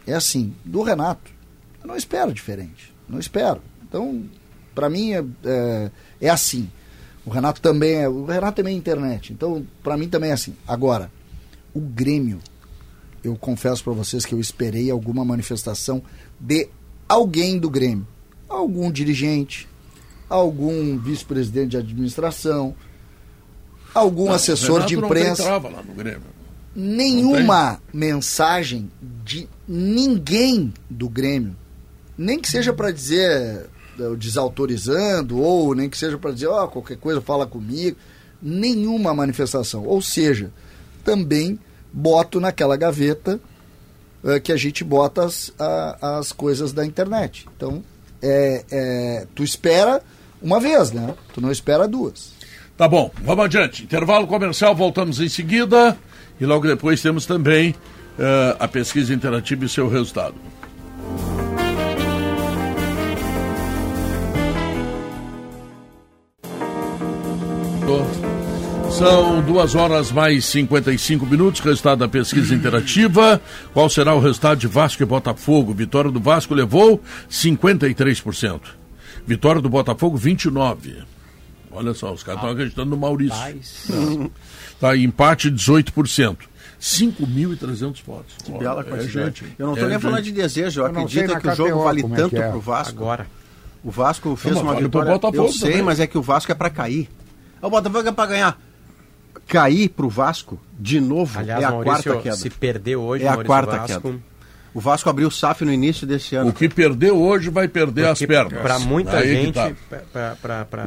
É assim do Renato. Eu não espero diferente. Não espero. Então para mim é, é, é assim. O Renato também é o Renato também é internet. Então para mim também é assim. Agora o Grêmio eu confesso para vocês que eu esperei alguma manifestação de alguém do Grêmio. Algum dirigente algum vice-presidente de administração algum Não, assessor de não imprensa. trava lá no Grêmio. Nenhuma mensagem de ninguém do Grêmio, nem que seja para dizer eh, desautorizando ou nem que seja para dizer ó qualquer coisa fala comigo, nenhuma manifestação. Ou seja, também boto naquela gaveta eh, que a gente bota as, a- as coisas da internet. Então, é, é, tu espera uma vez, né? Tu não espera duas. Tá bom, vamos adiante. Intervalo comercial, voltamos em seguida. E logo depois temos também eh, a pesquisa interativa e seu resultado. São duas horas mais 55 minutos. Resultado da pesquisa interativa. Qual será o resultado de Vasco e Botafogo? Vitória do Vasco levou 53%. Vitória do Botafogo, 29%. Olha só, os caras estão acreditando no Maurício. Não. Tá, empate 18%. 5.300 votos. Que bela Olha, é quantidade. gente. Eu não é estou nem gente. falando de desejo, eu, Eu acredito que o jogo KTO vale é tanto é. pro Vasco. Agora. O Vasco fez Não, uma vale vitória. Eu sei, também. mas é que o Vasco é para cair. O Botafogo é para ganhar. Cair pro Vasco de novo Aliás, é a Maurício, quarta queda. se perdeu hoje, é a Maurício quarta Vasco, queda. O Vasco abriu o SAF no início desse ano. O que perdeu hoje vai perder as pernas. Para muita Aí gente, tá.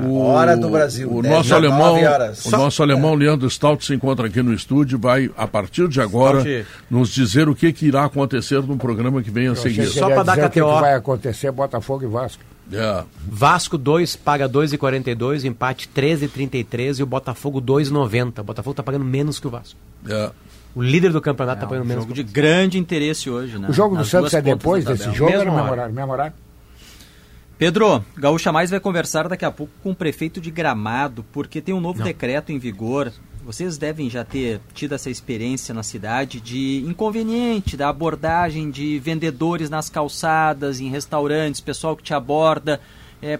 O, Hora do Brasil, O 10, nosso 19 alemão, horas. o nosso alemão Leandro Stout se encontra aqui no estúdio, vai a partir de agora Stout. nos dizer o que, que irá acontecer no programa que vem a seguir. Só pra dar dizer o que, KTO. vai acontecer Botafogo e Vasco. É. Vasco 2 paga 2,42, empate 13,33 e o Botafogo 2,90. O Botafogo tá pagando menos que o Vasco. É. O líder do campeonato tá É pagando um menos. jogo de grande interesse hoje, né? O jogo do Nas Santos duas é depois desse jogo ou é Mesmo no memorário? Mesmo horário? Pedro, Gaúcha Mais vai conversar daqui a pouco com o prefeito de Gramado, porque tem um novo Não. decreto em vigor. Vocês devem já ter tido essa experiência na cidade de inconveniente da abordagem de vendedores nas calçadas, em restaurantes, pessoal que te aborda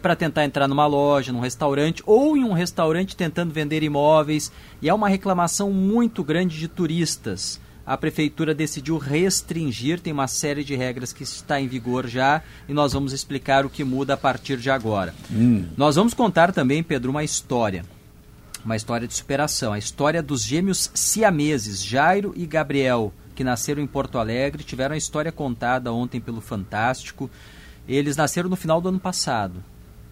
para tentar entrar numa loja, num restaurante ou em um restaurante tentando vender imóveis. E é uma reclamação muito grande de turistas a prefeitura decidiu restringir, tem uma série de regras que está em vigor já e nós vamos explicar o que muda a partir de agora. Nós vamos contar também, Pedro, uma história. Uma história de superação. A história dos gêmeos siameses, Jairo e Gabriel, que nasceram em Porto Alegre, tiveram a história contada ontem pelo Fantástico. Eles nasceram no final do ano passado.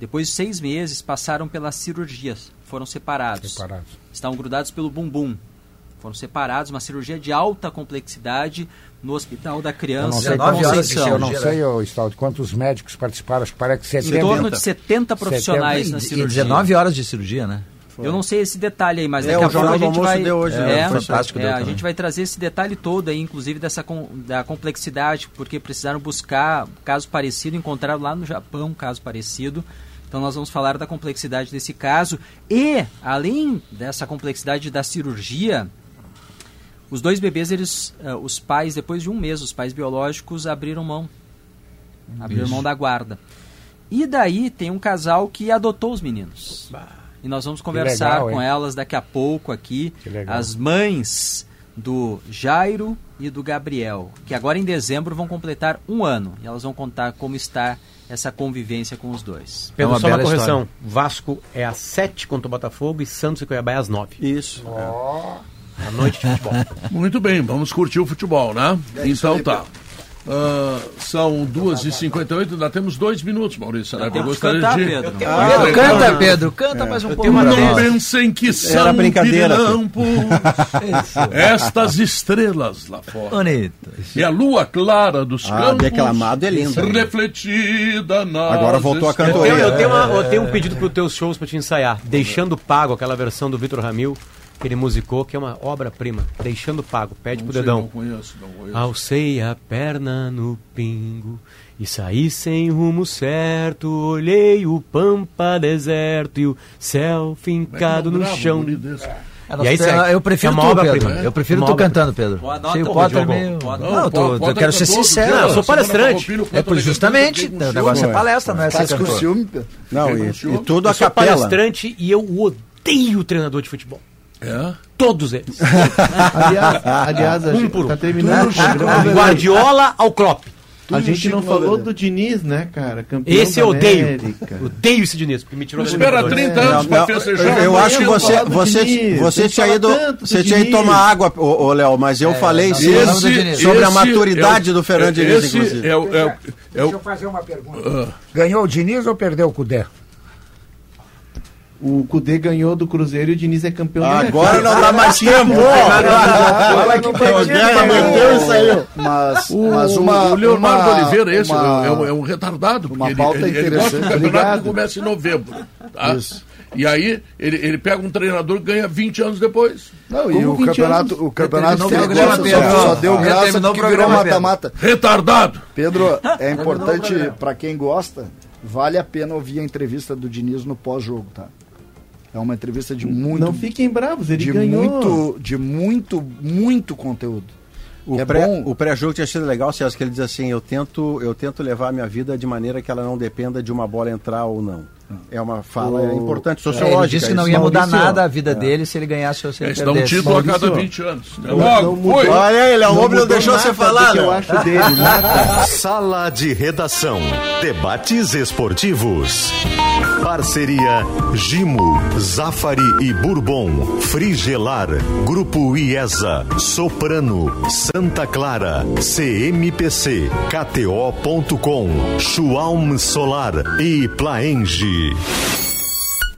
Depois de seis meses, passaram pelas cirurgias, foram separados. Separados. Estavam grudados pelo bumbum. Foram separados, uma cirurgia de alta complexidade no Hospital da Eu não Criança. sei, eu não sei, quantos médicos participaram, acho que parece que 70. Em torno de 70 profissionais 70. na E cirurgia. 19 horas de cirurgia, né? Eu não sei esse detalhe aí, mas É, daqui o a pouco a gente vai. deu hoje, é, né? Fantástico é, deu a também. gente vai trazer esse detalhe todo aí, inclusive dessa com- da complexidade, porque precisaram buscar caso parecido, encontraram lá no Japão um caso parecido. Então nós vamos falar da complexidade desse caso e além dessa complexidade da cirurgia, os dois bebês, eles, eh, os pais, depois de um mês, os pais biológicos abriram mão. Abriram Isso. mão da guarda. E daí tem um casal que adotou os meninos. E nós vamos conversar legal, com hein? elas daqui a pouco aqui. As mães do Jairo e do Gabriel, que agora em dezembro vão completar um ano. E elas vão contar como está essa convivência com os dois. Pedro, É uma só uma correção. Vasco é às 7 contra o Botafogo e Santos e Cuiabá é às 9. Isso. À noite de futebol. Muito bem, vamos curtir o futebol, né? então tá. Ah, são 2h58, ainda temos dois minutos, Maurício. Né? Eu gostaria cantar, de. Pedro. Ah, Pedro, é, canta. Pedro, canta mais um pouco. Não pensem que são brincadeira, pirilampos <laughs> estas estrelas lá fora. Bonito. E a lua clara dos Ah, campos declamado é lindo. refletida na Agora voltou a Eu cantoria. tenho, eu tenho uma- eu tenho um pedido para os teus shows para te ensaiar. Deixando Pago, aquela versão do Vitor Ramil, que ele musicou, que é uma obra-prima. Deixando Pago. Pede pro Não sei, dedão. Não conheço, não conheço. Alcei a perna no pingo e saí sem rumo certo. Olhei o pampa deserto e o céu fincado no Bravo, chão. É, E aí, segue. eu prefiro É uma tu, obra-prima, Pedro. né? Eu prefiro tu cantando, Pedro. Sim, o Potter meio... Não, anota. eu, tô, eu quero ser sincero. Não, eu sou palestrante. É por justamente, o negócio é é. palestra, não é ser com cantor. Não, e, e tudo a Eu sou capela. palestrante e eu odeio treinador de futebol. É? Todos eles. <laughs> Aliás, aliás a Um gente por um. tá terminando o programa. Guardiola <laughs> ao Klopp. A gente não falou do Diniz, né, cara? Campeão Esse eu odeio. América. Odeio esse Diniz, porque me tirou da Espera Libertadores. 30 anos não, festejar. eu Amanhã acho que eu você, você, Diniz, você tinha ido, você tinha ido tomar água, ô, ô, Léo, mas eu falei falamos do Diniz. sobre a esse maturidade é do Fernando Diniz, esse inclusive. É o, é é Deixa eu fazer uma pergunta. Ganhou o Diniz ou perdeu o Cudé? O Cudê ganhou do Cruzeiro e o Diniz é campeão Agora não dá mais tempo. Olha que meteu e saiu. Mas, o, mas uma, o Leonardo uma- Oliveira, esse, uma- é, um, é um retardado. uma porque pauta ele, ele, ele gosta do interessante. campeonato Obrigado. que começa em novembro. tá? E aí, ele, ele pega um treinador que ganha 20 anos depois. Não, e Como o 20 campeonato, anos? o campeonato Terminou o só- programa, só, Pedro. só deu Já graça o porque virou mata-mata. Retardado! Pedro, <laughs> é importante para quem gosta, vale a pena ouvir a entrevista do Diniz no pós-jogo, tá? É uma entrevista de muito Não fiquem bravos, ele de ganhou. muito de muito muito conteúdo. O é pré- bom. o pré-jogo tinha sido legal, César, que ele diz assim, eu tento, eu tento levar a minha vida de maneira que ela não dependa de uma bola entrar ou não. É uma fala O- importante, É, ele sociológica. disse que não ia mudar Maurício, nada a vida dele se ele ganhasse ou se ele Eles dão um perdesse. título a cada Maurício. 20 anos. Não Logo, mudou- foi. Olha aí, Léo, o Não homem não deixou você falar, eu acho dele, nada. <laughs> Sala de Redação. Debates esportivos. Parceria Gimo, Zafari e Bourbon. Frigelar. Grupo IESA. Soprano. Santa Clara. CMPC. KTO.com. Schwalm Solar e Plaenge. Saúde.